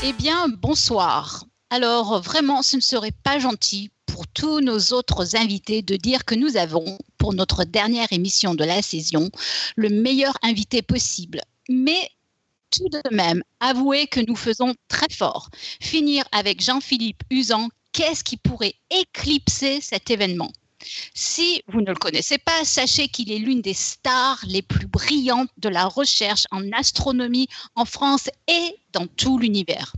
Eh bien, bonsoir. Alors, vraiment, ce ne serait pas gentil pour tous nos autres invités de dire que nous avons, pour notre dernière émission de la saison, le meilleur invité possible. Mais tout de même, avouez que nous faisons très fort. Finir avec Jean-Philippe Usan, qu'est-ce qui pourrait éclipser cet événement? Si vous ne le connaissez pas, sachez qu'il est l'une des stars les plus brillantes de la recherche en astronomie en France et dans tout l'univers.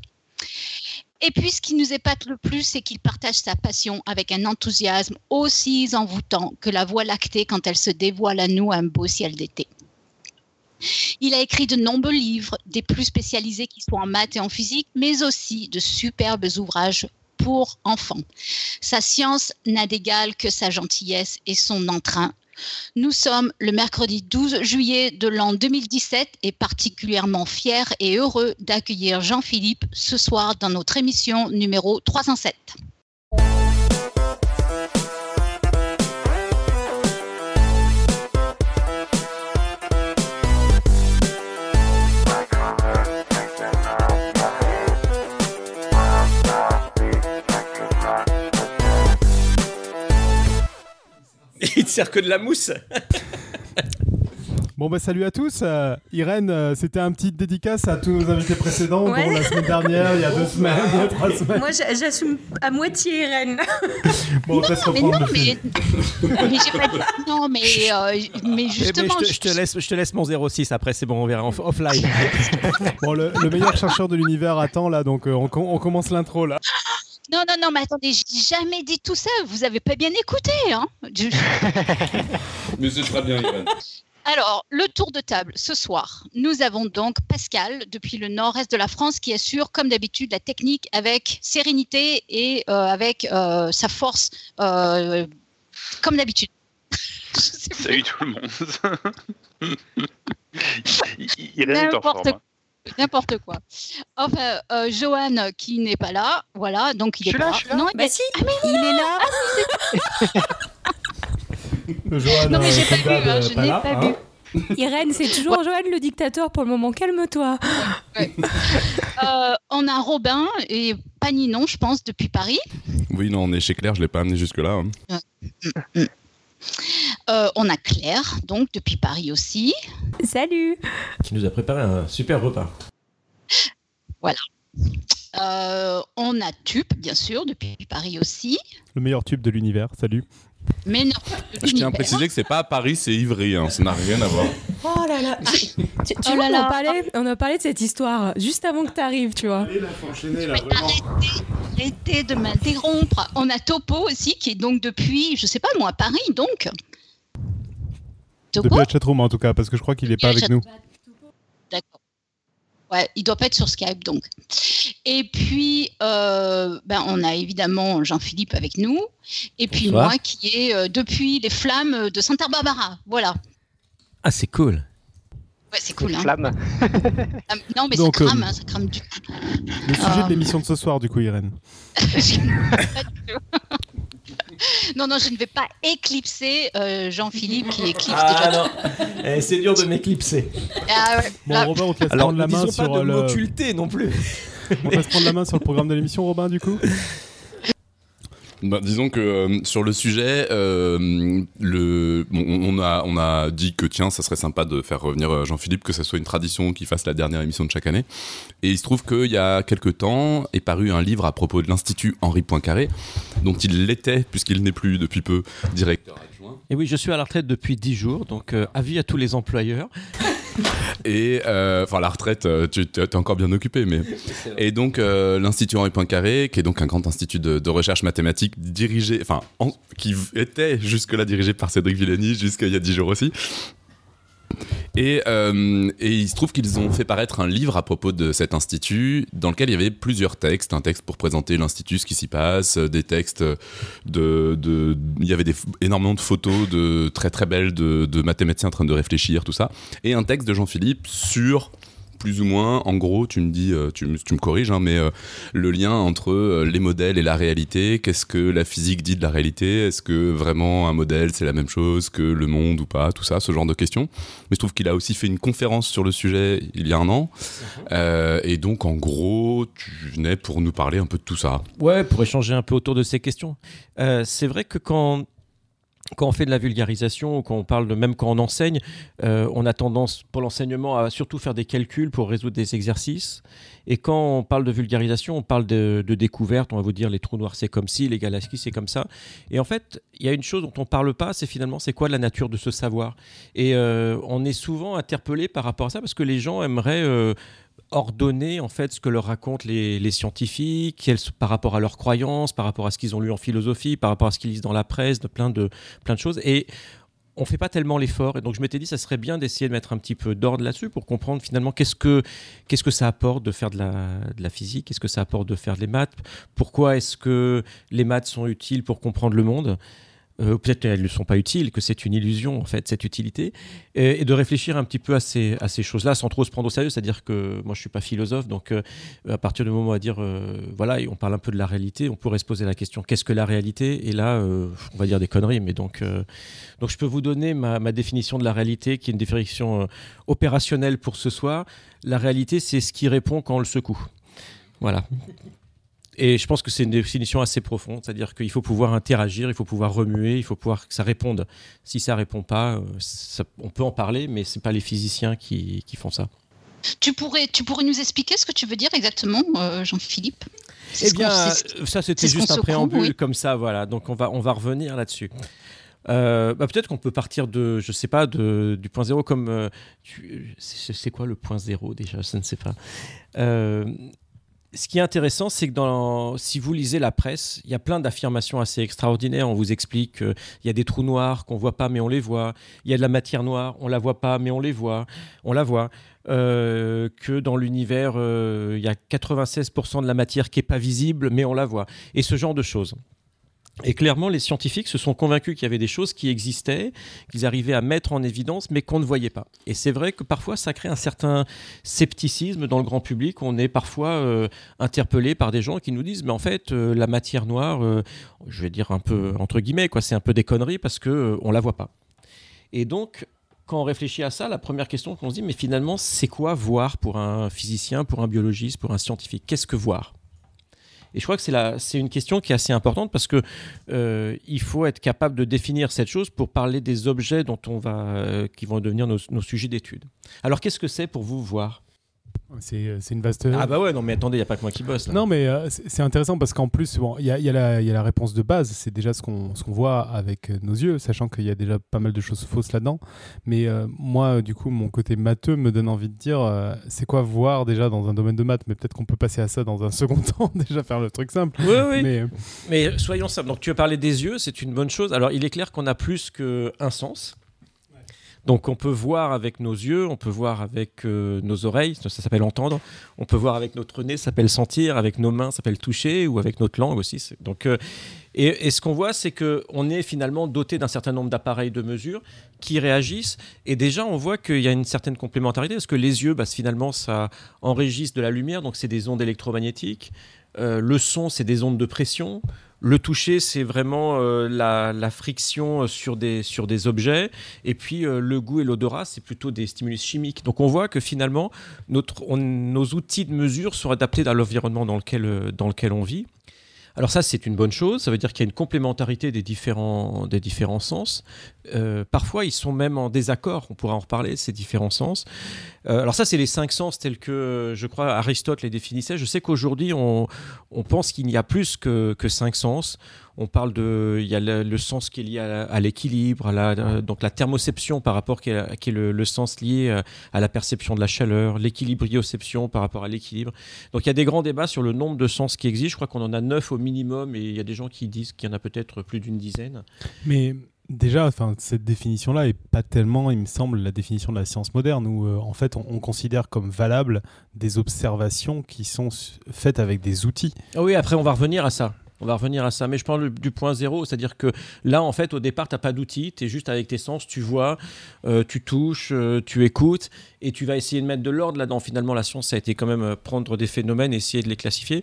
Et puis, ce qui nous épate le plus, c'est qu'il partage sa passion avec un enthousiasme aussi envoûtant que la Voie lactée quand elle se dévoile à nous un beau ciel d'été. Il a écrit de nombreux livres, des plus spécialisés qui sont en maths et en physique, mais aussi de superbes ouvrages pour enfants. Sa science n'a d'égal que sa gentillesse et son entrain. Nous sommes le mercredi 12 juillet de l'an 2017 et particulièrement fiers et heureux d'accueillir Jean-Philippe ce soir dans notre émission numéro 307. Il te sert que de la mousse. Bon bah salut à tous. Euh, Irène, euh, c'était un petit dédicace à tous nos invités précédents, Ouais. dont la semaine dernière, il y a deux semaines, il y a trois semaines. Moi, j'a- j'assume à moitié Irène. Bon, on va se Mais non, mais, mais j'ai pas dit non, mais, euh, mais Eh justement, je, te, je te laisse, je te laisse mon 06 après, c'est bon, on verra en- offline. Bon, le, le meilleur chercheur de l'univers attend là, donc euh, on commence l'intro là. Non, non, non, mais attendez, j'ai jamais dit tout ça. Vous avez pas bien écouté, hein Je- Mais ce sera bien. Alors, le tour de table ce soir. Nous avons donc Pascal, depuis le nord-est de la France, qui assure, comme d'habitude, la technique avec sérénité et euh, avec euh, sa force, euh, comme d'habitude. Salut tout le monde. Est en N'importe forme. hein. N'importe quoi. Enfin, euh, Johan, qui n'est pas là, voilà, donc il Je est là, pas je suis là. Non, il Bah est- si, Ah, mais il est là. Johan, Non, mais euh, j'ai pas vu, hein, euh, je pas n'ai là, pas hein. vu. Irène, c'est toujours Joël le dictateur pour le moment. Calme-toi. Euh, on a Robin et pas Ninon, je pense, depuis Paris. Oui, non, on est chez Claire, je l'ai pas amené jusque-là. hein. Euh, on a Claire, donc depuis Paris aussi. Salut. Qui nous a préparé un super repas. Euh, on a Tup, bien sûr, depuis Paris aussi. Le meilleur tube de l'univers, salut. Mais non, Je tiens à préciser que c'est pas à Paris, c'est Ivry, hein, ça n'a rien à voir. Oh là là. Tu, tu Oh vois, là on, là. a parlé, on a parlé de cette histoire juste avant que tu arrives, tu vois. Il faut enchaîner là, Mais arrêtez, arrêtez de m'interrompre. On a Topo aussi, qui est donc depuis, je sais pas moi, Paris, donc. Topo Depuis la chatroom en tout cas, parce que je crois qu'il est pas avec nous. D'accord. Ouais, il doit pas être sur Skype donc. Et puis, euh, ben, on a évidemment Jean-Philippe avec nous. Et puis Bonsoir. moi qui est euh, depuis les flammes de Santa Barbara. Voilà. Ah, c'est cool. Ouais, c'est cool. Hein. Flamme. Ah, Non, mais Donc, ça crame, euh, hein, ça crame du Le sujet de l'émission de ce soir, du coup, Irène. Non, non, je ne vais pas éclipser euh, Jean-Philippe qui éclipse déjà. non, Eh, c'est dur de m'éclipser. Ah ouais, Bon, Robin, on te laisse Alors, prendre la ne main pas sur de euh, le. non plus. On te laisse prendre la main sur le programme de l'émission, Robin, du coup. Bah, disons que euh, sur le sujet, euh, le, on, a, on a dit que tiens, ça serait sympa de faire revenir euh, Jean-Philippe, que ça soit une tradition qu'il fasse la dernière émission de chaque année. Et il se trouve qu'il y a quelques temps est paru un livre à propos de l'Institut Henri Poincaré, dont il l'était, puisqu'il n'est plus depuis peu directeur adjoint. Et oui, je suis à la retraite depuis 10 jours, donc avis à tous les employeurs. Et euh, enfin, la retraite, euh, tu es encore bien occupé, mais et donc euh, l'institut Henri Poincaré, qui est donc un grand institut de, de recherche mathématique dirigé, enfin, en- qui était jusque-là dirigé par Cédric Villani jusqu'à il y a dix jours aussi. Et, euh, et il se trouve qu'ils ont fait paraître un livre à propos de cet institut dans lequel il y avait plusieurs textes. Un texte pour présenter l'institut, ce qui s'y passe, euh, des textes Il y avait énormément de photos de très très belles de mathématiciens en train de réfléchir, tout ça. Et un texte de Jean-Philippe sur plus ou moins, en gros, tu me dis, euh, tu, me- tu me corriges, hein, mais euh, le lien entre euh, les modèles et la réalité, qu'est-ce que la physique dit de la réalité Est-ce que vraiment un modèle c'est la même chose que le monde ou pas Tout ça, ce genre de questions. Mais je trouve qu'il a aussi fait une conférence sur le sujet il y a un an. Euh, et donc, en gros, tu venais pour nous parler un peu de tout ça. Ouais, pour échanger un peu autour de ces questions. Euh, c'est vrai que quand, quand on fait de la vulgarisation, ou quand on parle de même quand on enseigne, euh, on a tendance pour l'enseignement à surtout faire des calculs pour résoudre des exercices. Et quand on parle de vulgarisation, on parle de, de découverte. On va vous dire les trous noirs c'est comme ci, les galaxies c'est comme ça. Et en fait, il y a une chose dont on parle pas, c'est finalement c'est quoi la nature de ce savoir? Et euh, on est souvent interpellé par rapport à ça parce que les gens aimeraient euh, ordonner en fait ce que leur racontent les, les scientifiques, par rapport à leurs croyances, par rapport à ce qu'ils ont lu en philosophie, par rapport à ce qu'ils lisent dans la presse, de plein de plein de choses. Et on fait pas tellement l'effort. Et donc je m'étais dit, ça serait bien d'essayer de mettre un petit peu d'ordre là-dessus pour comprendre finalement qu'est-ce que qu'est-ce que ça apporte de faire de la, de la physique, qu'est-ce que ça apporte de faire des maths, pourquoi est-ce que les maths sont utiles pour comprendre le monde. Euh, peut-être qu'elles ne sont pas utiles, que c'est une illusion en fait cette utilité, et, de réfléchir un petit peu à ces, à choses-là sans trop se prendre au sérieux. C'est-à-dire que moi je suis pas philosophe, donc euh, à partir du moment va dire euh, voilà, on parle un peu de la réalité, on pourrait se poser la question qu'est-ce que la réalité? Et là, euh, on va dire des conneries, mais donc donc je peux vous donner ma, définition de la réalité, qui est une définition opérationnelle pour ce soir. La réalité, c'est ce qui répond quand on le secoue. Voilà. Et je pense que c'est une définition assez profonde, c'est-à-dire qu'il faut pouvoir interagir, il faut pouvoir remuer, il faut pouvoir que ça réponde. Si ça répond pas, euh, ça- on peut en parler, mais c'est pas les physiciens qui, qui font ça. Tu pourrais, tu pourrais nous expliquer ce que tu veux dire exactement, euh, Jean-Philippe? Eh bien, euh, ça c'était juste un préambule oui. comme ça, voilà. Donc on va on va revenir là-dessus. Euh, bah, peut-être qu'on peut partir de, je sais pas, de, du point zéro comme. euh, c'est quoi le point zéro déjà? Je ne sais pas. Ce qui est intéressant, c'est que dans, si vous lisez la presse, il y a plein d'affirmations assez extraordinaires. On vous explique qu'il y a des trous noirs qu'on voit pas, mais on les voit. Il y a de la matière noire, on la voit pas, mais on les voit. On la voit. Euh, que dans l'univers, euh, il y a 96% de la matière qui est pas visible, mais on la voit. Et ce genre de choses. Et clairement, les scientifiques se sont convaincus qu'il y avait des choses qui existaient, qu'ils arrivaient à mettre en évidence, mais qu'on ne voyait pas. Et c'est vrai que parfois, ça crée un certain scepticisme dans le grand public. On est parfois euh, interpellé par des gens qui nous disent, mais en fait, euh, la matière noire, euh, je vais dire un peu entre guillemets, quoi, c'est un peu des conneries parce que on la voit pas. Et donc, quand on réfléchit à ça, la première question qu'on se dit, mais finalement, c'est quoi voir pour un physicien, pour un biologiste, pour un scientifique? Qu'est-ce que voir? Et je crois que c'est la- c'est une question qui est assez importante parce que euh, il faut être capable de définir cette chose pour parler des objets dont on va, euh, qui vont devenir nos, nos sujets d'étude. Alors qu'est-ce que c'est pour vous voir? C'est c'est une vaste. Ah bah ouais, non mais attendez, il n'y a pas que moi qui bosse là. Non, mais euh, c'est intéressant parce qu'en plus, bon, il y, a, y a y a la réponse de base, c'est déjà ce qu'on ce qu'on voit avec euh, nos yeux, sachant qu'il y a déjà pas mal de choses fausses là-dedans. Mais euh, moi, du coup, mon côté matheux me donne envie de dire, euh, c'est quoi voir déjà dans un domaine de maths? Mais peut-être qu'on peut passer à ça dans un second temps, déjà faire le truc simple. Oui, oui. Mais, euh, Mais soyons simples. Donc, tu as parlé des yeux, c'est une bonne chose. Alors, il est clair qu'on a plus qu'un sens. Donc, on peut voir avec nos yeux, on peut voir avec euh, nos oreilles, ça, s'appelle entendre. On peut voir avec notre nez, ça s'appelle sentir. Avec nos mains, ça s'appelle toucher, ou avec notre langue aussi. Donc, euh, et, ce qu'on voit, c'est que on est finalement doté d'un certain nombre d'appareils de mesure qui réagissent. Et déjà, on voit qu'il y a une certaine complémentarité, parce que les yeux, bah, finalement, ça enregistre de la lumière, donc c'est des ondes électromagnétiques. Euh, le son, c'est des ondes de pression. Le toucher, c'est vraiment euh, la, friction euh, sur des, sur des objets. Et puis euh, le goût et l'odorat, c'est plutôt des stimulus chimiques. Donc on voit que finalement, notre, nos outils de mesure sont adaptés à l'environnement dans lequel, dans lequel on vit. Alors ça, c'est une bonne chose. Ça veut dire qu'il y a une complémentarité des différents, sens. Euh, parfois, ils sont même en désaccord. On pourra en reparler, ces différents sens. Euh, alors ça, c'est les cinq sens tels que, je crois, Aristote les définissait. Je sais qu'aujourd'hui, on, pense qu'il n'y a plus que cinq sens. On parle de, il y a le, le sens qui est lié à, l'équilibre, à la, euh, donc la thermoception par rapport qui est, qui est le, le sens lié euh, à la perception de la chaleur, l'équilibrioception par rapport à l'équilibre. Donc il y a des grands débats sur le nombre de sens qui existent. Je crois qu'on en a neuf au minimum et il y a des gens qui disent qu'il y en a peut-être plus d'une dizaine. mais déjà, enfin, cette définition-là est pas tellement, il me semble, la définition de la science moderne, où euh, en fait, on, on considère comme valables des observations qui sont faites avec des outils. Ah oui, après on va revenir à ça. On va revenir à ça. Mais je parle du point zéro, c'est-à-dire que là, en fait, au départ, tu n'as pas d'outils, tu es juste avec tes sens, tu vois, euh, tu touches, euh, tu écoutes, et tu vas essayer de mettre de l'ordre là-dedans. Finalement, la science, ça a été quand même euh, prendre des phénomènes, essayer de les classifier.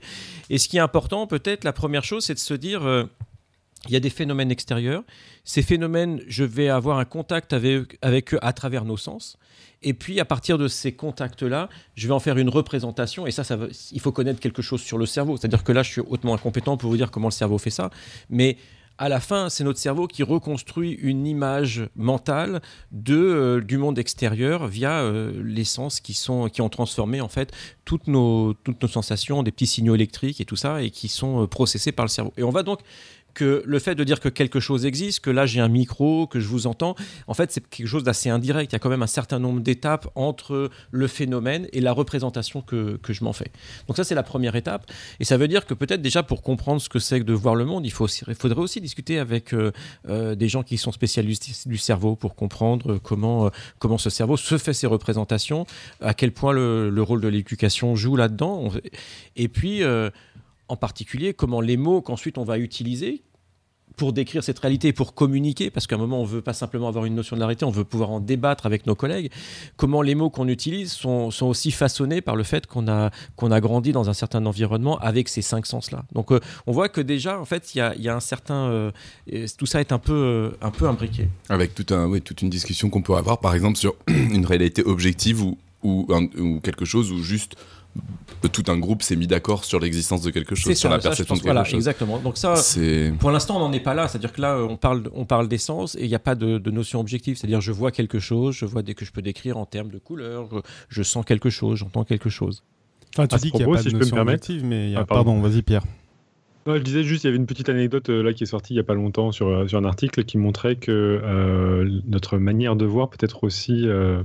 Et ce qui est important, peut-être, la première chose, c'est de se dire, il y a des phénomènes extérieurs. Ces phénomènes, je vais avoir un contact avec eux à travers nos sens. Et puis, à partir de ces contacts-là, je vais en faire une représentation. Et ça, ça va- il faut connaître quelque chose sur le cerveau. C'est-à-dire que là, je suis hautement incompétent pour vous dire comment le cerveau fait ça. Mais à la fin, c'est notre cerveau qui reconstruit une image mentale de, euh, du monde extérieur via euh, les sens qui, sont, qui ont transformé en fait toutes nos, toutes nos sensations, des petits signaux électriques et tout ça, et qui sont euh, processés par le cerveau. Et on va donc que le fait de dire que quelque chose existe, que là j'ai un micro, que je vous entends, en fait c'est quelque chose d'assez indirect. Il y a quand même un certain nombre d'étapes entre le phénomène et la représentation que, que je m'en fais. Donc ça c'est la première étape. Et ça veut dire que peut-être déjà pour comprendre ce que c'est que de voir le monde, il, faut il faudrait aussi discuter avec euh, euh, des gens qui sont spécialistes du cerveau pour comprendre euh, comment, comment ce cerveau se fait ses représentations, à quel point le, le rôle de l'éducation joue là-dedans. Et puis, en particulier, comment les mots qu'ensuite on va utiliser pour décrire cette réalité, pour communiquer, parce qu'à un moment, on veut pas simplement avoir une notion de la réalité, on veut pouvoir en débattre avec nos collègues, comment les mots qu'on utilise sont, sont aussi façonnés par le fait qu'on a, a grandi dans un certain environnement avec ces cinq sens-là. Donc, euh, on voit que déjà, en fait, il y a, y a un certain... euh, tout ça est un peu, euh, un peu imbriqué. Avec tout un, oui, toute une discussion qu'on peut avoir, par exemple, sur une réalité objective ou, ou, ou quelque chose où juste tout un groupe s'est mis d'accord sur l'existence de quelque chose, sur ça, la ça, perception pense- de quelque voilà, chose. exactement. Donc ça, C'est Pour l'instant, on n'en est pas là. C'est-à-dire que là, on parle, on parle d'essence et il n'y a pas de, de notion objective. C'est-à-dire, je vois quelque chose, je vois dès que je peux décrire en termes de couleur, je, je sens quelque chose, j'entends quelque chose. Enfin, tu À ce dis qu'il n'y a pas si de je peux me notion permettre. objective, mais il y a... Ah, pardon. pardon, vas-y Pierre. Non, je disais juste, il y avait une petite anecdote euh, là qui est sortie il n'y a pas longtemps sur, euh, sur un article qui montrait que euh, notre manière de voir peut être aussi euh,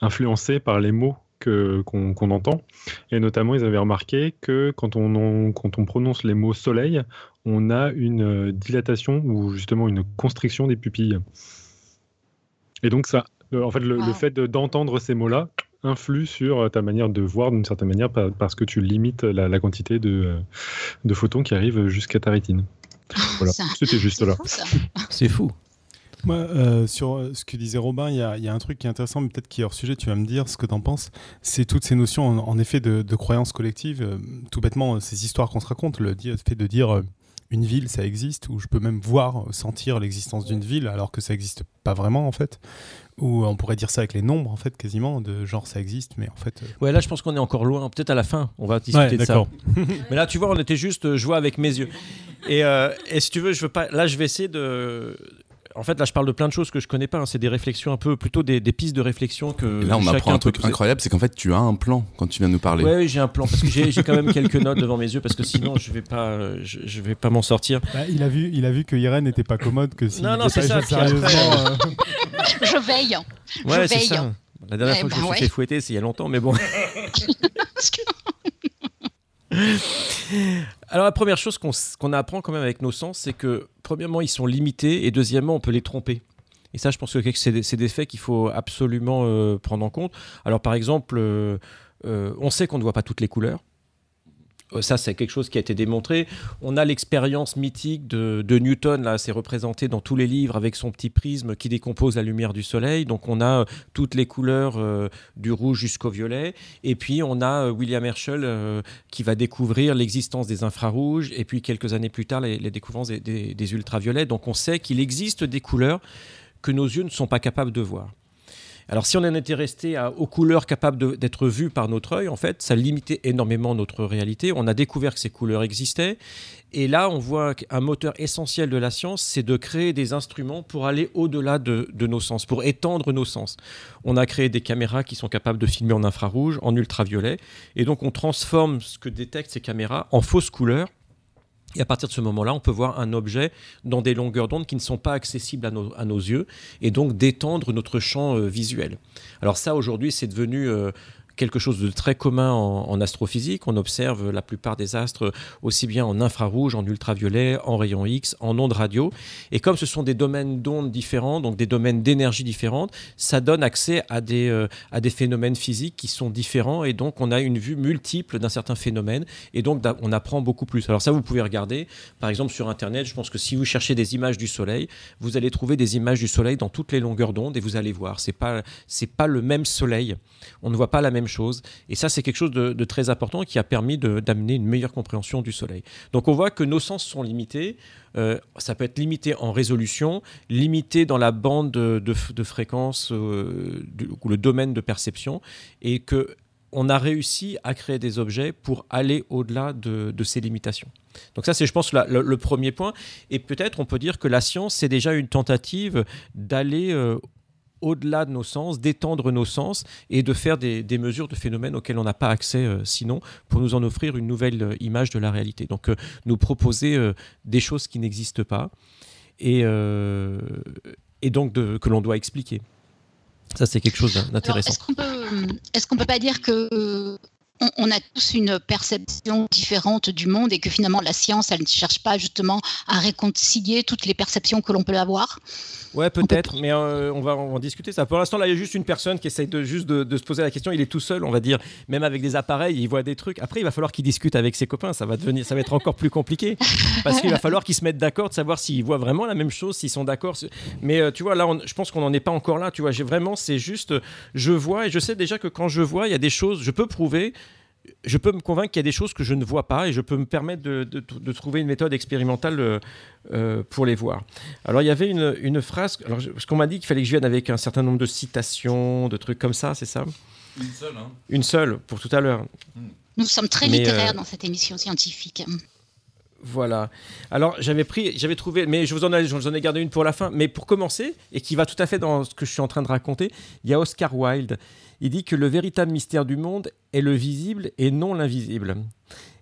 influencée par les mots que- qu'on qu'on entend. Et notamment, ils avaient remarqué que quand on, en- quand on prononce les mots soleil, on a une euh, dilatation ou justement une constriction des pupilles. Et donc, ça, euh, en fait, le, fait de- d'entendre ces mots-là influe sur euh, ta manière de voir d'une certaine manière pa- parce que tu limites la, la quantité de, de photons qui arrivent jusqu'à ta rétine. Voilà, Ça- c'était juste C'est là. fou, ça. C'est fou. Moi, euh, sur euh, ce que disait Robin, il y a, il y a un truc qui est intéressant, mais peut-être qui est hors sujet, tu vas me dire ce que tu en penses. C'est toutes ces notions, en, en effet, de, de croyances collectives. euh, tout bêtement, ces histoires qu'on se raconte, le fait de dire euh, une ville, ça existe, ou je peux même voir, sentir l'existence d'une ville, alors que ça n'existe pas vraiment, en fait. Ou on pourrait dire ça avec les nombres, en fait, quasiment, de genre ça existe, mais en fait. Ouais, là, je pense qu'on est encore loin. Peut-être à la fin, on va discuter Ouais, de ça. d'accord. Mais là, tu vois, on était juste, je vois avec mes yeux. Et, euh, et si tu veux, je veux pas. Là, je vais essayer de. En fait, là, je parle de plein de choses que je connais pas. hein. C'est des réflexions un peu, plutôt des, des pistes de réflexion que. Et là, on apprend un truc poser. incroyable, c'est qu'en fait, tu as un plan quand tu viens nous parler. Ouais, oui, j'ai un plan parce que j'ai quand même quelques notes devant mes yeux parce que sinon je vais pas, euh, je, je vais pas m'en sortir. bah, il, a vu, il a vu que Irène n'était pas commode, que si Non, non, c'est ça, sérieusement, euh, Je veille. Ouais, Je c'est veille. ça. La dernière Eh fois que je ben me suis ouais. fait fouetter, c'est il y a longtemps, mais bon. Alors la première chose qu'on apprend quand même avec nos sens, c'est que premièrement ils sont limités et deuxièmement on peut les tromper. Et ça, je pense que c'est des, c'est des faits qu'il faut absolument euh, prendre en compte. Alors par exemple, euh, euh, on sait qu'on ne voit pas toutes les couleurs. Euh, Ça, c'est quelque chose qui a été démontré. On a l'expérience mythique de, Newton, là, c'est représenté dans tous les livres avec son petit prisme qui décompose la lumière du soleil. Donc, on a euh, toutes les couleurs euh, du rouge jusqu'au violet. Et puis, on a William Herschel qui va découvrir l'existence des infrarouges. Et puis, quelques années plus tard, les, découvertes des- des ultraviolets. Donc, on sait qu'il existe des couleurs que nos yeux ne sont pas capables de voir. Alors, si on en était resté aux couleurs capables d'être vues par notre œil, en fait, ça limitait énormément notre réalité. On a découvert que ces couleurs existaient. Et là, on voit qu'un moteur essentiel de la science, c'est de créer des instruments pour aller au-delà de, de nos sens, pour étendre nos sens. On a créé des caméras qui sont capables de filmer en infrarouge, en ultraviolet. Et donc, on transforme ce que détectent ces caméras en fausses couleurs. Et à partir de ce moment-là, on peut voir un objet dans des longueurs d'onde qui ne sont pas accessibles à nos, yeux, et donc d'étendre notre champ euh, visuel. Alors ça, aujourd'hui, c'est devenu euh, quelque chose de très commun en, astrophysique. On observe la plupart des astres aussi bien en infrarouge, en ultraviolet, en rayon X, en ondes radio. Et comme ce sont des domaines d'ondes différents, donc des domaines d'énergie différentes, ça donne accès à des, euh, à des phénomènes physiques qui sont différents. Et donc, on a une vue multiple d'un certain phénomène. Et donc, on apprend beaucoup plus. Alors ça, vous pouvez regarder, par exemple, sur Internet. Je pense que si vous cherchez des images du Soleil, vous allez trouver des images du Soleil dans toutes les longueurs d'onde et vous allez voir. C'est pas, pas le même Soleil. On ne voit pas la même chose. Et ça, c'est quelque chose de, très important qui a permis d'amener une meilleure compréhension du Soleil. Donc, on voit que nos sens sont limités. Euh, ça peut être limité en résolution, limité dans la bande de, de, fréquence euh, ou le domaine de perception, et que on a réussi à créer des objets pour aller au-delà de, ces limitations. Donc ça, c'est, je pense, le, premier point. Et peut-être on peut dire que la science, c'est déjà une tentative d'aller euh, au-delà de nos sens, d'étendre nos sens et de faire des, mesures de phénomènes auxquels on n'a pas accès euh, sinon, pour nous en offrir une nouvelle euh, image de la réalité. Donc nous proposer des choses qui n'existent pas et, et donc que l'on doit expliquer. Ça, c'est quelque chose d'intéressant. Est-ce qu'on peut, peut pas dire que on, a tous une perception différente du monde et que finalement la science, elle ne cherche pas justement à réconcilier toutes les perceptions que l'on peut avoir Ouais, peut-être, mais euh, on, va, en discuter ça. Pour l'instant, là, il y a juste une personne qui essaye de, juste de, se poser la question. Il est tout seul, on va dire, même avec des appareils, il voit des trucs. Après, il va falloir qu'il discute avec ses copains. Ça va, devenir, ça va être encore plus compliqué parce qu'il va falloir qu'ils se mettent d'accord, de savoir s'ils voient vraiment la même chose, s'ils sont d'accord. Mais euh, tu vois, là, je pense qu'on n'en est pas encore là. Tu vois, vraiment, c'est juste, je vois et je sais déjà que quand je vois, il y a des choses, je peux prouver je peux me convaincre qu'il y a des choses que je ne vois pas et je peux me permettre de, trouver une méthode expérimentale euh, euh, pour les voir. Alors il y avait une, phrase, alors, parce qu'on m'a dit qu'il fallait que je vienne avec un certain nombre de citations, de trucs comme ça, c'est ça? Une seule, hein Une seule, pour tout à l'heure. Nous sommes très littéraires euh, dans cette émission scientifique. Voilà. Alors j'avais pris, j'avais trouvé, mais je vous, en ai, je vous en ai gardé une pour la fin. Mais pour commencer, et qui va tout à fait dans ce que je suis en train de raconter, il y a Oscar Wilde il dit que le véritable mystère du monde est le visible et non l'invisible.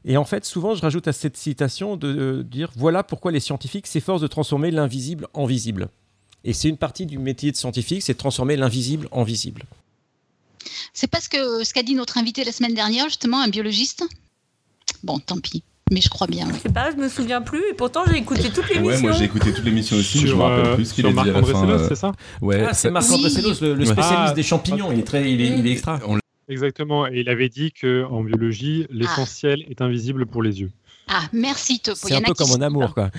Et en fait, souvent, je rajoute à cette citation de, dire voilà pourquoi les scientifiques s'efforcent de transformer l'invisible en visible. Et c'est une partie du métier de scientifique, c'est de transformer l'invisible en visible. C'est pas ce qu'a dit notre invité la semaine dernière, justement, un biologiste? Bon, tant pis mais je crois bien. Je sais pas, je me souviens plus, et pourtant j'ai écouté toutes les Ouais, moi j'ai écouté toutes les missions aussi, je me rappelle euh, plus ce qu'il a dit à la fin. Euh, c'est ça Ouais, ah, c'est Marc-André le, le, spécialiste des champignons, il est, très, il est, il est extra. Exactement, et il avait dit qu'en biologie, l'essentiel est invisible pour les yeux. Ah, merci Topo. C'est un peu comme mon amour, quoi.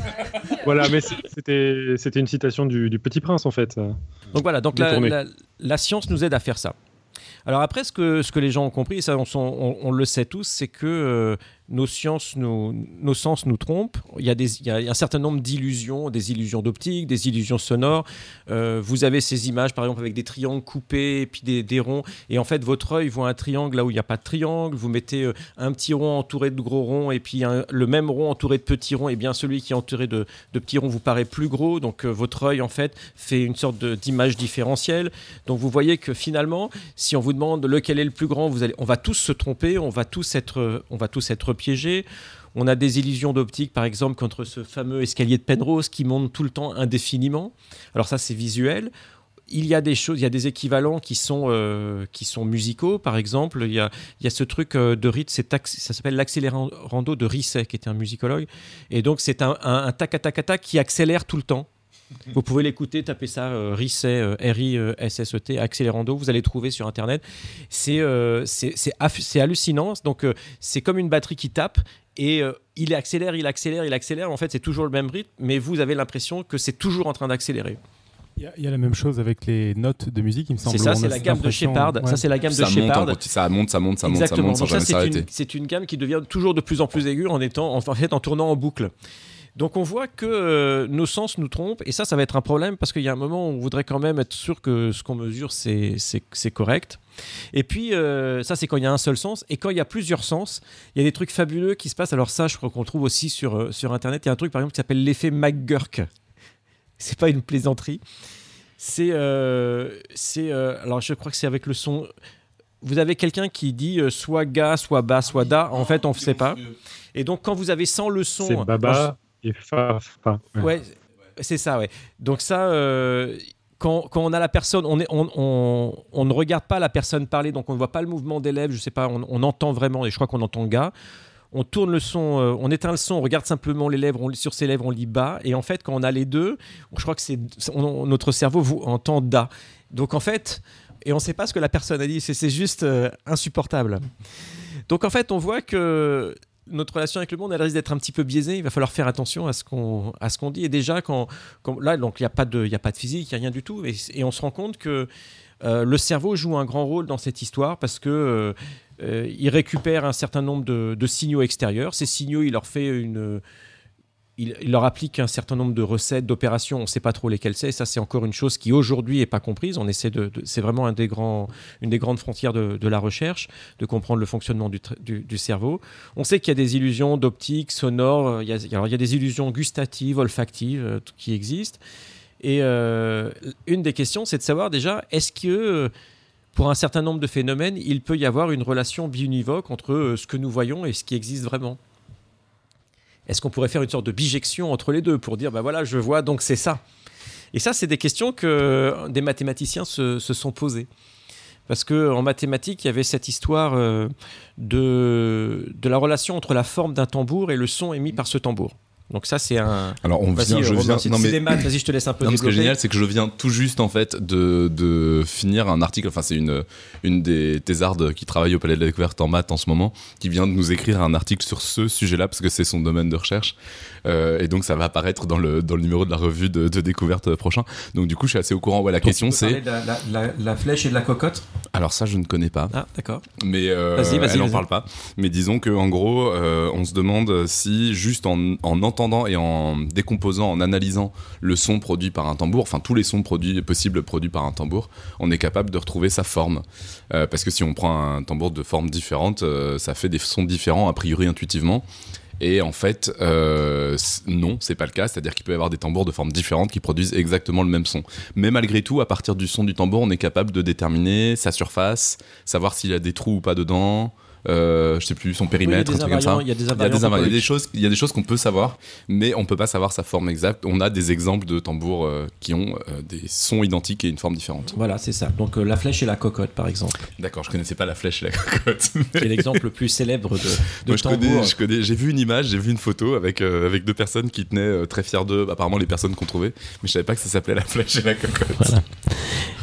voilà, mais c'était une citation du, du, Petit Prince, en fait. Donc voilà, donc la, la, la, science nous aide à faire ça. Alors après, ce que, ce que les gens ont compris, et ça on, on, le sait tous, c'est que euh, nos sciences, nos, sens nous trompent. Il y a, des, il y a un certain nombre d'illusions, des illusions d'optique, des illusions sonores. Euh, vous avez ces images, par exemple, avec des triangles coupés et puis des, ronds. Et en fait, votre œil voit un triangle là où il n'y a pas de triangle. Vous mettez euh, un petit rond entouré de gros ronds et puis le même rond entouré de petits ronds. Et bien celui qui est entouré de, de petits ronds vous paraît plus gros. Donc euh, votre œil, en fait, fait une sorte d'image différentielle. Donc vous voyez que finalement, si on vous demande lequel est le plus grand, vous allez, on va tous se tromper, on va tous être, on va tous être piégé. On a des illusions d'optique, par exemple, contre ce fameux escalier de Penrose qui monte tout le temps indéfiniment. Alors ça, c'est visuel. Il y a des choses, il y a des équivalents qui sont, euh, qui sont musicaux, par exemple. Il y a, il y a ce truc euh, de Ritz, ça s'appelle l'accélérando de Risset, qui était un musicologue. Et donc, c'est un, un, un tac, tac, tac qui accélère tout le temps. Vous pouvez l'écouter, tapez ça, euh, Risset, R-I-S-S-E-T, accélérando, vous allez trouver sur Internet. C'est euh, c'est hallucinant. Donc, euh, c'est comme une batterie qui tape et il accélère, il accélère, il accélère. En fait, c'est toujours le même rythme, mais vous avez l'impression que c'est toujours en train d'accélérer. Il y, a la même chose avec les notes de musique, il me semble. C'est ça, c'est la gamme de Shepard. Ça, c'est la gamme de Shepard. ça monte, ça monte, ça monte, ça monte, sans jamais s'arrêter. C'est une, gamme qui devient toujours de plus en plus aiguë en étant, en fait, en tournant en boucle. Donc on voit que euh, nos sens nous trompent, et ça, ça va être un problème parce qu'il y a un moment où on voudrait quand même être sûr que ce qu'on mesure, c'est correct. Et puis, euh, ça, c'est quand il y a un seul sens. Et quand il y a plusieurs sens, il y a des trucs fabuleux qui se passent. Alors ça, je crois qu'on trouve aussi sur, euh, sur Internet. Il y a un truc, par exemple, qui s'appelle l'effet McGurk. C'est pas une plaisanterie. C'est... c'est alors, je crois que c'est avec le son... Vous avez quelqu'un qui dit soit ga, soit bas, soit da. En fait, on ne sait pas. Et donc, quand vous avez sans le son... C'est baba Ouais, c'est ça, ouais. Donc ça, euh, quand, quand on a la personne, on, ne regarde pas la personne parler, donc on ne voit pas le mouvement des lèvres, je sais pas, on, entend vraiment, et je crois qu'on entend le gars. On tourne le son, euh, on éteint le son, on regarde simplement les lèvres, on, sur ses lèvres, on lit bas. Et en fait, quand on a les deux, je crois que notre cerveau vous entend da. Donc en fait, et on ne sait pas ce que la personne a dit, c'est juste euh, insupportable. Donc en fait, on voit que notre relation avec le monde, elle risque d'être un petit peu biaisée. Il va falloir faire attention à ce qu'on dit. Et déjà, là, il n'y a pas de physique, il y a rien du tout. Et, on se rend compte que euh, le cerveau joue un grand rôle dans cette histoire parce que euh, euh, il récupère un certain nombre de signaux extérieurs. Ces signaux, il leur fait une il, leur applique un certain nombre de recettes, d'opérations, on ne sait pas trop lesquelles c'est. Ça, c'est encore une chose qui aujourd'hui n'est pas comprise. On essaie de, c'est vraiment des une des grandes frontières de, la recherche, de comprendre le fonctionnement du, cerveau. On sait qu'il y a des illusions d'optique, sonore. Il y a, alors, il y a des illusions gustatives, olfactives euh, qui existent. Et euh, une des questions, c'est de savoir déjà, est-ce que euh, pour un certain nombre de phénomènes, il peut y avoir une relation biunivoque entre euh, ce que nous voyons et ce qui existe vraiment? Est-ce qu'on pourrait faire une sorte de bijection entre les deux pour dire, bah voilà, je vois, donc c'est ça Et ça, c'est des questions que des mathématiciens se, sont posées. Parce qu'en mathématiques, il y avait cette histoire euh, de la relation entre la forme d'un tambour et le son émis par ce tambour. Donc ça, c'est un... Alors on vient, je viens. Non mais des maths, vas-y, je te laisse un peu Non, mais ce qui est développer. génial, c'est que je viens tout juste en fait de, de finir un article. Enfin, c'est une, une des thésardes qui travaille au Palais de la Découverte en maths en ce moment, qui vient de nous écrire un article sur ce sujet-là parce que c'est son domaine de recherche. Euh, et donc, ça va apparaître dans le, dans le numéro de la revue de, de découverte prochain. Donc, du coup, je suis assez au courant. Ouais, la Donc, question c'est. de La, la- la- la flèche et de la cocotte Alors, ça, je ne connais pas. Ah, d'accord. mais euh, Vas-y, vas-y, elle en vas-y. parle pas. Mais disons que en gros, euh, on se demande si juste en, en entendant et en décomposant, en analysant le son produit par un tambour, enfin tous les sons produits possibles produits par un tambour, on est capable de retrouver sa forme. Euh, parce que si on prend un tambour de forme différente, euh, ça fait des sons différents a priori intuitivement. Et en fait, euh, non, c'est pas le cas. C'est-à-dire qu'il peut y avoir des tambours de formes différentes qui produisent exactement le même son. Mais malgré tout, à partir du son du tambour, on est capable de déterminer sa surface, savoir s'il y a des trous ou pas dedans. Euh, je sais plus son périmètre, un truc comme ça. il y a des invariants il y a des choses, il y a des choses qu'on peut savoir, mais on peut pas savoir sa forme exacte. On a des exemples de tambours euh, qui ont euh, des sons identiques et une forme différente. Voilà, c'est ça. Donc euh, la flèche et la cocotte, par exemple, D'accord, je connaissais pas la flèche et la cocotte. qui est l'exemple le plus célèbre de, de Moi, je tambour. connais, je connais, j'ai vu une image, j'ai vu une photo avec, avec deux personnes qui tenaient très fiers d'eux, apparemment les personnes qu'on trouvait, mais je savais pas que ça s'appelait la flèche et la cocotte. Voilà.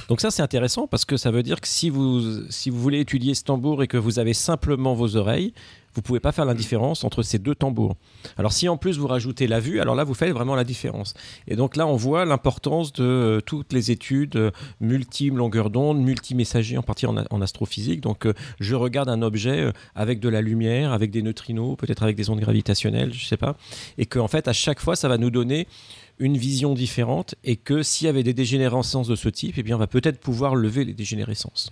Donc ça c'est intéressant parce que ça veut dire que si vous, si vous voulez étudier ce tambour et que vous avez simplement vos oreilles, vous pouvez pas faire la différence entre ces deux tambours. Alors si en plus vous rajoutez la vue, alors là vous faites vraiment la différence. Et donc là on voit l'importance de euh, toutes les études euh, multi longueur d'onde, multimessager en partie en, en astrophysique. Donc euh, je regarde un objet avec de la lumière, avec des neutrinos, peut-être avec des ondes gravitationnelles, je sais pas, et qu'en fait à chaque fois ça va nous donner une vision différente et que s'il y avait des dégénérescences de ce type, eh bien, on va peut-être pouvoir lever les dégénérescences.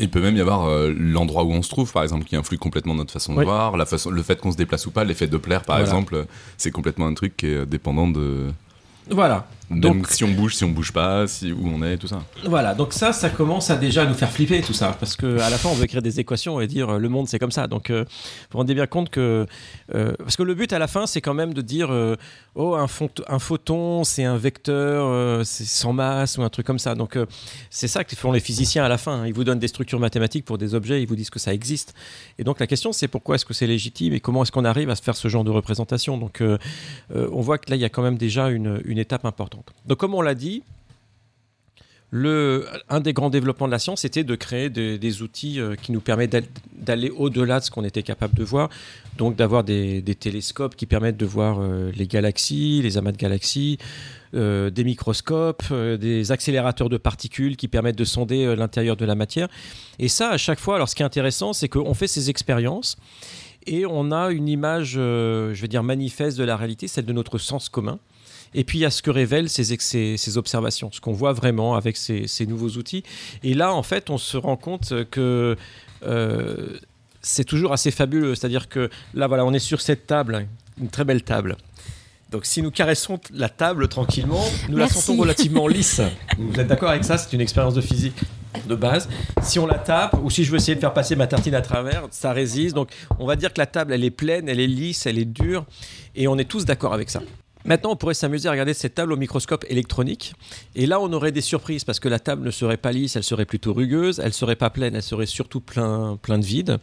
Il peut même y avoir euh, l'endroit où on se trouve, par exemple, qui influe complètement notre façon de Oui. voir, la façon, le fait qu'on se déplace ou pas, l'effet Doppler, par Voilà. exemple, c'est complètement un truc qui est dépendant de. Voilà. Même Donc- si on bouge, si on bouge pas, si, où on est, tout ça. Voilà, donc ça, ça commence à déjà nous faire flipper tout ça, parce que à la fin, on veut écrire des équations et dire euh, le monde c'est comme ça. Donc, euh, vous vous rendez bien compte que, euh, parce que le but à la fin, c'est quand même de dire, euh, oh, un, photon, c'est un vecteur, c'est sans masse ou un truc comme ça. Donc, c'est ça que font les physiciens à la fin. hein. Ils vous donnent des structures mathématiques pour des objets, ils vous disent que ça existe. Et donc, la question, c'est pourquoi est-ce que c'est légitime et comment est-ce qu'on arrive à se faire ce genre de représentation? Donc, on voit que là, il y a quand même déjà une, une étape importante. Donc, comme on l'a dit, un des grands développements de la science, c'était de créer des, outils euh, qui nous permettent d'al- d'aller au-delà de ce qu'on était capable de voir. Donc d'avoir des, télescopes qui permettent de voir euh, les galaxies, les amas de galaxies, euh, des microscopes, des accélérateurs de particules qui permettent de sonder l'intérieur de la matière. Et ça, à chaque fois, alors ce qui est intéressant, c'est qu'on fait ces expériences et on a une image, je vais dire, manifeste de la réalité, celle de notre sens commun. Et puis il y a ce que révèlent ces, ex- ces, ces observations, ce qu'on voit vraiment avec ces, ces nouveaux outils. Et là, en fait, on se rend compte que euh, c'est toujours assez fabuleux. C'est-à-dire que là, voilà, on est sur cette table, une très belle table. Donc si nous caressons la table tranquillement, nous Merci. la sentons relativement lisse. Vous êtes d'accord avec ça? C'est une expérience de physique de base. Si on la tape, ou si je veux essayer de faire passer ma tartine à travers, ça résiste. Donc on va dire que la table, elle est pleine, elle est lisse, elle est dure, et on est tous d'accord avec ça. Maintenant, on pourrait s'amuser à regarder cette table au microscope électronique. Et là, on aurait des surprises parce que la table ne serait pas lisse, elle serait plutôt rugueuse, elle serait pas pleine, elle serait surtout plein, plein de vide.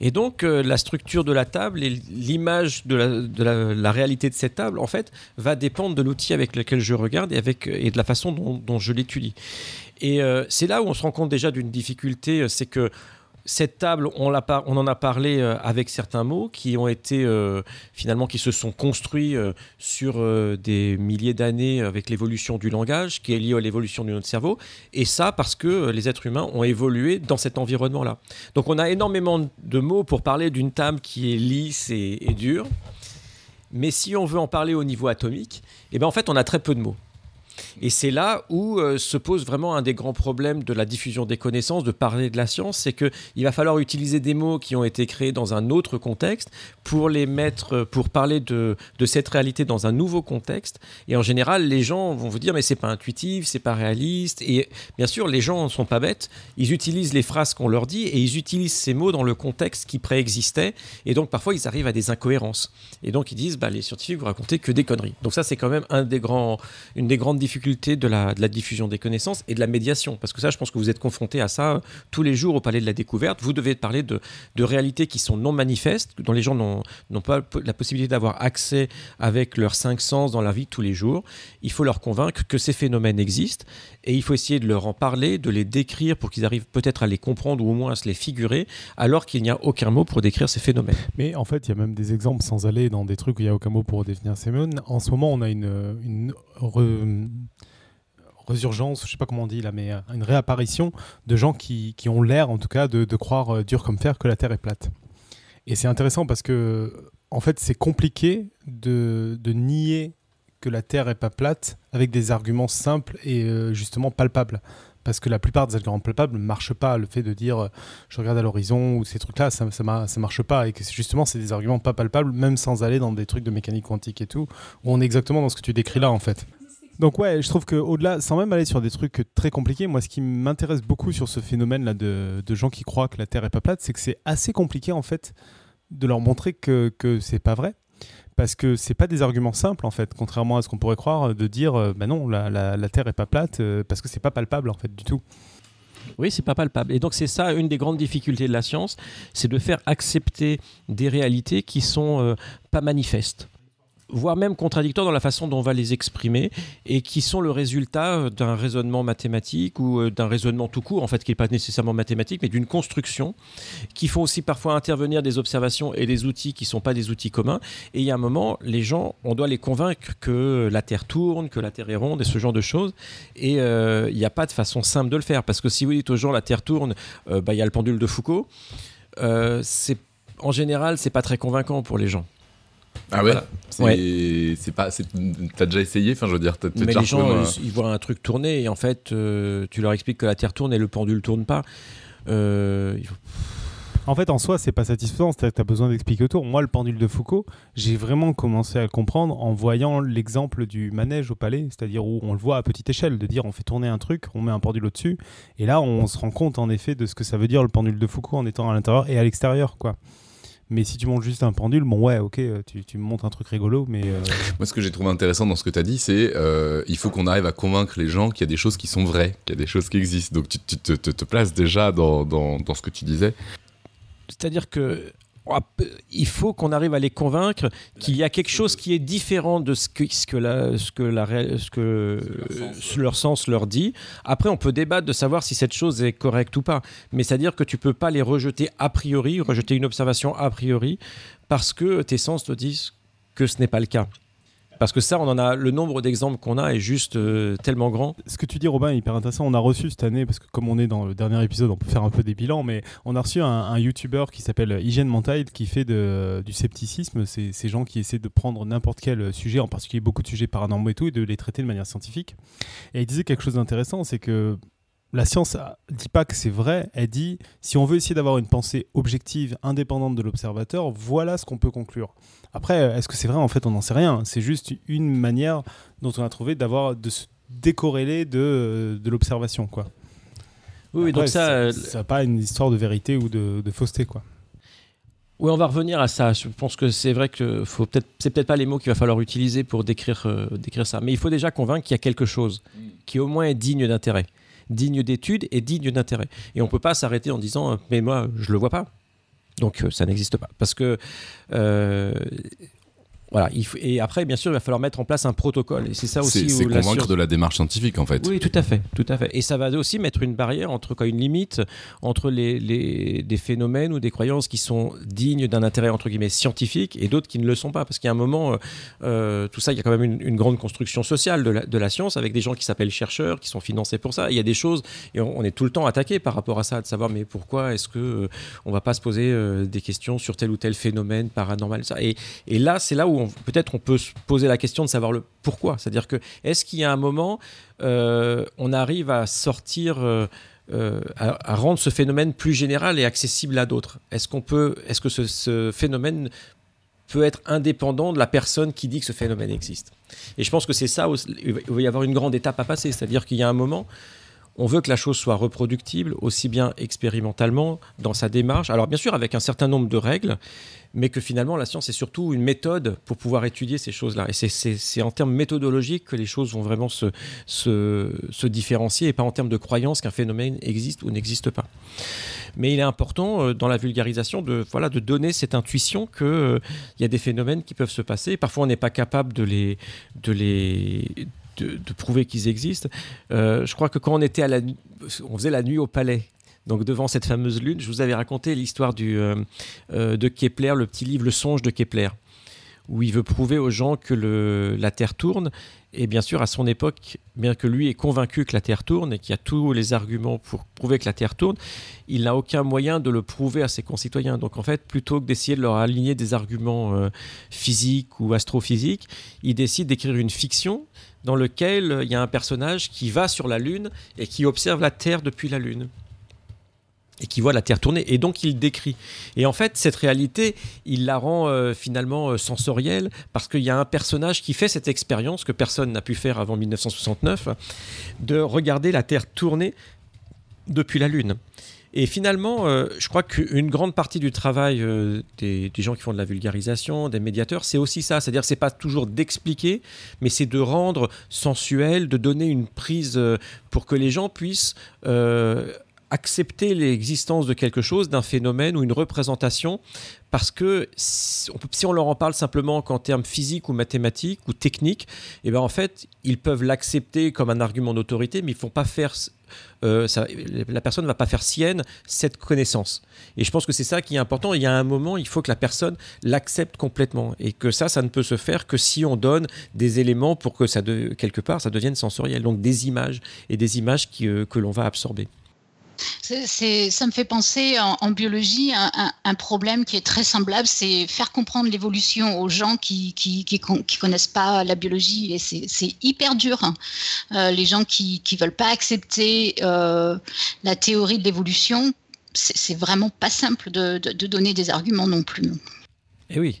Et donc, euh, la structure de la table et l'image de, la, réalité de cette table, en fait, va dépendre de l'outil avec lequel je regarde et, de la façon dont, dont je l'étudie. Et euh, c'est là où on se rend compte déjà d'une difficulté, euh, c'est que cette table, on, en a parlé euh, avec certains mots qui ont été euh, finalement qui se sont construits euh, sur des milliers d'années avec l'évolution du langage, qui est lié à l'évolution de notre cerveau, et ça parce que les êtres humains ont évolué dans cet environnement-là. Donc on a énormément de mots pour parler d'une table qui est lisse et, et dure, mais si on veut en parler au niveau atomique, eh ben en fait on a très peu de mots. Et c'est là où euh, se pose vraiment un des grands problèmes de la diffusion des connaissances, de parler de la science, c'est que il va falloir utiliser des mots qui ont été créés dans un autre contexte pour les mettre, euh, pour parler de, de cette réalité dans un nouveau contexte. Et en général, les gens vont vous dire mais c'est pas intuitif, c'est pas réaliste. Et bien sûr, les gens ne sont pas bêtes. Ils utilisent les phrases qu'on leur dit et ils utilisent ces mots dans le contexte qui préexistait. Et donc parfois ils arrivent à des incohérences. Et donc ils disent bah les scientifiques vous racontez que des conneries. Donc ça c'est quand même un des grands, une des grandes difficultés de la, diffusion des connaissances et de la médiation. Parce que ça, je pense que vous êtes confronté à ça euh, tous les jours au Palais de la Découverte. Vous devez parler de, réalités qui sont non manifestes, dont les gens n'ont pas la possibilité d'avoir accès avec leurs cinq sens dans la vie tous les jours. Il faut leur convaincre que ces phénomènes existent et il faut essayer de leur en parler, de les décrire pour qu'ils arrivent peut-être à les comprendre ou au moins à se les figurer, alors qu'il n'y a aucun mot pour décrire ces phénomènes. Mais en fait, il y a même des exemples sans aller dans des trucs où il n'y a aucun mot pour définir ces mots. En ce moment, on a une, une résurgence, je sais pas comment on dit là, mais euh, une réapparition de gens qui, ont l'air, en tout cas, de, croire euh, dur comme fer que la Terre est plate. Et c'est intéressant parce que, en fait, c'est compliqué de nier que la Terre est pas plate avec des arguments simples et euh, justement palpables. Parce que la plupart des arguments palpables ne marchent pas. Le fait de dire euh, je regarde à l'horizon ou ces trucs-là, ça, ça marche pas. Et que justement, c'est des arguments pas palpables, même sans aller dans des trucs de mécanique quantique et tout, on est exactement dans ce que tu décris là, en fait. Donc ouais, je trouve qu'au-delà, sans même aller sur des trucs très compliqués, moi ce qui m'intéresse beaucoup sur ce phénomène-là de, de gens qui croient que la Terre est pas plate, c'est que c'est assez compliqué en fait de leur montrer que, que c'est pas vrai. Parce que c'est pas des arguments simples en fait, contrairement à ce qu'on pourrait croire, de dire euh, bah non, la Terre est pas plate, euh, parce que c'est pas palpable en fait du tout. Oui, c'est pas palpable. Et donc c'est ça une des grandes difficultés de la science, c'est de faire accepter des réalités qui sont euh, pas manifestes voire même contradictoires dans la façon dont on va les exprimer et qui sont le résultat d'un raisonnement mathématique ou euh, d'un raisonnement tout court, en fait, qui n'est pas nécessairement mathématique, mais d'une construction, qui font aussi parfois intervenir des observations et des outils qui ne sont pas des outils communs. Et il y a un moment, les gens, on doit les convaincre que la Terre tourne, que la Terre est ronde et ce genre de choses. Et euh, il n'y a pas de façon simple de le faire, parce que si vous dites aux gens la Terre tourne, euh, bah, il y a le pendule de Foucault. C'est en général, c'est pas très convaincant pour les gens. Ah ouais Voilà. C'est Ouais. pas. T'as déjà essayé Enfin, je veux dire, Mais déjà les gens, euh, ils voient un truc tourner et en fait, euh, tu leur expliques que la Terre tourne et le pendule tourne pas. Euh, En fait, en soi, c'est pas satisfaisant, c'est-à-dire que tu as besoin d'expliquer autour. Moi, le pendule de Foucault, j'ai vraiment commencé à le comprendre en voyant l'exemple du manège au palais, c'est-à-dire où on le voit à petite échelle, de dire on fait tourner un truc, on met un pendule au-dessus, et là, on se rend compte en effet de ce que ça veut dire le pendule de Foucault en étant à l'intérieur et à l'extérieur, quoi. Mais si tu montes juste un pendule, bon ouais, ok, euh, tu, tu me montres un truc rigolo, mais euh, Moi, ce que j'ai trouvé intéressant dans ce que tu as dit, c'est euh, il faut qu'on arrive à convaincre les gens qu'il y a des choses qui sont vraies, qu'il y a des choses qui existent. Donc, tu, tu te, te- te places déjà dans, dans, dans ce que tu disais. C'est-à-dire que il faut qu'on arrive à les convaincre qu'il y a quelque chose qui est différent de ce que, ce que, la, ce que, la, ré- ce que ce leur sens leur dit. Après, on peut débattre de savoir si cette chose est correcte ou pas. Mais c'est-à-dire que tu peux pas les rejeter a priori, rejeter une observation a priori, parce que tes sens te disent que ce n'est pas le cas. Parce que ça, on en a le nombre d'exemples qu'on a est juste euh, tellement grand. Ce que tu dis, Robin, est hyper intéressant. On a reçu cette année, parce que comme on est dans le dernier épisode, on peut faire un peu des bilans, mais on a reçu un, YouTuber qui s'appelle Hygiène Mentale, qui fait du scepticisme. C'est ces gens qui essaient de prendre n'importe quel sujet, en particulier beaucoup de sujets paranormaux et tout, et de les traiter de manière scientifique. Et il disait quelque chose d'intéressant, c'est que la science euh, dit pas que c'est vrai, elle dit si on veut essayer d'avoir une pensée objective, indépendante de l'observateur, voilà ce qu'on peut conclure. Après, est-ce que c'est vrai? En fait, on n'en sait rien. C'est juste une manière dont on a trouvé d'avoir de se décorréler de, de l'observation, quoi. Oui, Après, donc ça, euh, ça n'a pas une histoire de vérité ou de, de fausseté, quoi. Oui, on va revenir à ça. Je pense que c'est vrai que faut peut-être, c'est peut-être pas les mots qu'il va falloir utiliser pour décrire, euh, décrire ça. Mais il faut déjà convaincre qu'il y a quelque chose qui au moins est digne d'intérêt, digne d'étude et digne d'intérêt. Et on peut pas s'arrêter en disant, mais moi, je le vois pas. Donc euh, ça n'existe pas. Parce que euh, voilà, il faut- et après, bien sûr, il va falloir mettre en place un protocole. Et c'est ça aussi C'est convaincre de la démarche scientifique en fait. oui, tout à fait, tout à fait. Et ça va aussi mettre une barrière entre quoi, une limite entre les, les- des phénomènes ou des croyances qui sont dignes d'un intérêt entre guillemets scientifique et d'autres qui ne le sont pas. Parce qu'il y a un moment, euh, euh, tout ça, il y a quand même une, une grande construction sociale de la, de la science avec des gens qui s'appellent chercheurs, qui sont financés pour ça. Et il y a des choses et on, on est tout le temps attaqué par rapport à ça, de savoir mais pourquoi est-ce que euh, on va pas se poser euh, des questions sur tel ou tel phénomène paranormal ça. Et, et là, c'est là où on- peut-être on peut se poser la question de savoir le pourquoi. C'est-à-dire que est-ce qu'il y a un moment, euh, on arrive à sortir, euh, euh, à, rendre ce phénomène plus général et accessible à d'autres? Est-ce qu'on peut, est-ce que ce, ce phénomène peut être indépendant de la personne qui dit que ce phénomène existe? Et je pense que c'est ça, va- il va y avoir une grande étape à passer. C'est-à-dire qu'il y a un moment. On veut que la chose soit reproductible, aussi bien expérimentalement, dans sa démarche. Alors bien sûr, avec un certain nombre de règles, mais que finalement la science est surtout une méthode pour pouvoir étudier ces choses-là. Et c'est- en termes méthodologiques que les choses vont vraiment se, différencier et pas en termes de croyance qu'un phénomène existe ou n'existe pas. Mais il est important euh, dans la vulgarisation de, voilà, de donner cette intuition qu'il y a des phénomènes qui peuvent se passer. Parfois on n'est pas capable de les... De les de, prouver qu'ils existent. Euh, je crois que quand on était à la, on faisait la nuit au palais, donc devant cette fameuse lune, je vous avais raconté l'histoire du, euh, euh, de Kepler, le petit livre Le songe de Kepler, où il veut prouver aux gens que la Terre tourne. Et bien sûr, à son époque, bien que lui est convaincu que la Terre tourne et qu'il a tous les arguments pour prouver que la Terre tourne, il n'a aucun moyen de le prouver à ses concitoyens. Donc en fait, plutôt que d'essayer de leur aligner des arguments physiques ou astrophysiques, il décide d'écrire une fiction dans laquelle il y a un personnage qui va sur la Lune et qui observe la Terre depuis la Lune et qui voit la Terre tourner. Et donc il décrit. Et en fait, cette réalité, il la rend euh, finalement euh, sensorielle parce qu'il y a un personnage qui fait cette expérience que personne n'a pu faire avant 1969, de regarder la Terre tourner depuis la Lune. Et finalement, euh, je crois qu'une grande partie du travail euh, des, gens qui font de la vulgarisation, des médiateurs, c'est aussi ça. C'est-à-dire, c'est pas toujours d'expliquer, mais c'est de rendre sensuel, de donner une prise euh, pour que les gens puissent accepter l'existence de quelque chose, d'un phénomène ou une représentation, parce que si on, leur en parle simplement qu'en termes physiques ou mathématiques ou techniques, et ben en fait, ils peuvent l'accepter comme un argument d'autorité, mais ils font pas faire euh, la personne ne va pas faire sienne cette connaissance. Et je pense que c'est ça qui est important. Il y a un moment, il faut que la personne l'accepte complètement. Et que ça, ça ne peut se faire que si on donne des éléments pour que ça, de- quelque part, ça devienne sensoriel. Donc des images et des images euh, que l'on va absorber. Ça me fait penser en, biologie un, un- problème qui est très semblable, c'est faire comprendre l'évolution aux gens qui qui, qui, con- qui connaissent pas la biologie et c'est hyper dur. hein. Euh, les gens qui qui veulent pas accepter euh, la théorie de l'évolution, c'est c'est vraiment pas simple de, de- donner des arguments non plus. Et oui.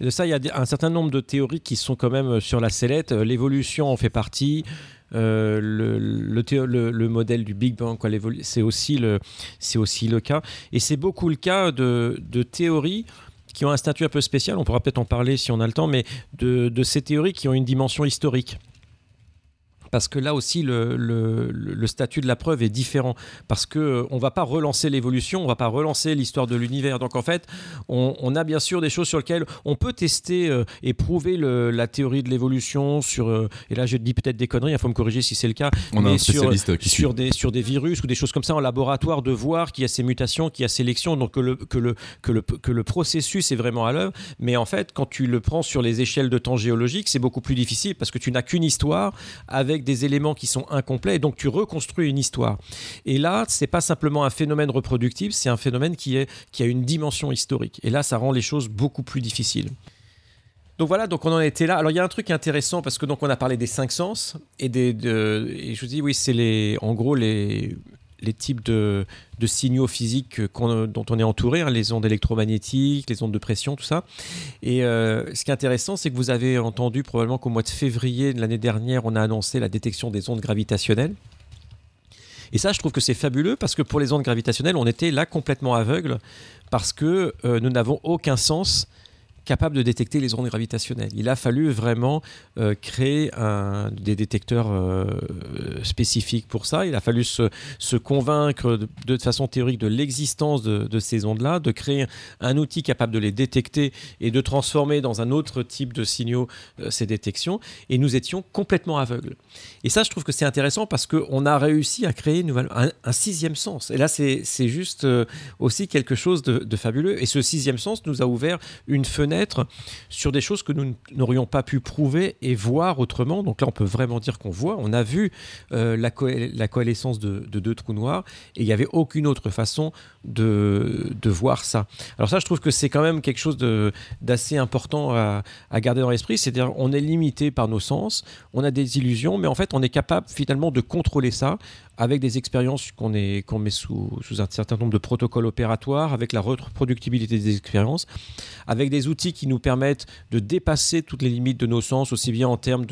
De ça, il y a un certain nombre de théories qui sont quand même euh, sur la sellette. L'évolution en fait partie. Euh, le, le, modèle du Big Bang, c'est aussi, aussi le cas. Et c'est beaucoup le cas de, de théories qui ont un statut un peu spécial. On pourra peut-être en parler si on a le temps, mais de, de ces théories qui ont une dimension historique. Parce que là aussi, le, le- le statut de la preuve est différent. Parce que euh, on va pas relancer l'évolution, on va pas relancer l'histoire de l'univers. Donc en fait, on, on a bien sûr des choses sur lesquelles on peut tester euh, et prouver le- la théorie de l'évolution sur. euh, et là, je dis peut-être des conneries, il faut me corriger si c'est le cas. On a mais un sur, suit. sur des sur des virus ou des choses comme ça en laboratoire, de voir qu'il y a ces mutations, qu'il y a sélection, donc que le que le que le que le processus est vraiment à l'œuvre. Mais en fait, quand tu le prends sur les échelles de temps géologiques, c'est beaucoup plus difficile parce que tu n'as qu'une histoire avec des éléments qui sont incomplets, et donc tu reconstruis une histoire. Et là, c'est pas simplement un phénomène reproductible, c'est un phénomène qui est qui a une dimension historique. Et là, ça rend les choses beaucoup plus difficiles. Donc voilà, donc on en était là. Alors il y a un truc intéressant parce que donc on a parlé des cinq sens et des de- et je vous dis oui c'est les en gros les les types de, signaux physiques dont on est entouré, hein, les ondes électromagnétiques, les ondes de pression, tout ça. Et euh, ce qui est intéressant, c'est que vous avez entendu probablement qu'au mois de février de l'année dernière, on a annoncé la détection des ondes gravitationnelles. Et ça, je trouve que c'est fabuleux parce que pour les ondes gravitationnelles, on était là complètement aveugle parce que euh, nous n'avons aucun sens capable de détecter les ondes gravitationnelles. Il a fallu vraiment euh, créer des détecteurs euh, spécifiques pour ça. Il a fallu se, convaincre de, façon théorique de l'existence de, ces ondes-là, de créer un outil capable de les détecter et de transformer dans un autre type de signaux euh, ces détections. Et nous étions complètement aveugles. Et ça, je trouve que c'est intéressant parce qu'on a réussi à créer un, sixième sens. Et là, c'est juste aussi quelque chose de fabuleux. Et ce sixième sens nous a ouvert une fenêtre sur des choses que nous n'aurions pas pu prouver et voir autrement. Donc là, on peut vraiment dire qu'on voit. On a vu euh, la, la coalescence de, de deux trous noirs et il n'y avait aucune autre façon de, de voir ça. Alors ça, je trouve que c'est quand même quelque chose d'assez important à, à garder dans l'esprit. C'est-à-dire, on est limité par nos sens, on a des illusions, mais en fait, on est capable finalement de contrôler ça avec des expériences qu'on met sous, un certain nombre de protocoles opératoires, avec la reproductibilité des expériences, avec des outils qui nous permettent de dépasser toutes les limites de nos sens, aussi bien en termes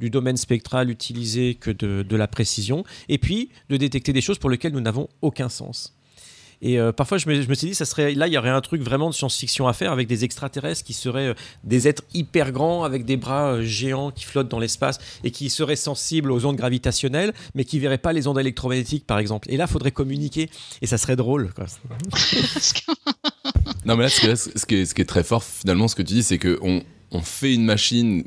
du domaine spectral utilisé que de la précision, et puis de détecter des choses pour lesquelles nous n'avons aucun sens. Et euh, parfois, je me, je me suis dit, ça serait, là, il y aurait un truc vraiment de science-fiction à faire avec des extraterrestres qui seraient euh, des êtres hyper grands avec des bras euh, géants qui flottent dans l'espace et qui seraient sensibles aux ondes gravitationnelles, mais qui verraient pas les ondes électromagnétiques, par exemple. Et là, il faudrait communiquer et ça serait drôle. Quoi. Non, mais là, ce, que- ce qui est, ce qui est très fort, finalement, ce que tu dis, c'est qu'on on fait une machine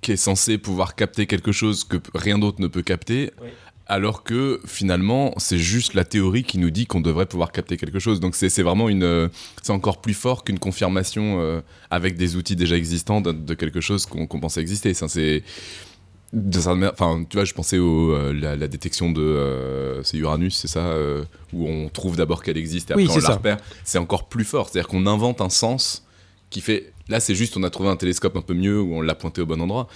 qui est censée pouvoir capter quelque chose que rien d'autre ne peut capter. Oui. Alors que finalement, c'est juste la théorie qui nous dit qu'on devrait pouvoir capter quelque chose. Donc c'est vraiment une, euh, c'est encore plus fort qu'une confirmation euh, avec des outils déjà existants de, de quelque chose qu'on pensait exister. Ça, c'est enfin, tu vois, je pensais au euh, la, la détection de, euh, c'est Uranus, c'est ça, euh, où on trouve d'abord qu'elle existe et Oui, après on c'est la ça. repère. C'est encore plus fort, c'est-à-dire qu'on invente un sens qui fait. Là, c'est juste, on a trouvé un télescope un peu mieux où on l'a pointé au bon endroit.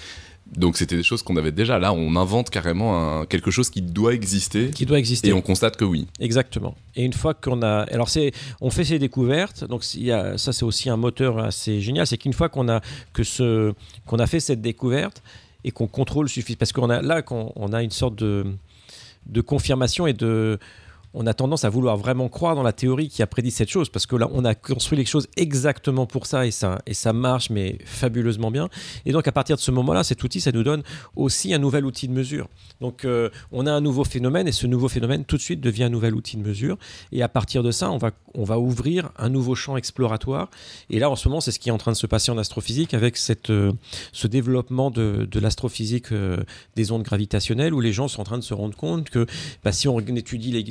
Donc c'était des choses qu'on avait déjà. Là, on invente carrément un- quelque chose qui doit exister Qui doit exister. et on constate que oui. Exactement. Et une fois qu'on a, alors c'est, on fait ces découvertes. Donc il y a, ça c'est aussi un moteur assez génial, c'est qu'une fois qu'on a que ce, qu'on a fait cette découverte et qu'on contrôle suffit, parce qu'on a là qu'on on a une sorte de, de confirmation et de on a tendance à vouloir vraiment croire dans la théorie qui a prédit cette chose, parce que là, on a construit les choses exactement pour ça, et ça, et ça marche, mais fabuleusement bien. Et donc, à partir de ce moment-là, cet outil, ça nous donne aussi un nouvel outil de mesure. Donc, euh, on a un nouveau phénomène, et ce nouveau phénomène, tout de suite, devient un nouvel outil de mesure. Et à partir de ça, on va, on va ouvrir un nouveau champ exploratoire. Et là, en ce moment, c'est ce qui est en train de se passer en astrophysique, avec cette, euh, ce développement de, de l'astrophysique euh, des ondes gravitationnelles, où les gens sont en train de se rendre compte que bah, si on étudie les-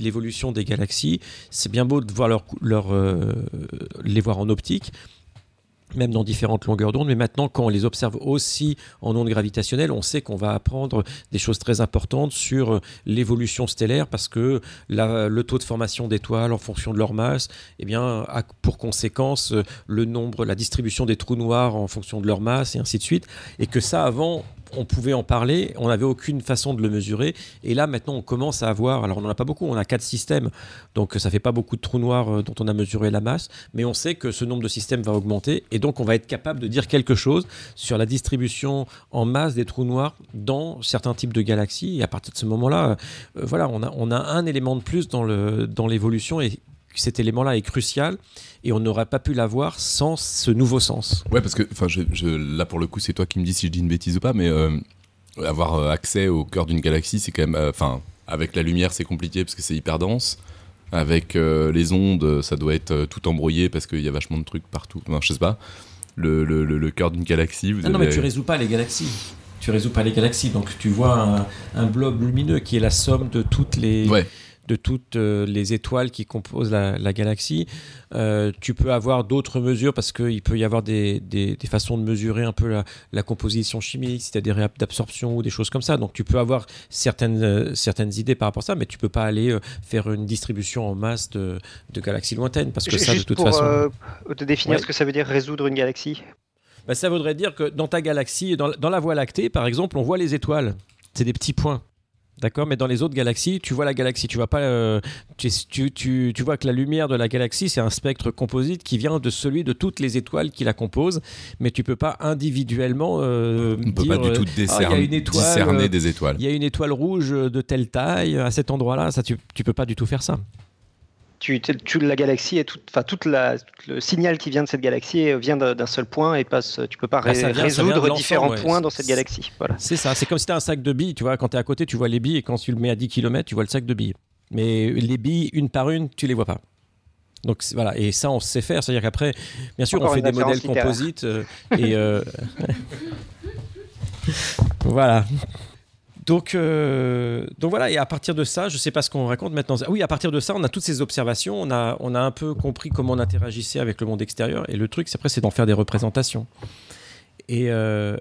des galaxies, c'est bien beau de voir leur, euh, les voir en optique, même dans différentes longueurs d'onde, mais maintenant quand on les observe aussi en ondes gravitationnelles, on sait qu'on va apprendre des choses très importantes sur euh, l'évolution stellaire parce que le taux de formation d'étoiles en fonction de leur masse, eh bien, a pour conséquence euh, le nombre, la distribution des trous noirs en fonction de leur masse et ainsi de suite, et que ça avant on pouvait en parler, on n'avait aucune façon de le mesurer, et là maintenant on commence à avoir, alors on n'en a pas beaucoup, on a quatre systèmes, donc ça fait pas beaucoup de trous noirs euh, dont on a mesuré la masse, mais on sait que ce nombre de systèmes va augmenter, et donc on va être capable de dire quelque chose sur la distribution en masse des trous noirs dans certains types de galaxies, et à partir de ce moment-là, euh, voilà, on a, un élément de plus dans l'évolution, et cet élément-là est crucial, et on n'aurait pas pu l'avoir sans ce nouveau sens. Ouais, parce que enfin, je, je- là pour le coup, c'est toi qui me dis si je dis une bêtise ou pas, mais euh, avoir euh, accès au cœur d'une galaxie, c'est quand même, euh, enfin, avec la lumière, c'est compliqué parce que c'est hyper dense. Avec euh, les ondes, ça doit être tout embrouillé parce qu'il y a vachement de trucs partout. Enfin, je sais pas. Le, le, le- le cœur d'une galaxie, vous Ah non, avez- mais tu résous pas les galaxies. Tu résous pas les galaxies. Donc tu vois un, un blob lumineux qui est la somme de toutes les, Ouais. De toutes euh, les étoiles qui composent la, la galaxie. Euh, tu peux avoir d'autres mesures parce qu'il peut y avoir des, des- des façons de mesurer un peu la, la composition chimique, si tu as des d'absorption ou des choses comme ça. Donc tu peux avoir certaines, euh, certaines idées par rapport à ça, mais tu peux pas aller euh, faire une distribution en masse de, de galaxies lointaines parce que ça, de toute pour façon. te définir Ouais. ce que ça veut dire résoudre une galaxie. Bah, ça voudrait dire que dans ta galaxie, dans, dans la Voie lactée, par exemple, on voit les étoiles. C'est des petits points. D'accord, mais dans les autres galaxies, tu vois la galaxie, tu vois pas, euh, tu, tu, tu, tu vois que la lumière de la galaxie, c'est un spectre composite qui vient de celui de toutes les étoiles qui la composent, mais tu peux pas individuellement euh, On peut dire, pas du tout euh, ah, il y a décerner, une étoile, discerner des étoiles. il y a une étoile rouge de telle taille à cet endroit-là, ça tu, tu peux pas du tout faire ça. Tu, tu- la galaxie est toute, enfin toute la, tout le signal qui vient de cette galaxie vient d'un seul point et passe. Tu peux pas Bah, ré- vient- résoudre différents ouais. points dans cette galaxie. Voilà. C'est ça, c'est comme si tu as un sac de billes, tu vois, quand tu es à côté, tu vois les billes, et quand tu le mets à 10 km, tu vois le sac de billes. Mais les billes, une par une, tu les vois pas. Donc voilà, et ça on sait faire, c'est-à-dire qu'après, bien sûr, Encore on fait des modèles littéraire. composites, euh, et euh, voilà. Donc, euh, donc voilà, et à partir de ça, je sais pas ce qu'on raconte maintenant. Oui, à partir de ça, on a toutes ces observations, on a, on a un peu compris comment on interagissait avec le monde extérieur, et le truc, c'est après, c'est d'en faire des représentations. Et, euh,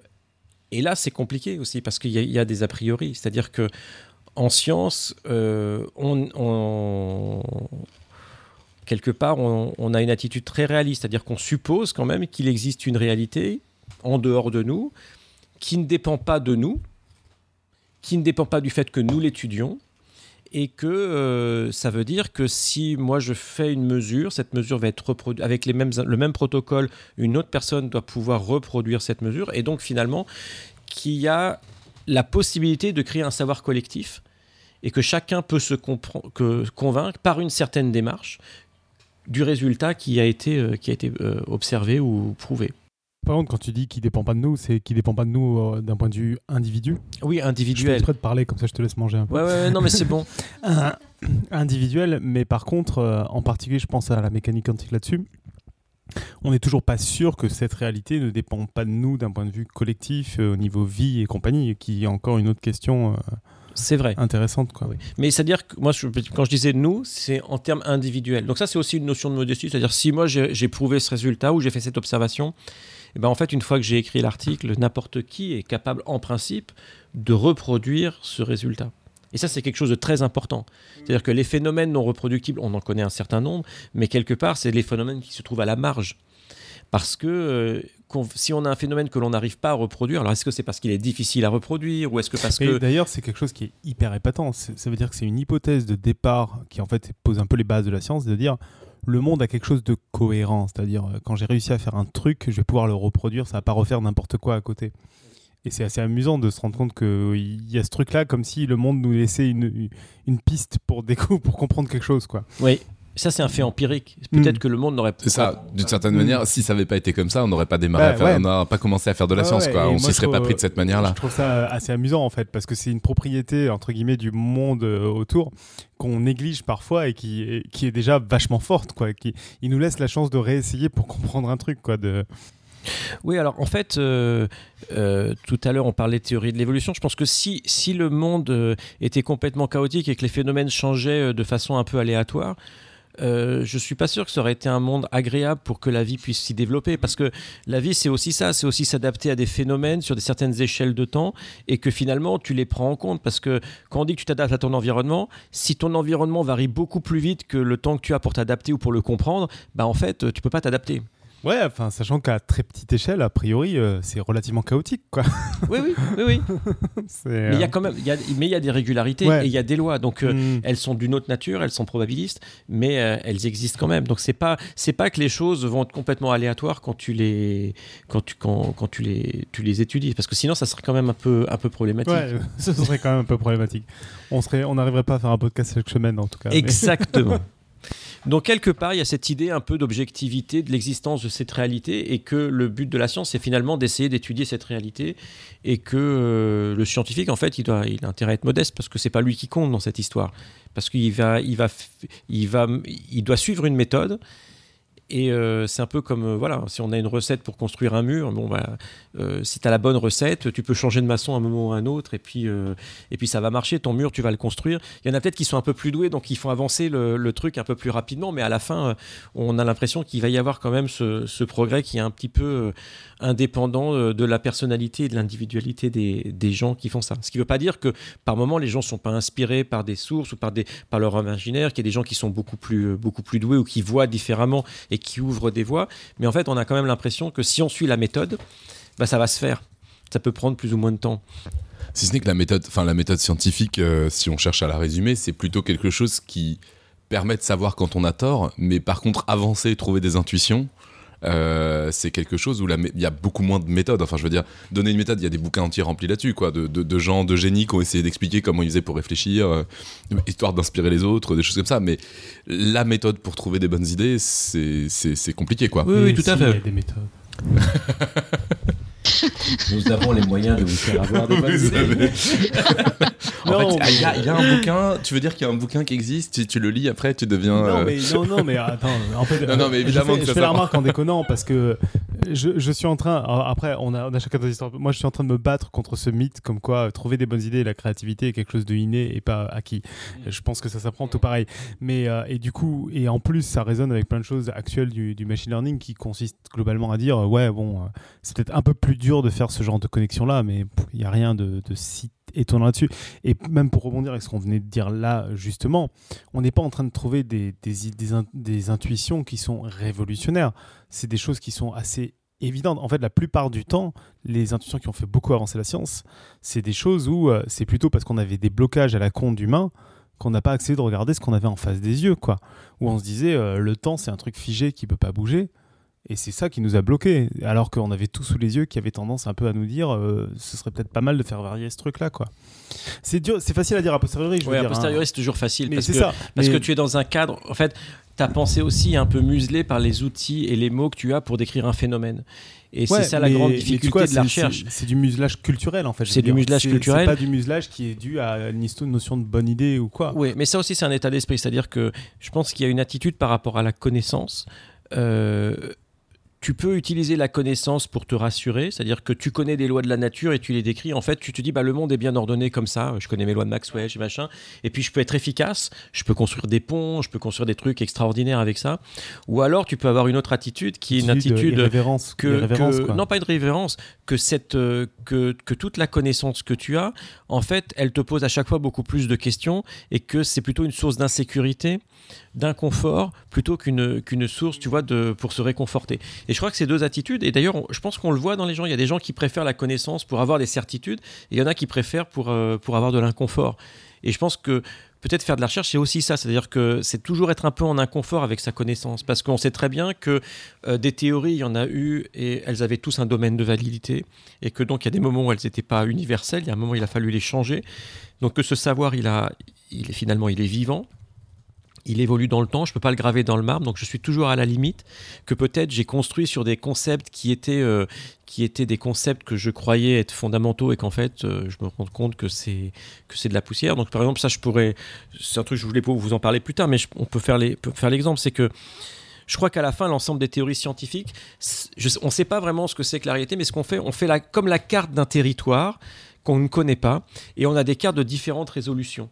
et là, c'est compliqué aussi, parce qu'il y, a- des a priori, c'est-à-dire que en science, euh, on, quelque part, on a une attitude très réaliste, c'est-à-dire qu'on suppose quand même qu'il existe une réalité en dehors de nous, qui ne dépend pas de nous, qui ne dépend pas du fait que nous l'étudions, et que euh, ça veut dire que si moi je fais une mesure, cette mesure va être reproduite avec les mêmes, le même protocole, une autre personne doit pouvoir reproduire cette mesure, et donc finalement qu'il y a la possibilité de créer un savoir collectif et que chacun peut se que, convaincre par une certaine démarche du résultat qui a été, euh, qui a été euh, observé ou prouvé. Par contre, quand tu dis qu'il dépend pas de nous, c'est qu'il dépend pas de nous euh, d'un point de vue individu. Oui, Je individuel. exprès de parler, comme ça je te laisse manger un peu. Ouais, ouais, ouais, non, mais c'est bon. Un- individuel, mais par contre, euh, en particulier, je pense à la mécanique quantique là-dessus. On n'est toujours pas sûr que cette réalité ne dépend pas de nous d'un point de vue collectif, euh, au niveau vie et compagnie, qui est encore une autre question C'est vrai. intéressante. Quoi. Oui. Mais c'est-à-dire que moi, je- quand je disais nous, c'est en termes individuels. Donc ça, c'est aussi une notion de modestie. C'est-à-dire si moi, j'ai prouvé ce résultat ou j'ai fait cette observation, et ben en fait, une fois que j'ai écrit l'article, n'importe qui est capable, en principe, de reproduire ce résultat. Et ça, c'est quelque chose de très important. C'est-à-dire que les phénomènes non reproductibles, on en connaît un certain nombre, mais quelque part, c'est les phénomènes qui se trouvent à la marge. Parce que euh, si on a un phénomène que l'on n'arrive pas à reproduire, alors est-ce que c'est parce qu'il est difficile à reproduire ou est-ce que parce Mais que... d'ailleurs, c'est quelque chose qui est hyper épatant. Ça veut dire que c'est une hypothèse de départ qui en fait pose un peu les bases de la science, de dire le monde a quelque chose de cohérent. C'est-à-dire euh, quand j'ai réussi à faire un truc, je vais pouvoir le reproduire, ça va pas refaire n'importe quoi à côté. Et c'est assez amusant de se rendre compte qu'il y a ce truc-là, comme si le monde nous laissait une, une piste pour, pour comprendre quelque chose. Quoi. Oui, ça c'est un fait empirique. Peut-être Mm. que le monde n'aurait C'est ça, d'une certaine Mm. manière, si ça n'avait pas été comme ça, on n'aurait pas démarré Ouais, à faire, ouais. on n'aurait pas commencé à faire de la Ouais, science, ouais, quoi. et On s'y serait pas pris de cette manière-là. Je trouve ça assez amusant en fait, parce que c'est une propriété entre guillemets du monde euh, autour qu'on néglige parfois et qui, est- qui est déjà vachement forte. Quoi. Qui, il nous laisse la chance de réessayer pour comprendre un truc. Quoi, de... Oui, alors en fait, euh, euh, tout à l'heure on parlait de théorie de l'évolution. Je pense que si, si le monde euh, était complètement chaotique et que les phénomènes changeaient euh, de façon un peu aléatoire, euh, je suis pas sûr que ça aurait été un monde agréable pour que la vie puisse s'y développer. Parce que la vie, c'est aussi ça, c'est aussi s'adapter à des phénomènes sur des certaines échelles de temps et que finalement tu les prends en compte. Parce que quand on dit que tu t'adaptes à ton environnement, si ton environnement varie beaucoup plus vite que le temps que tu as pour t'adapter ou pour le comprendre, bah en fait, tu peux pas t'adapter. Ouais, enfin, sachant qu'à très petite échelle, a priori, euh, c'est relativement chaotique. Quoi. Oui, oui, oui, oui. Mais il y a euh, quand même, y a, mais il y a des régularités Ouais. et il y a des lois. Donc euh, hmm. elles sont d'une autre nature, elles sont probabilistes, mais euh, elles existent quand même. Donc c'est pas, c'est pas que les choses vont être complètement aléatoires quand tu les, quand tu, quand, quand tu les, tu les étudies, parce que sinon ça serait quand même un peu, un peu problématique. Ouais, ce serait quand même un peu problématique. On serait, on n'arriverait pas à faire un podcast chaque semaine en tout cas. mais- Exactement. Donc quelque part, il y a cette idée un peu d'objectivité de l'existence de cette réalité et que le but de la science, c'est finalement d'essayer d'étudier cette réalité et que euh, le scientifique, en fait, il, doit, il a intérêt à être modeste parce que c'est pas lui qui compte dans cette histoire. Parce qu'il va, il va, il va, il doit suivre une méthode. Et euh, c'est un peu comme, euh, voilà, si on a une recette pour construire un mur, bon, bah, euh, si tu as la bonne recette, tu peux changer de maçon à un moment ou à un autre, et puis, euh, et puis ça va marcher, ton mur, tu vas le construire. Il y en a peut-être qui sont un peu plus doués, donc ils font avancer le, truc un peu plus rapidement, mais à la fin, euh, on a l'impression qu'il va y avoir quand même ce, progrès qui est un petit peu indépendant de la personnalité et de l'individualité des, gens qui font ça. Ce qui ne veut pas dire que par moment, les gens ne sont pas inspirés par des sources ou par, des, par leur imaginaire, qu'il y a des gens qui sont beaucoup plus, beaucoup plus doués ou qui voient différemment et qui ouvrent des voies. Mais en fait, on a quand même l'impression que si on suit la méthode, bah, ça va se faire. Ça peut prendre plus ou moins de temps. Si ce n'est que la méthode, enfin la méthode scientifique, euh, si on cherche à la résumer, c'est plutôt quelque chose qui permet de savoir quand on a tort, mais par contre avancer, trouver des intuitions, euh, c'est quelque chose où il y a beaucoup moins de méthodes. Enfin, je veux dire, donner une méthode, il y a des bouquins entiers remplis là-dessus, quoi, de, de- de gens, de génies qui ont essayé d'expliquer comment ils faisaient pour réfléchir, euh, histoire d'inspirer les autres, des choses comme ça. Mais la méthode pour trouver des bonnes idées, c'est compliqué, quoi. Oui, oui, Mais tout à si, Il y fait. a des méthodes. Nous avons les moyens de vous faire avoir des bonnes Vous idées. avez- En Non, fait, il y, a- il y a un bouquin, tu veux dire qu'il y a un bouquin qui existe, tu, tu le lis après, tu deviens. Non euh, mais, non, non, mais attends. En fait, Non, non, mais euh, évidemment je que fais, ça je fais la sert. remarque en déconnant parce que je, je suis en train. alors Après, on a, on a chacun des histoires. Moi, je suis en train de me battre contre ce mythe comme quoi euh, trouver des bonnes idées et la créativité est quelque chose de inné et pas acquis. Je pense que ça s'apprend tout pareil. Mais euh, et du coup, et en plus, ça résonne avec plein de choses actuelles du, du machine learning qui consiste globalement à dire euh, ouais, bon, euh, c'est peut-être un peu plus dur de faire ce genre de connexion là, mais il n'y a rien de, de si étonnant là-dessus. Et même pour rebondir avec ce qu'on venait de dire là, justement, on n'est pas en train de trouver des, des, des in- des intuitions qui sont révolutionnaires. C'est des choses qui sont assez évidentes. En fait, la plupart du temps, les intuitions qui ont fait beaucoup avancer la science, c'est des choses où euh, c'est plutôt parce qu'on avait des blocages à la con d'humain qu'on n'a pas accès de regarder ce qu'on avait en face des yeux, quoi. Où on se disait, euh, le temps, c'est un truc figé qui peut pas bouger. Et c'est ça qui nous a bloqués, alors qu'on avait tout sous les yeux, qui avait tendance un peu à nous dire, euh, ce serait peut-être pas mal de faire varier ce truc-là, quoi. C'est dur, c'est facile à dire a posteriori. Je veux a hein. posteriori, c'est toujours facile. Mais parce que, ça. Parce Mais- que tu es dans un cadre. En fait, ta pensée aussi est un peu muselée par les outils et les mots que tu as pour décrire un phénomène. Et Ouais, c'est ça la grande difficulté de la recherche. c'est- du muselage culturel en fait. C'est du muselage culturel. C'est pas du muselage qui est dû à une notion de bonne idée ou quoi. Oui, mais ça aussi, c'est un état d'esprit. C'est-à-dire que je pense qu'il y a une attitude par rapport à la connaissance. Euh, tu peux utiliser la connaissance pour te rassurer, c'est-à-dire que tu connais des lois de la nature et tu les décris. En fait, tu te dis, bah, le monde est bien ordonné comme ça. Je connais mes lois de Maxwell, j'ai machin. Et puis, je peux être efficace. Je peux construire des ponts, je peux construire des trucs extraordinaires avec ça. Ou alors, tu peux avoir une autre attitude qui est une Attitude, irrévérence, que, non pas une révérence que cette euh, que, que toute la connaissance que tu as en fait elle te pose à chaque fois beaucoup plus de questions et que c'est plutôt une source d'insécurité d'inconfort plutôt qu'une qu'une source tu vois de pour se réconforter et je crois que ces deux attitudes et d'ailleurs je pense qu'on le voit dans les gens il y a des gens qui préfèrent la connaissance pour avoir des certitudes et il y en a qui préfèrent pour euh, pour avoir de l'inconfort et je pense que peut-être faire de la recherche, c'est aussi ça. C'est-à-dire que c'est toujours être un peu en inconfort avec sa connaissance. Parce qu'on sait très bien que euh, des théories, il y en a eu et elles avaient tous un domaine de validité. Et que donc, il y a des moments où elles n'étaient pas universelles. Il y a un moment où il a fallu les changer. Donc, que ce savoir, il, a, il est, finalement, il est vivant. Il évolue dans le temps, je ne peux pas le graver dans le marbre, donc je suis toujours à la limite que peut-être j'ai construit sur des concepts qui étaient, euh, qui étaient des concepts que je croyais être fondamentaux et qu'en fait euh, je me rends compte que c'est que c'est de la poussière. Donc par exemple ça je pourrais, c'est un truc je voulais vous en parler plus tard, mais on peut faire les, faire l'exemple, c'est que je crois qu'à la fin, l'ensemble des théories scientifiques, on ne sait pas vraiment ce que c'est que la réalité, mais ce qu'on fait, on fait comme la carte d'un territoire qu'on ne connaît pas, et on a des cartes de différentes résolutions.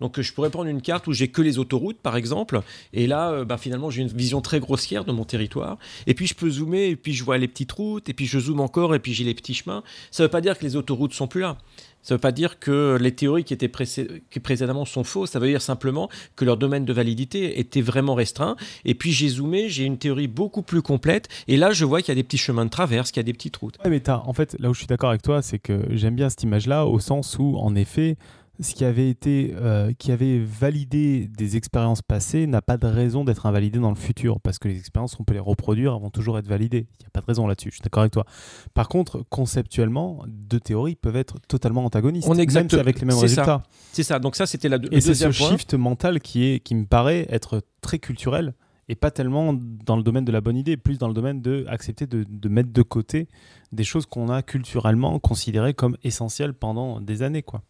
Donc euh, je pourrais prendre une carte où j'ai que les autoroutes, par exemple, et là, euh, ben, finalement, j'ai une vision très grossière de mon territoire. Et puis je peux zoomer, et puis je vois les petites routes, et puis je zoome encore, et puis j'ai les petits chemins. Ça ne veut pas dire que les autoroutes sont plus là. Ça ne veut pas dire que les théories qui étaient précédemment sont fausses. Ça veut dire simplement que leur domaine de validité était vraiment restreint. Et puis j'ai zoomé, j'ai une théorie beaucoup plus complète. Et là, je vois qu'il y a des petits chemins de traverse, qu'il y a des petites routes. Mais en fait, là où je suis d'accord avec toi, c'est que j'aime bien cette image-là, au sens où, en effet, ce qui avait été, euh, qui avait validé des expériences passées n'a pas de raison d'être invalidé dans le futur, parce que les expériences, on peut les reproduire, elles vont toujours être validées. Il n'y a pas de raison là-dessus. Je suis d'accord avec toi. Par contre, conceptuellement, deux théories peuvent être totalement antagonistes, On est même si avec les mêmes résultats. C'est ça. Donc ça, c'était la, le Et c'est ce point. shift mental qui, est, qui me paraît être très culturel et pas tellement dans le domaine de la bonne idée, plus dans le domaine de accepter de, de mettre de côté des choses qu'on a culturellement considérées comme essentielles pendant des années. Quoi.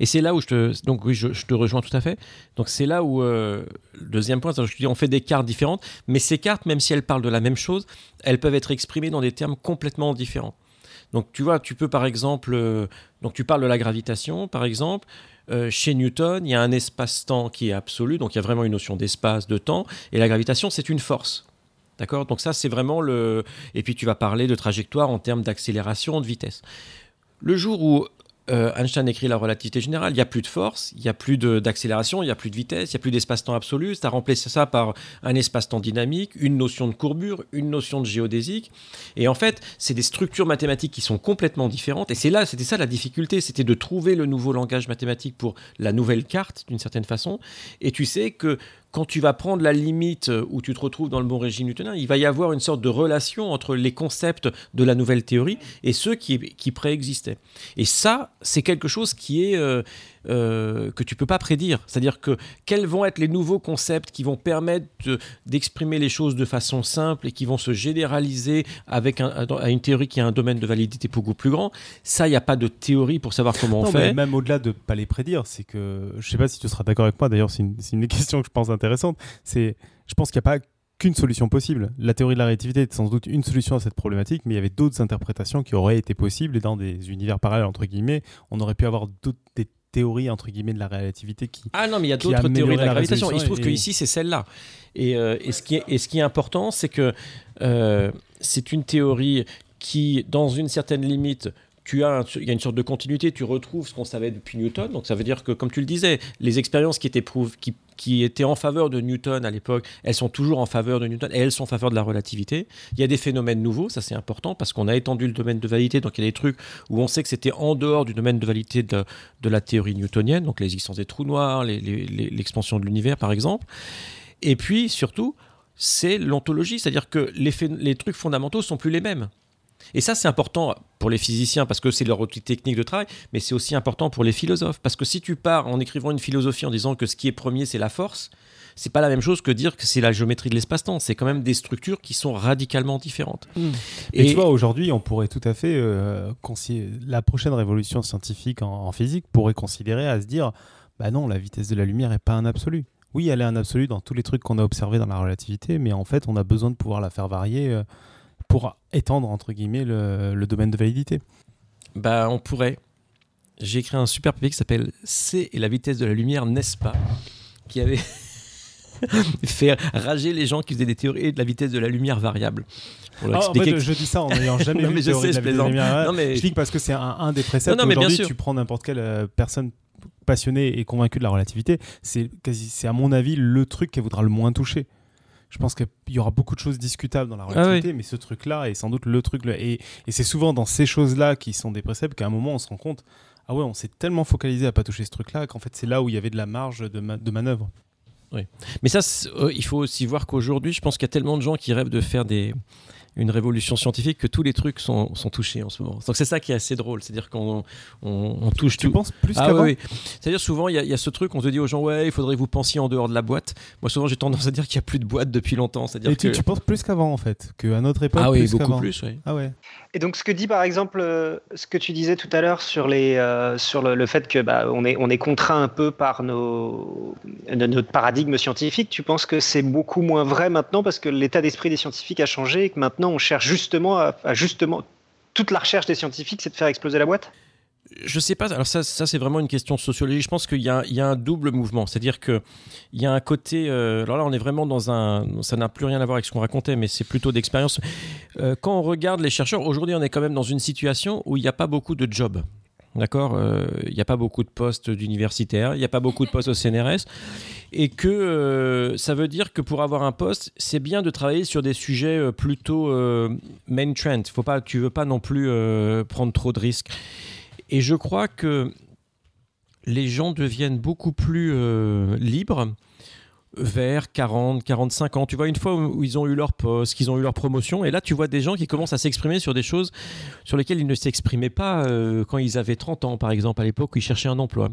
Et c'est là où je te, donc oui, je, te rejoins tout à fait. Donc c'est là où euh, deuxième point, je te dis, on fait des cartes différentes, mais ces cartes, même si elles parlent de la même chose, elles peuvent être exprimées dans des termes complètement différents. Donc tu vois, tu peux par exemple, euh, donc tu parles de la gravitation, par exemple. Euh, chez Newton, il y a un espace-temps qui est absolu, donc il y a vraiment une notion d'espace, de temps, et la gravitation, c'est une force. D'accord? Donc ça, c'est vraiment le. Et puis tu vas parler de trajectoire en termes d'accélération, de vitesse. Le jour où euh, Einstein écrit la relativité générale, il n'y a plus de force, il n'y a plus d'accélération, il n'y a plus de vitesse, il n'y a plus d'espace-temps absolu. Tu as remplacé ça par un espace-temps dynamique, une notion de courbure, une notion de géodésique. Et en fait, c'est des structures mathématiques qui sont complètement différentes. Et c'est là, c'était ça la difficulté, c'était de trouver le nouveau langage mathématique pour la nouvelle carte, d'une certaine façon. Et tu sais que quand tu vas prendre la limite euh, où tu te retrouves dans le bon régime newtonien, il va y avoir une sorte de relation entre les concepts de la nouvelle théorie et ceux qui, préexistaient. Et ça, c'est quelque chose qui est euh, euh, que tu peux pas prédire. C'est-à-dire que quels vont être les nouveaux concepts qui vont permettre de- d'exprimer les choses de façon simple et qui vont se généraliser avec un- à une théorie qui a un domaine de validité beaucoup plus grand? Ça, il n'y a pas de théorie pour savoir comment on Non, fait. même au-delà de pas les prédire, c'est que je sais pas si tu seras d'accord avec moi. D'ailleurs, c'est une, une des questions que je pense intéressante. C'est, je pense qu'il n'y a pas qu'une solution possible. La théorie de la relativité est sans doute une solution à cette problématique, mais il y avait d'autres interprétations qui auraient été possibles et dans des univers parallèles entre guillemets, on aurait pu avoir d'autres des théories entre guillemets de la relativité qui Ah non, mais il y a d'autres théories de la la gravitation. Il se trouve que et- ici, c'est celle-là. Et, euh, et, ce qui est, et ce qui est important, c'est que euh, c'est une théorie qui, dans une certaine limite, tu as il y a une sorte de continuité, tu retrouves ce qu'on savait depuis Newton. Donc ça veut dire que, comme tu le disais, les expériences qui étaient, qui, étaient en faveur de Newton à l'époque, elles sont toujours en faveur de Newton et elles sont en faveur de la relativité. Il y a des phénomènes nouveaux, ça c'est important parce qu'on a étendu le domaine de validité. Donc il y a des trucs où on sait que c'était en dehors du domaine de validité de, la théorie newtonienne, donc l'existence des trous noirs, l'expansion de l'univers par exemple. Et puis surtout, c'est l'ontologie, c'est-à-dire que les, les trucs fondamentaux sont plus les mêmes. Et ça, c'est important pour les physiciens parce que c'est leur outil technique de travail, mais c'est aussi important pour les philosophes. Parce que si tu pars en écrivant une philosophie en disant que ce qui est premier, c'est la force, c'est pas la même chose que dire que c'est la géométrie de l'espace-temps. C'est quand même des structures qui sont radicalement différentes. Et, tu vois, aujourd'hui, on pourrait tout à fait. euh, la prochaine révolution scientifique en, en physique pourrait considérer à se dire bah non, la vitesse de la lumière n'est pas un absolu. Oui, elle est un absolu dans tous les trucs qu'on a observés dans la relativité, mais en fait, on a besoin de pouvoir la faire varier euh, pour étendre, entre guillemets, le, le domaine de validité. Bah, on pourrait. J'ai écrit un super papier qui s'appelle C et la vitesse de la lumière, n'est-ce pas? Qui avait fait rager les gens qui faisaient des théories de la vitesse de la lumière variable. Pour Ah, en expliquer fait, que- je dis ça en n'ayant jamais Non, vu mais je sais, de je la vitesse de la lumière. Non, mais- Je dis parce que c'est un, un des préceptes. Non, non, mais Aujourd'hui, tu prends n'importe quelle euh, personne passionnée et convaincue de la relativité, c'est quasi, c'est à mon avis le truc qu'elle voudra le moins toucher. Je pense qu'il y aura beaucoup de choses discutables dans la Ah relativité, mais ce truc-là est sans doute le truc. Et, et c'est souvent dans ces choses-là qui sont des préceptes qu'à un moment on se rend compte ah ouais, on s'est tellement focalisé à pas toucher ce truc-là qu'en fait c'est là où il y avait de la marge de, ma- de manœuvre. Mais ça, euh, il faut aussi voir qu'aujourd'hui, je pense qu'il y a tellement de gens qui rêvent de faire des, une révolution scientifique que tous les trucs sont, sont touchés en ce moment. Donc c'est ça qui est assez drôle, c'est-à-dire qu'on on, on touche Tu tout. penses plus Ah qu'avant oui, oui. C'est-à-dire souvent, il y, a- il y a ce truc, on se dit aux gens, ouais, il faudrait que vous pensiez en dehors de la boîte. Moi, souvent, j'ai tendance à dire qu'il n'y a plus de boîte depuis longtemps. C'est-à-dire Et tu, que... tu penses plus qu'avant en fait, qu'à notre époque. Ah oui, plus beaucoup qu'avant. plus, oui. Ah ouais. Et donc, ce que dit par exemple, euh, ce que tu disais tout à l'heure sur, les, euh, sur le, le fait que bah, on, est, on est contraint un peu par nos, no- notre paradigme scientifique, tu penses que c'est beaucoup moins vrai maintenant parce que l'état d'esprit des scientifiques a changé et que maintenant on cherche justement à, justement. Toute la recherche des scientifiques, c'est de faire exploser la boîte? Je sais pas. Alors ça, ça c'est vraiment une question de sociologie. Je pense qu'il y, y a un double mouvement. C'est-à-dire que il y a un côté. euh, alors là, on est vraiment dans un. Ça n'a plus rien à voir avec ce qu'on racontait, mais c'est plutôt d'expérience. Euh, quand on regarde les chercheurs, aujourd'hui, on est quand même dans une situation où il n'y a pas beaucoup de jobs. D'accord Euh, Il n'y a pas beaucoup de postes d'universitaires, il n'y a pas beaucoup de postes au CNRS. Et que euh, ça veut dire que pour avoir un poste, c'est bien de travailler sur des sujets euh, plutôt main trend. Faut pas, tu veux pas non plus prendre trop de risques. Et je crois que les gens deviennent beaucoup plus libres vers 40, 45 ans. Tu vois, une fois où ils ont eu leur poste, qu'ils ont eu leur promotion, et là, tu vois des gens qui commencent à s'exprimer sur des choses sur lesquelles ils ne s'exprimaient pas euh, quand ils avaient 30 ans, par exemple, à l'époque où ils cherchaient un emploi.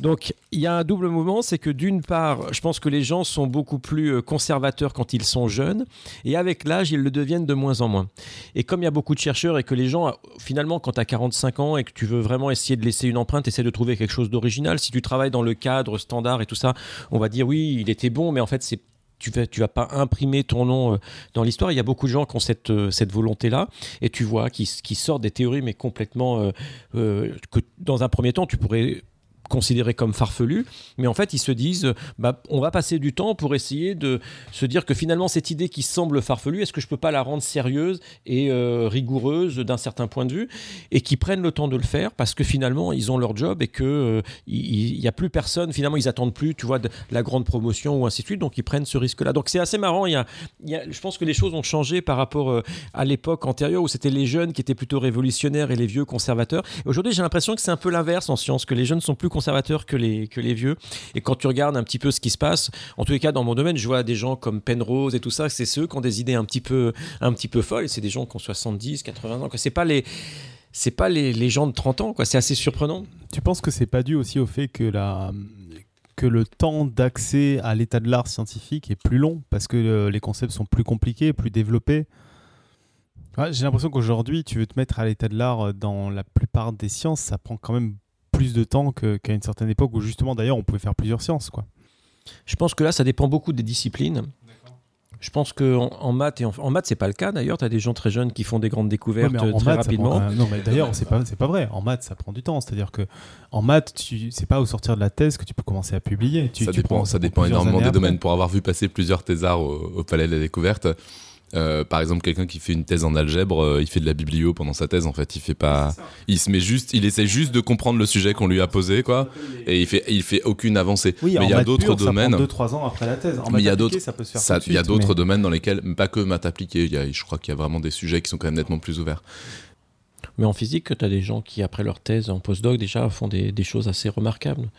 Donc, il y a un double mouvement, c'est que d'une part, je pense que les gens sont beaucoup plus euh, conservateurs quand ils sont jeunes, et avec l'âge, ils le deviennent de moins en moins. Et comme il y a beaucoup de chercheurs et que les gens, finalement, quand tu as 45 ans et que tu veux vraiment essayer de laisser une empreinte, essaie de trouver quelque chose d'original. Si tu travailles dans le cadre standard et tout ça, on va dire oui, il était bon, mais en fait, c'est tu vas, vas pas imprimer ton nom euh, dans l'histoire. Il y a beaucoup de gens qui ont cette, euh, volonté-là, et tu vois, qui, qui sortent des théories, mais complètement euh, que dans un premier temps, tu pourrais considérés comme farfelus, mais en fait ils se disent bah, on va passer du temps pour essayer de se dire que finalement cette idée qui semble farfelue, est-ce que je peux pas la rendre sérieuse et euh, rigoureuse d'un certain point de vue et qui prennent le temps de le faire parce que finalement ils ont leur job et que euh, il n'y a plus personne, finalement ils attendent plus, tu vois, de la grande promotion ou ainsi de suite, donc ils prennent ce risque-là. Donc c'est assez marrant, y a, je pense que les choses ont changé par rapport euh, à l'époque antérieure où c'était les jeunes qui étaient plutôt révolutionnaires et les vieux conservateurs. Aujourd'hui j'ai l'impression que c'est un peu l'inverse en science, que les jeunes sont plus que les, que les vieux. Et quand tu regardes un petit peu ce qui se passe, en tous les cas dans mon domaine, je vois des gens comme Penrose et tout ça, c'est ceux qui ont des idées un petit peu, un petit peu folles, c'est des gens qui ont 70, 80 ans, c'est pas les... C'est pas les, les gens de 30 ans, quoi. C'est assez surprenant. Tu penses que c'est pas dû aussi au fait que la que le temps d'accès à l'état de l'art scientifique est plus long parce que euh, les concepts sont plus compliqués, plus développés? J'ai l'impression qu'aujourd'hui, tu veux te mettre à l'état de l'art euh, dans la plupart des sciences, ça prend quand même plus de temps qu'à une certaine époque où justement d'ailleurs on pouvait faire plusieurs sciences quoi. Je pense que là, ça dépend beaucoup des disciplines. Je pense que en, en maths et en, en maths, c'est pas le cas d'ailleurs. Tu as des gens très jeunes qui font des grandes découvertes Ouais, en- très maths, rapidement. prend- euh, non, mais d'ailleurs, c'est pas, c'est pas vrai. En maths, ça prend du temps. C'est-à-dire que en maths, tu, c'est pas au sortir de la thèse que tu peux commencer à publier. Tu, ça tu dépend, prends- ça dépend énormément des domaines. Pour avoir vu passer plusieurs thésards au, au Palais de la Découverte, euh, par exemple, quelqu'un qui fait une thèse en algèbre, euh, il fait de la biblio pendant sa thèse. En fait, il fait pas, il se met juste, il essaie juste de comprendre le sujet qu'on lui a posé, quoi, et il fait, il fait aucune avancée. Oui, mais il y a d'autres domaines. 2-3 ans après la thèse. En Mais il y a appliquée, d'autres- ça peut se faire Ça- tout de il y a suite, d'autres mais- domaines dans lesquels, pas que maths appliquées, il y a- je crois qu'il y a vraiment des sujets qui sont quand même nettement plus ouverts. Mais en physique, tu as des gens qui, après leur thèse en postdoc, déjà font des, des choses assez remarquables.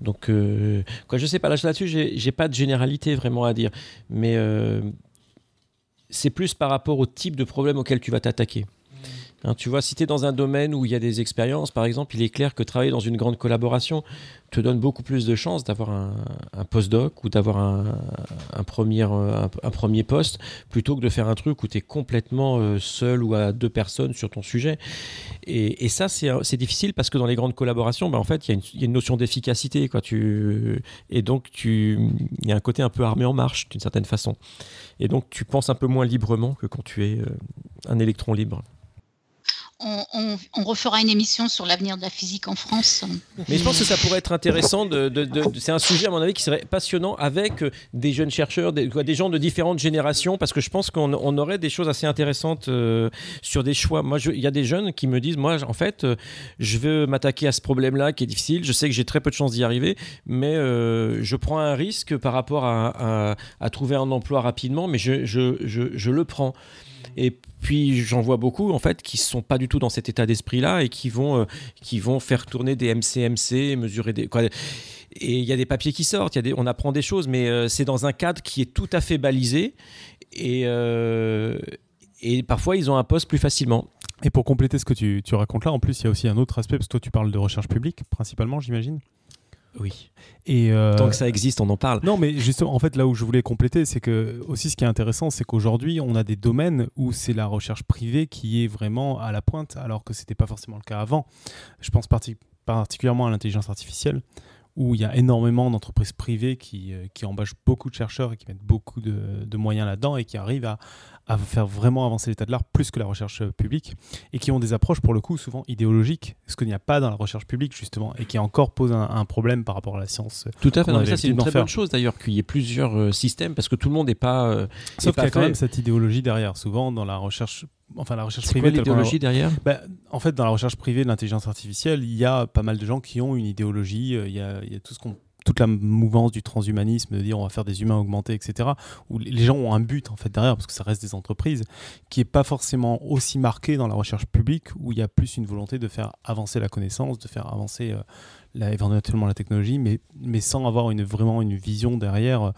Donc, euh, quoi, je sais pas, là, là-dessus, j'ai j'ai pas de généralité vraiment à dire. Mais euh, c'est plus par rapport au type de problème auquel tu vas t'attaquer. Hein, tu vois, si tu es dans un domaine où il y a des expériences, par exemple, il est clair que travailler dans une grande collaboration te donne beaucoup plus de chances d'avoir un, un postdoc ou d'avoir un, un premier, un, un premier poste plutôt que de faire un truc où tu es complètement euh, seul ou à deux personnes sur ton sujet. Et, et ça, c'est difficile parce que dans les grandes collaborations, bah, en fait, il y, a une- il y a une notion d'efficacité. Tu, et donc, tu- il y a un côté un peu armé en marche, d'une certaine façon. Et donc, tu penses un peu moins librement que quand tu es euh, un électron libre. On, refera une émission sur l'avenir de la physique en France. Mais je pense que ça pourrait être intéressant. C'est un sujet, à mon avis, qui serait passionnant avec euh, des jeunes chercheurs, des, des gens de différentes générations, parce que je pense qu'on on aurait des choses assez intéressantes euh, sur des choix. Moi, il y a des jeunes qui me disent, moi, en fait, euh, je veux m'attaquer à ce problème-là qui est difficile. Je sais que j'ai très peu de chances d'y arriver, mais je prends un risque par rapport à, trouver un emploi rapidement, mais je le prends. Et puis j'en vois beaucoup en fait qui sont pas du tout dans cet état d'esprit-là et qui vont euh, qui vont faire tourner des MCMC, mesurer des. Et il y a des papiers qui sortent, y a des, on apprend des choses, mais euh, c'est dans un cadre qui est tout à fait balisé et euh, et parfois ils ont un poste plus facilement. Et pour compléter ce que tu, tu racontes là, en plus, il y a aussi un autre aspect, parce que toi, tu parles de recherche publique, principalement, j'imagine? Oui. Et euh, Tant que ça existe, on en parle. Non, mais justement, en fait, là où je voulais compléter, c'est que aussi ce qui est intéressant, c'est qu'aujourd'hui, on a des domaines où c'est la recherche privée qui est vraiment à la pointe, alors que c'était pas forcément le cas avant. Je pense parti- particulièrement à l'intelligence artificielle, où il y a énormément d'entreprises privées qui, euh, qui embauchent beaucoup de chercheurs et qui mettent beaucoup de, de moyens là-dedans et qui arrivent à, à faire vraiment avancer l'état de l'art plus que la recherche euh, publique et qui ont des approches pour le coup souvent idéologiques, ce qu'il n'y a pas dans la recherche publique justement et qui encore pose un, un problème par rapport à la science. euh, Tout à fait. Non, mais ça, c'est une très faire. bonne chose d'ailleurs qu'il y ait plusieurs euh, systèmes parce que tout le monde n'est pas. euh, Sauf qu'il y a quand même cette idéologie derrière. Souvent, dans la recherche, enfin la recherche privée, l'idéologie derrière? Bah, en fait, dans la recherche privée de l'intelligence artificielle, il y a pas mal de gens qui ont une idéologie. Il y a, il y a tout ce qu'on toute la mouvance du transhumanisme, de dire on va faire des humains augmentés, etc., où les gens ont un but en fait derrière, parce que ça reste des entreprises, qui est pas forcément aussi marqué dans la recherche publique, où il y a plus une volonté de faire avancer la connaissance, de faire avancer euh, la- éventuellement la technologie, mais, mais sans avoir une, vraiment une vision derrière euh,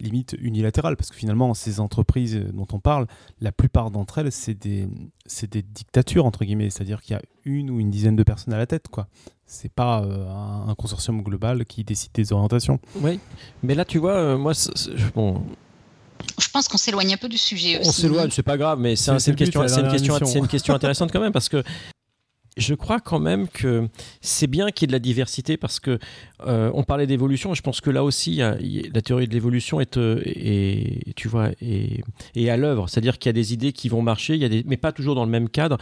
limite unilatérale, parce que finalement, ces entreprises dont on parle, la plupart d'entre elles, c'est des, c'est des dictatures, entre guillemets, c'est-à-dire qu'il y a une ou une dizaine de personnes à la tête, quoi. C'est pas euh, un, un consortium global qui décide des orientations. Oui. Mais là, tu vois, euh, moi, bon, Je pense qu'on s'éloigne un peu du sujet on s'éloigne, c'est pas grave, mais c'est C'est- un- c'est c'est une but, une question, une question intéressante quand même parce que je crois quand même que c'est bien qu'il y ait de la diversité parce que euh, on parlait d'évolution. Je pense que là aussi, la théorie de l'évolution est, euh, est- à l'œuvre. C'est-à-dire qu'il y a des idées qui vont marcher, mais pas toujours dans le même cadre.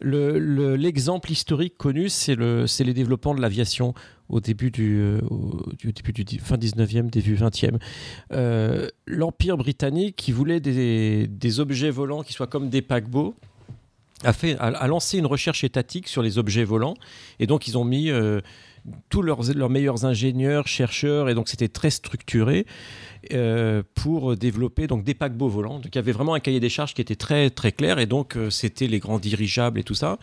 Le- le- L'exemple historique connu, c'est le, les développements de l'aviation au début du, euh, fin 19e, début 20e. Euh, L'Empire britannique, qui voulait des objets volants qui soient comme des paquebots, a, fait, a, a lancé une recherche étatique sur les objets volants. Et donc, ils ont mis euh, tous leurs, leurs meilleurs ingénieurs, chercheurs, et donc c'était très structuré euh, pour développer donc des paquebots volants. Donc, il y avait vraiment un cahier des charges qui était très très clair, et donc euh, c'était les grands dirigeables et tout ça.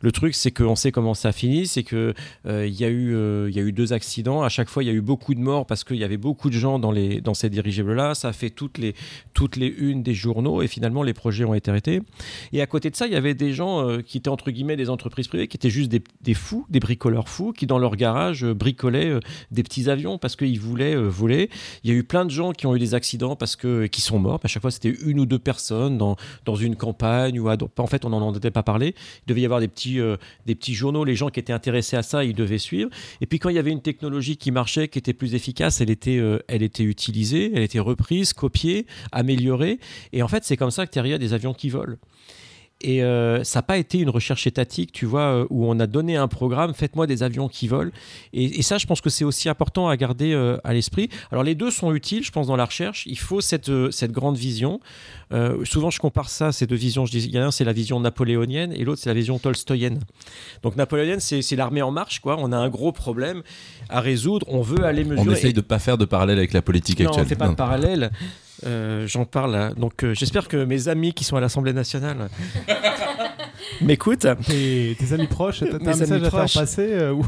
Le truc, c'est qu'on sait comment ça finit, c'est que euh, il y a eu euh, il y a eu deux accidents. À chaque fois, il y a eu beaucoup de morts parce qu'il y avait beaucoup de gens dans les dans ces dirigeables-là. Ça a fait toutes les toutes les unes des journaux, et finalement les projets ont été arrêtés. Et à côté de ça, il y avait des gens qui étaient entre guillemets des entreprises privées, qui étaient juste des, des fous, des bricoleurs fous, qui dans leur garage euh, bricolaient euh, des petits avions parce qu'ils voulaient euh, voler. Il y a eu plein de gens qui ont eu des accidents parce que qui sont morts. À chaque fois, c'était une ou deux personnes dans, dans une campagne ou à- en fait, on n'en entendait pas parler. Il devait y avoir des petits euh, des petits journaux. Les gens qui étaient intéressés à ça, ils devaient suivre. Et puis quand il y avait une technologie qui marchait, qui était plus efficace, elle était euh, elle était utilisée, elle était reprise, copiée, améliorée. Et en fait, c'est comme ça que derrière des avions qui volent. Et euh, ça n'a pas été une recherche étatique, tu vois, euh, où on a donné un programme, faites-moi des avions qui volent. Et, et ça, je pense que c'est aussi important à garder euh, à l'esprit. Alors les deux sont utiles, je pense, dans la recherche. Il faut cette, cette grande vision. Euh, souvent, je compare ça, ces deux visions. Je dis, il y en a un, c'est la vision napoléonienne, et l'autre, c'est la vision tolstoïenne. Donc napoléonienne, c'est l'armée en marche, quoi. On a un gros problème à résoudre. On veut aller mesurer. On essaye de pas faire de parallèle avec la politique Non, on actuelle. ne fait pas Non. de parallèle. Euh, J'en parle. là. Donc, euh, j'espère que mes amis qui sont à l'Assemblée nationale m'écoutent. Tes, tes amis proches, t'as un amis message à proches. faire passer euh, ou-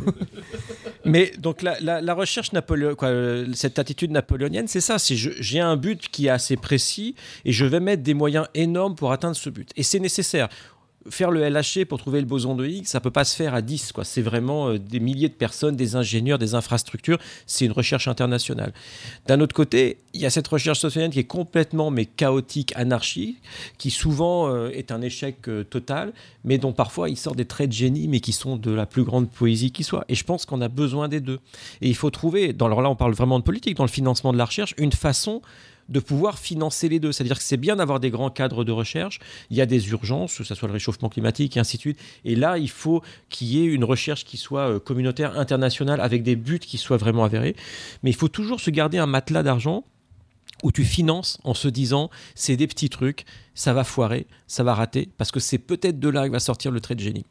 Mais donc la, la- la recherche napoléonienne, cette attitude napoléonienne, c'est ça. J'ai un but qui est assez précis et je vais mettre des moyens énormes pour atteindre ce but. Et c'est nécessaire. Faire le LHC pour trouver le boson de Higgs, ça peut pas se faire à 10. quoi. C'est vraiment euh, des milliers de personnes, des ingénieurs, des infrastructures. C'est une recherche internationale. D'un autre côté, il y a cette recherche sociale qui est complètement mais chaotique, anarchique, qui souvent euh, est un échec euh, total, mais dont parfois il sort des traits de génie, mais qui sont de la plus grande poésie qui soit. Et je pense qu'on a besoin des deux. Et il faut trouver, alors là on parle vraiment de politique, dans le financement de la recherche, une façon de pouvoir financer les deux. C'est-à-dire que c'est bien d'avoir des grands cadres de recherche. Il y a des urgences, que ce soit le réchauffement climatique et ainsi de suite. Et là, il faut qu'il y ait une recherche qui soit euh, communautaire, internationale, avec des buts qui soient vraiment avérés. Mais il faut toujours se garder un matelas d'argent où tu finances en se disant c'est des petits trucs, ça va foirer, ça va rater, parce que c'est peut-être de là que va sortir le trait de génie.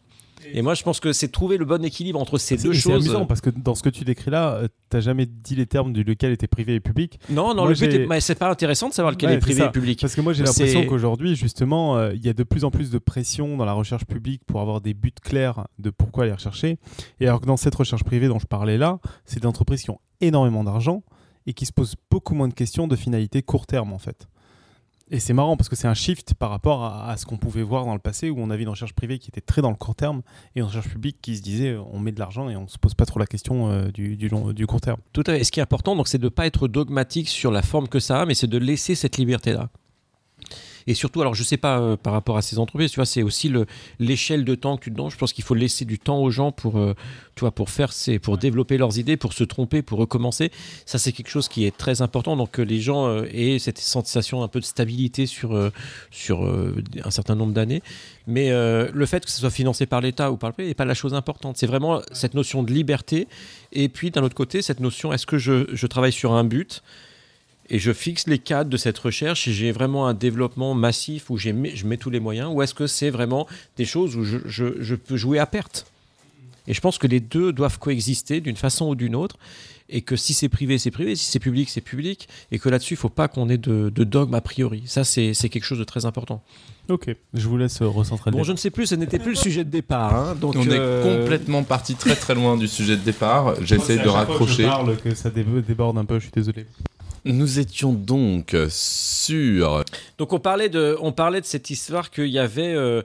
Et moi, je pense que c'est trouver le bon équilibre entre ces C'est deux c'est choses. amusant parce que dans ce que tu décris là, euh, t'as jamais dit les termes du lequel était privé et public. Non, non, Moi, le but est- c'est pas intéressant de savoir lequel Ouais, est c'est privé ça. et public. Parce que moi j'ai C'est- l'impression qu'aujourd'hui justement euh, il y a de plus en plus de pression dans la recherche publique pour avoir des buts clairs de pourquoi aller rechercher. Et alors que dans cette recherche privée dont je parlais là, c'est des entreprises qui ont énormément d'argent et qui se posent beaucoup moins de questions de finalité court terme en fait. Et c'est marrant parce que c'est un shift par rapport à, ce qu'on pouvait voir dans le passé où on avait une recherche privée qui était très dans le court terme et une recherche publique qui se disait euh, on met de l'argent et on se pose pas trop la question euh, du, du, long- du court terme. Tout à fait. Et ce qui est important, donc, c'est de ne pas être dogmatique sur la forme que ça a, mais c'est de laisser cette liberté-là. Et surtout, alors je sais pas euh, par rapport à ces entreprises, tu vois, c'est aussi le- l'échelle de temps que tu donnes. Je pense qu'il faut laisser du temps aux gens pour, euh, tu vois, pour faire, pour développer leurs idées, pour se tromper, pour recommencer. Ça, c'est quelque chose qui est très important. Donc que les gens euh, aient cette sensation un peu de stabilité sur, euh, sur euh, un certain nombre d'années. Mais euh, le fait que ce soit financé par l'État ou par le privé n'est pas la chose importante. C'est vraiment cette notion de liberté. Et puis d'un autre côté, cette notion, est-ce que je, je travaille sur un but? Et je fixe les cadres de cette recherche et j'ai vraiment un développement massif où j'ai mis- je mets tous les moyens ou est-ce que c'est vraiment des choses où je, je- je peux jouer à perte? Et je pense que les deux doivent coexister d'une façon ou d'une autre et que si c'est privé, c'est privé, si c'est public, c'est public et que là-dessus, il ne faut pas qu'on ait de, de dogme a priori. Ça, c'est c'est quelque chose de très important. Ok, je vous laisse euh, recentrer. Bon, je ne sais plus, ce n'était plus le sujet de départ. hein, donc, On euh, est complètement parti très très loin du sujet de départ. J'essaie de fois que je raccrocher. parle que ça dé- déborde un peu, je suis désolé. Nous étions donc sur Donc on parlait de, on parlait de cette histoire qu'il y avait euh,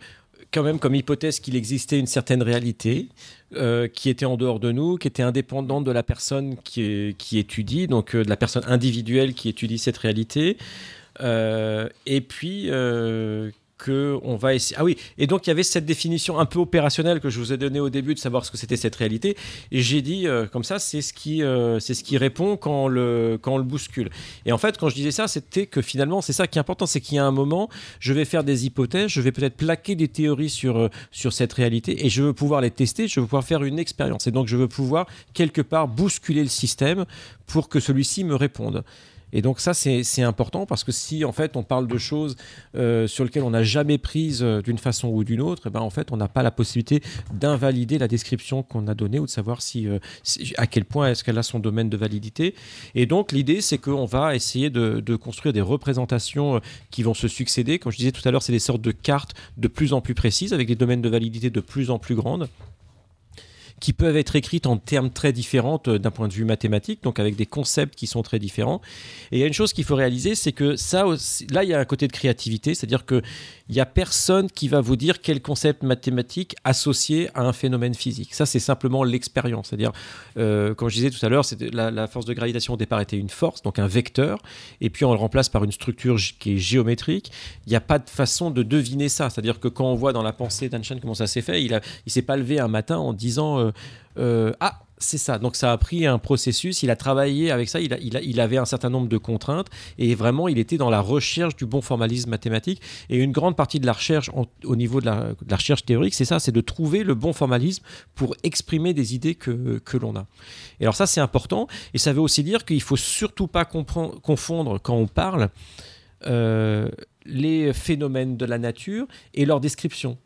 quand même comme hypothèse qu'il existait une certaine réalité euh, qui était en dehors de nous, qui était indépendante de la personne qui, étudie, donc euh, de la personne individuelle qui étudie cette réalité, et puis que on va essayer. Ah oui, et donc il y avait cette définition un peu opérationnelle que je vous ai donnée au début de savoir ce que c'était cette réalité. Et j'ai dit euh, comme ça, c'est ce qui, euh, c'est ce qui répond quand on le, quand on le bouscule. Et en fait, quand je disais ça, c'était que finalement, c'est ça qui est important, c'est qu'il y a un moment, je vais faire des hypothèses, je vais peut-être plaquer des théories sur, euh, sur cette réalité, et je veux pouvoir les tester, je veux pouvoir faire une expérience. Et donc, je veux pouvoir quelque part bousculer le système pour que celui-ci me réponde. Et donc ça, c'est important parce que si en fait on parle de choses euh, sur lesquelles on n'a jamais prise euh, d'une façon ou d'une autre, et ben en fait on n'a pas la possibilité d'invalider la description qu'on a donnée ou de savoir si, euh, si- à quel point est-ce qu'elle a son domaine de validité. Et donc l'idée, c'est qu'on va essayer de, de construire des représentations qui vont se succéder. Comme je disais tout à l'heure, c'est des sortes de cartes de plus en plus précises avec des domaines de validité de plus en plus grandes qui peuvent être écrites en termes très différents euh, d'un point de vue mathématique, donc avec des concepts qui sont très différents. Et il y a une chose qu'il faut réaliser, c'est que ça, là, il y a un côté de créativité, c'est-à-dire que il n'y a personne qui va vous dire quel concept mathématique associé à un phénomène physique. Ça, c'est simplement l'expérience. C'est-à-dire, euh, comme je disais tout à l'heure, la, la force de gravitation au départ était une force, donc un vecteur, et puis on le remplace par une structure qui est géométrique. Il n'y a pas de façon de deviner ça. C'est-à-dire que quand on voit dans la pensée d'Einstein comment ça s'est fait, il ne s'est pas levé un matin en disant euh, Ah, c'est ça. Donc ça a pris un processus, il a travaillé avec ça, il, a- il a- il avait un certain nombre de contraintes, et vraiment il était dans la recherche du bon formalisme mathématique. Et une grande partie de la recherche au niveau de la, recherche théorique, c'est ça, c'est de trouver le bon formalisme pour exprimer des idées que, que l'on a. Et alors ça c'est important, et ça veut aussi dire qu'il faut surtout pas confondre quand on parle euh, les phénomènes de la nature et leur description.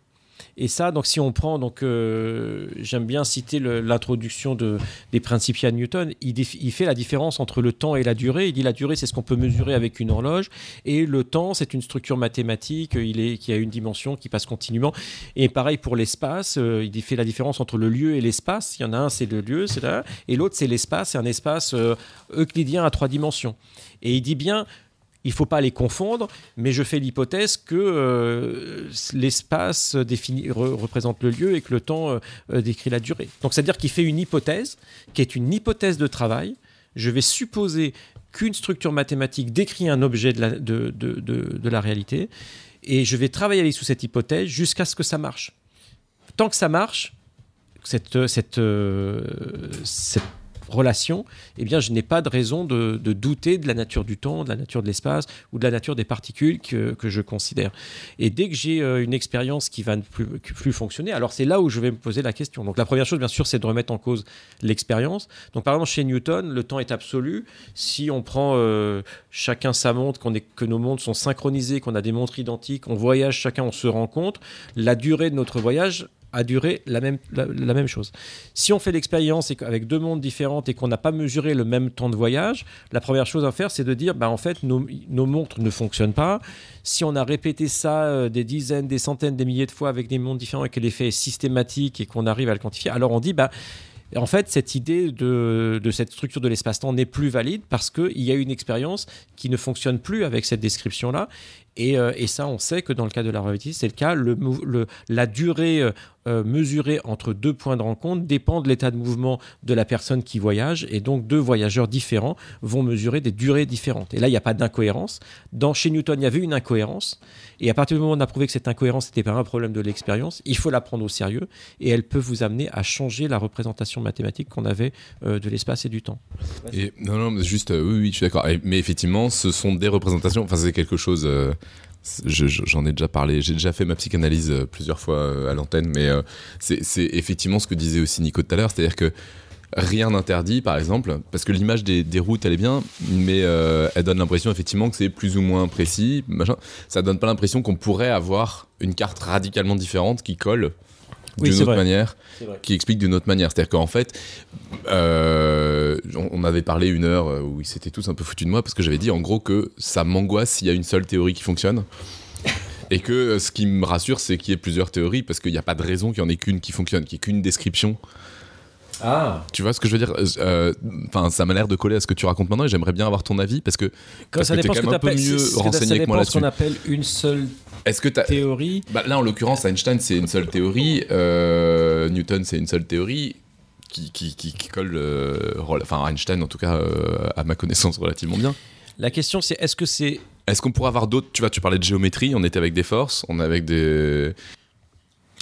Et ça, donc, si on prend, donc, euh, j'aime bien citer l'introduction de, des Principia de Newton. Il fait la différence entre le temps et la durée. Il dit la durée, c'est ce qu'on peut mesurer avec une horloge, et le temps, c'est une structure mathématique. Il est qui a une dimension qui passe continuellement. Et pareil pour l'espace. euh, il fait la différence entre le lieu et l'espace. Il y en a un, c'est le lieu, c'est là, et l'autre, c'est l'espace. C'est un espace euh, euclidien à trois dimensions. Et il dit bien, il ne faut pas les confondre, mais je fais l'hypothèse que euh, l'espace re- représente le lieu et que le temps euh, euh, décrit la durée. Donc c'est-à-dire qu'il fait une hypothèse qui est une hypothèse de travail. Je vais supposer qu'une structure mathématique décrit un objet de la, réalité et je vais travailler sous cette hypothèse jusqu'à ce que ça marche. Tant que ça marche, cette relation, eh bien, je n'ai pas de raison de, douter de la nature du temps, de la nature de l'espace ou de la nature des particules que, que je considère. Et dès que j'ai euh, une expérience qui va ne plus, plus fonctionner, alors c'est là où je vais me poser la question. Donc la première chose, bien sûr, c'est de remettre en cause l'expérience. Donc par exemple, chez Newton, le temps est absolu. Si on prend euh, chacun sa montre, que nos montres sont synchronisées, qu'on a des montres identiques, on voyage chacun, on se rencontre, la durée de notre voyage a duré la même, la, même chose. Si on fait l'expérience et qu'avec deux mondes différentes et qu'on n'a pas mesuré le même temps de voyage, la première chose à faire, c'est de dire, bah, en fait, nos, montres ne fonctionnent pas. Si on a répété ça euh, des dizaines, des centaines, des milliers de fois avec des mondes différents et que l'effet est systématique et qu'on arrive à le quantifier, alors on dit, bah, en fait, cette idée de, de cette structure de l'espace-temps n'est plus valide parce qu'il y a une expérience qui ne fonctionne plus avec cette description-là. Et, euh, et ça, on sait que dans le cas de la relativité, c'est le cas. Le, le- la durée euh, euh, mesurée entre deux points de rencontre dépend de l'état de mouvement de la personne qui voyage. Et donc, deux voyageurs différents vont mesurer des durées différentes. Et là, il n'y a pas d'incohérence. Dans, chez Newton, il y avait une incohérence. Et à partir du moment où on a prouvé que cette incohérence n'était pas un problème de l'expérience, il faut la prendre au sérieux. Et elle peut vous amener à changer la représentation mathématique qu'on avait euh, de l'espace et du temps. Et, non, non, juste, euh, oui, oui, je suis d'accord. Mais effectivement, ce sont des représentations. Enfin, c'est quelque chose. J'en ai déjà parlé. J'ai déjà fait ma psychanalyse euh, plusieurs fois euh, à l'antenne, mais euh, c'est effectivement ce que disait aussi Nico tout à l'heure, c'est-à-dire que rien n'interdit, par exemple, parce que l'image des, routes, elle est bien, mais elle donne l'impression effectivement que c'est plus ou moins précis. Machin. Ça donne pas l'impression qu'on pourrait avoir une carte radicalement différente qui colle d'une autre vrai. manière, qui explique d'une autre manière. C'est-à-dire qu'en fait, euh, on on avait parlé une heure euh, où ils s'étaient tous un peu foutus de moi parce que j'avais dit en gros que ça m'angoisse s'il y a une seule théorie qui fonctionne. Et que euh, ce qui me rassure, c'est qu'il y ait plusieurs théories parce qu'il n'y a pas de raison qu'il n'y en ait qu'une qui fonctionne, qu'il n'y ait qu'une description. Ah Tu vois ce que je veux dire? Euh, Enfin, ça m'a l'air de coller à ce que tu racontes maintenant et j'aimerais bien avoir ton avis parce que Quand Parce ça que dépend que un peu mieux renseigné que moi ce qu'on là-dessus. appelle une seule est-ce que théorie? Bah, là, en l'occurrence, Einstein, c'est une seule théorie. euh, Newton, c'est une seule théorie qui, qui, qui, qui colle. euh, enfin, Einstein, en tout cas, euh, à ma connaissance, relativement bien. La question, c'est est-ce que c'est Est-ce qu'on pourrait avoir d'autres Tu vois, tu parlais de géométrie, on était avec des forces, on est avec des.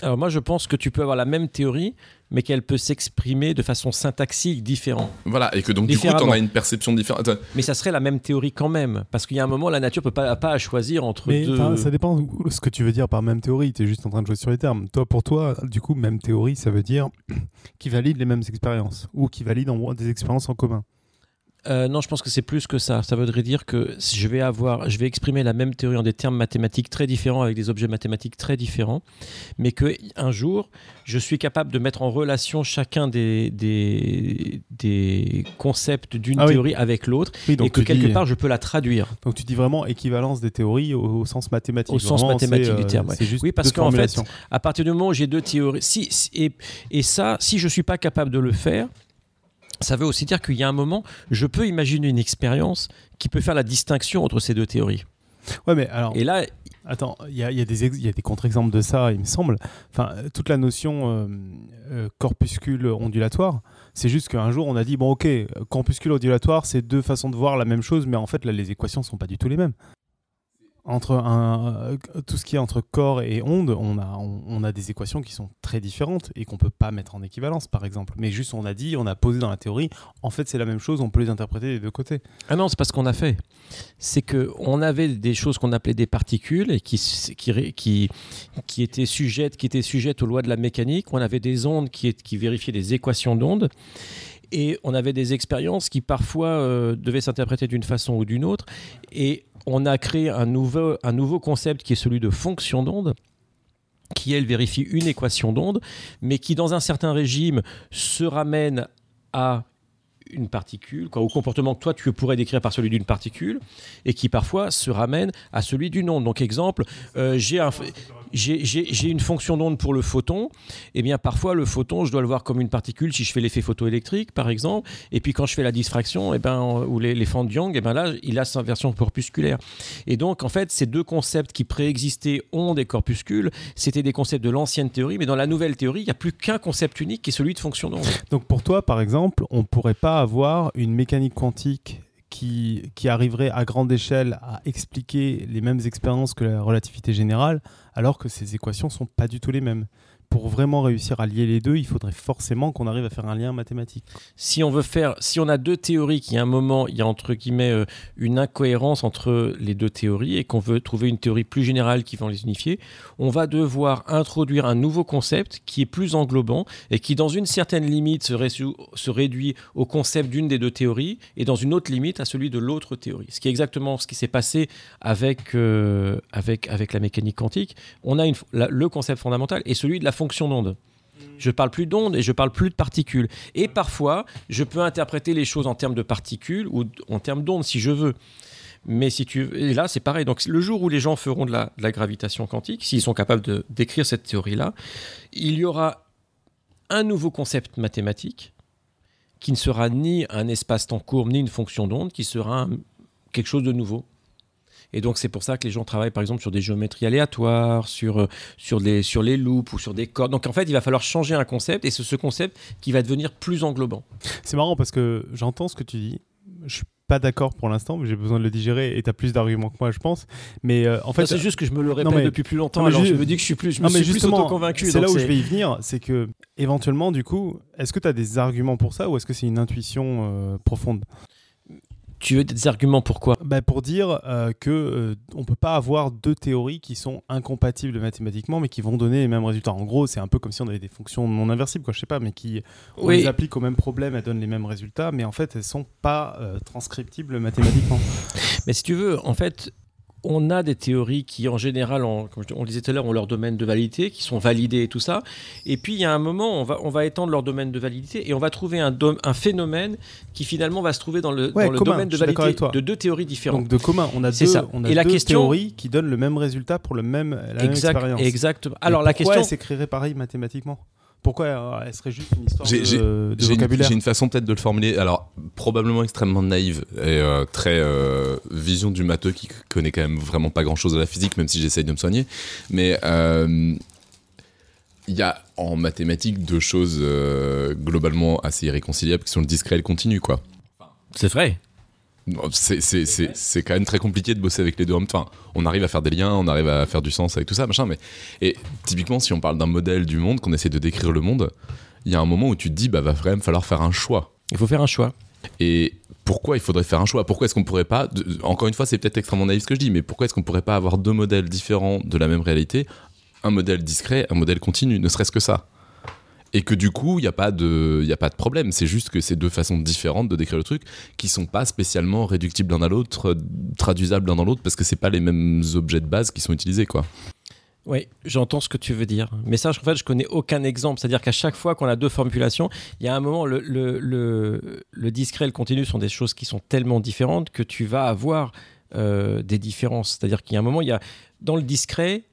Alors moi, je pense que tu peux avoir la même théorie, mais qu'elle peut s'exprimer de façon syntaxique différente. Voilà, et que donc du coup, Différemment. t'en as une perception différente. Mais ça serait la même théorie quand même, parce qu'il y a un moment, la nature peut pas, pas à choisir entre Mais deux. ça dépend de ce que tu veux dire par même théorie. Tu es juste en train de jouer sur les termes. Toi, pour toi, du coup, même théorie, ça veut dire qui valide les mêmes expériences ou qui valide en- des expériences en commun. Euh, non, je pense que c'est plus que ça. Ça voudrait dire que je vais avoir, je vais exprimer la même théorie en des termes mathématiques très différents avec des objets mathématiques très différents, mais que un jour, je suis capable de mettre en relation chacun des des, des concepts d'une Ah oui. théorie avec l'autre, Oui, et que quelque dis- part, je peux la traduire. Donc tu dis vraiment équivalence des théories au, au sens mathématique. Au sens mathématique c'est, du euh, terme, ouais. Juste Oui, parce qu'en fait. À partir du moment où j'ai deux théories, si, si- et, et ça, si je suis pas capable de le faire, ça veut aussi dire qu'il y a un moment, je peux imaginer une expérience qui peut faire la distinction entre ces deux théories. Ouais, mais alors, Et là, attends, il y a, il y a des, ex- contre-exemples de ça, il me semble. Enfin, toute la notion euh, euh, corpuscule ondulatoire, c'est juste qu'un jour on a dit bon, ok, euh, corpuscule ondulatoire, c'est deux façons de voir la même chose, mais en fait, là, les équations sont pas du tout les mêmes. Entre un, euh, tout ce qui est entre corps et onde, on a, on, a des équations qui sont très différentes et qu'on peut pas mettre en équivalence, par exemple. Mais juste, on a dit, on a posé dans la théorie, en fait, c'est la même chose, on peut les interpréter des deux côtés. ah non, c'est pas ce qu'on a fait. C'est que on avait des choses qu'on appelait des particules et qui, qui, qui, étaient sujettes, qui étaient sujettes aux lois de la mécanique. On avait des ondes qui, qui vérifiaient des équations d'ondes. Et on avait des expériences qui parfois euh, devaient s'interpréter d'une façon ou d'une autre. Et on a créé un nouveau, concept qui est celui de fonction d'onde qui, elle, vérifie une équation d'onde, mais qui, dans un certain régime, se ramène à une particule, quoi, au comportement que toi tu pourrais décrire par celui d'une particule, et qui parfois se ramène à celui d'une onde. Donc exemple, euh, j'ai un, une fonction d'onde pour le photon, et bien parfois le photon, je dois le voir comme une particule si je fais l'effet photoélectrique par exemple, et puis quand je fais la diffraction, et ben, euh, ou les, les de Young, et ben là il a sa version corpusculaire. Et donc en fait ces deux concepts qui préexistaient, onde et corpuscule, c'était des concepts de l'ancienne théorie, mais dans la nouvelle théorie, il n'y a plus qu'un concept unique qui est celui de fonction d'onde. Donc pour toi, par exemple, on pourrait pas avoir une mécanique quantique qui, qui arriverait à grande échelle à expliquer les mêmes expériences que la relativité générale, alors que ces équations sont pas du tout les mêmes. Pour vraiment réussir à lier les deux, il faudrait forcément qu'on arrive à faire un lien mathématique. si on veut faire, si on a deux théories qui à un moment, il y a entre guillemets euh, une incohérence entre les deux théories et qu'on veut trouver une théorie plus générale qui va les unifier, on va devoir introduire un nouveau concept qui est plus englobant et qui dans une certaine limite se, réduit au concept d'une des deux théories et dans une autre limite à celui de l'autre théorie. Ce qui est exactement ce qui s'est passé avec, euh, avec, avec la mécanique quantique. On a une, le concept fondamental et celui de la fonction d'onde. Je parle plus d'ondes et je parle plus de particules. Et parfois, je peux interpréter les choses en termes de particules ou en termes d'ondes si je veux. Mais si tu et là, c'est pareil. Donc, le jour où les gens feront de la, gravitation quantique, s'ils sont capables de décrire cette théorie-là, il y aura un nouveau concept mathématique qui ne sera ni un espace-temps courbe ni une fonction d'onde, qui sera quelque chose de nouveau. Et donc, c'est pour ça que les gens travaillent, par exemple, sur des géométries aléatoires, sur, euh, sur, les, sur les loupes ou sur des cordes. Donc, en fait, il va falloir changer un concept, et c'est ce concept qui va devenir plus englobant. C'est marrant parce que j'entends ce que tu dis. Je suis pas d'accord pour l'instant, mais j'ai besoin de le digérer et tu as plus d'arguments que moi, je pense. Mais euh, en fait, c'est juste que je me le répète mais- depuis plus longtemps, non, alors je me dis que je suis plus, je me mais suis plus justement, auto-convaincu. C'est là où je vais y venir, c'est que éventuellement, du coup, est-ce que tu as des arguments pour ça ou est-ce que c'est une intuition euh, profonde? Tu veux des arguments pourquoi Bah, Pour dire euh, que euh, on peut pas avoir deux théories qui sont incompatibles mathématiquement, mais qui vont donner les mêmes résultats. En gros, c'est un peu comme si on avait des fonctions non inversibles, quoi, je sais pas, mais qui on Oui. les applique au même problème, elles donnent les mêmes résultats, mais en fait, elles sont pas euh, transcriptibles mathématiquement. Mais si tu veux, en fait, on a des théories qui, en général, en- comme on le disait tout à l'heure, ont leur domaine de validité, qui sont validées et tout ça. Et puis, il y a un moment, on va, on va étendre leur domaine de validité et on va trouver un, dom- un phénomène qui, finalement, va se trouver dans le, Ouais, dans le commun, domaine de validité de deux théories différentes. Donc de commun, on a deux, ça. on a Et la deux question- théories qui donnent le même résultat pour le même, la même expérience. exactement. Alors, la pourquoi question. elle s'écrirait pareil mathématiquement? Pourquoi euh, elle serait juste une histoire J'ai- de, vocabulaire j'ai une façon peut-être de le formuler, alors probablement extrêmement naïve et euh, très euh, vision du matheux qui connaît quand même vraiment pas grand-chose de la physique, même si j'essaye de me soigner. Mais euh, il y a en mathématiques deux choses euh, globalement assez irréconciliables qui sont le discret et le continu, quoi. C'est vrai. C'est- quand même très compliqué de bosser avec les deux. Enfin, on arrive à faire des liens, on arrive à faire du sens avec tout ça, machin. Mais et typiquement, si on parle d'un modèle du monde, qu'on essaie de décrire le monde, il y a un moment où tu te dis, bah, va même falloir faire un choix. Il faut faire un choix. Et pourquoi il faudrait faire un choix? Pourquoi est-ce qu'on pourrait pas Encore une fois, c'est peut-être extrêmement naïf ce que je dis, mais pourquoi est-ce qu'on pourrait pas avoir deux modèles différents de la même réalité? Un modèle discret, un modèle continu, ne serait-ce que ça? Et que du coup, il n'y a, pas de- y a pas de problème. C'est juste que c'est deux façons différentes de décrire le truc qui sont pas spécialement réductibles l'un à l'autre, euh, traduisables l'un dans l'autre, parce que c'est pas les mêmes objets de base qui sont utilisés, quoi. Oui, j'entends ce que tu veux dire. Mais ça, en fait, je connais aucun exemple. C'est-à-dire qu'à chaque fois qu'on a deux formulations, il y a un moment, le discret et le continu sont des choses qui sont tellement différentes que tu vas avoir euh, des différences. C'est-à-dire qu'il y a un moment, il y a, dans le discret,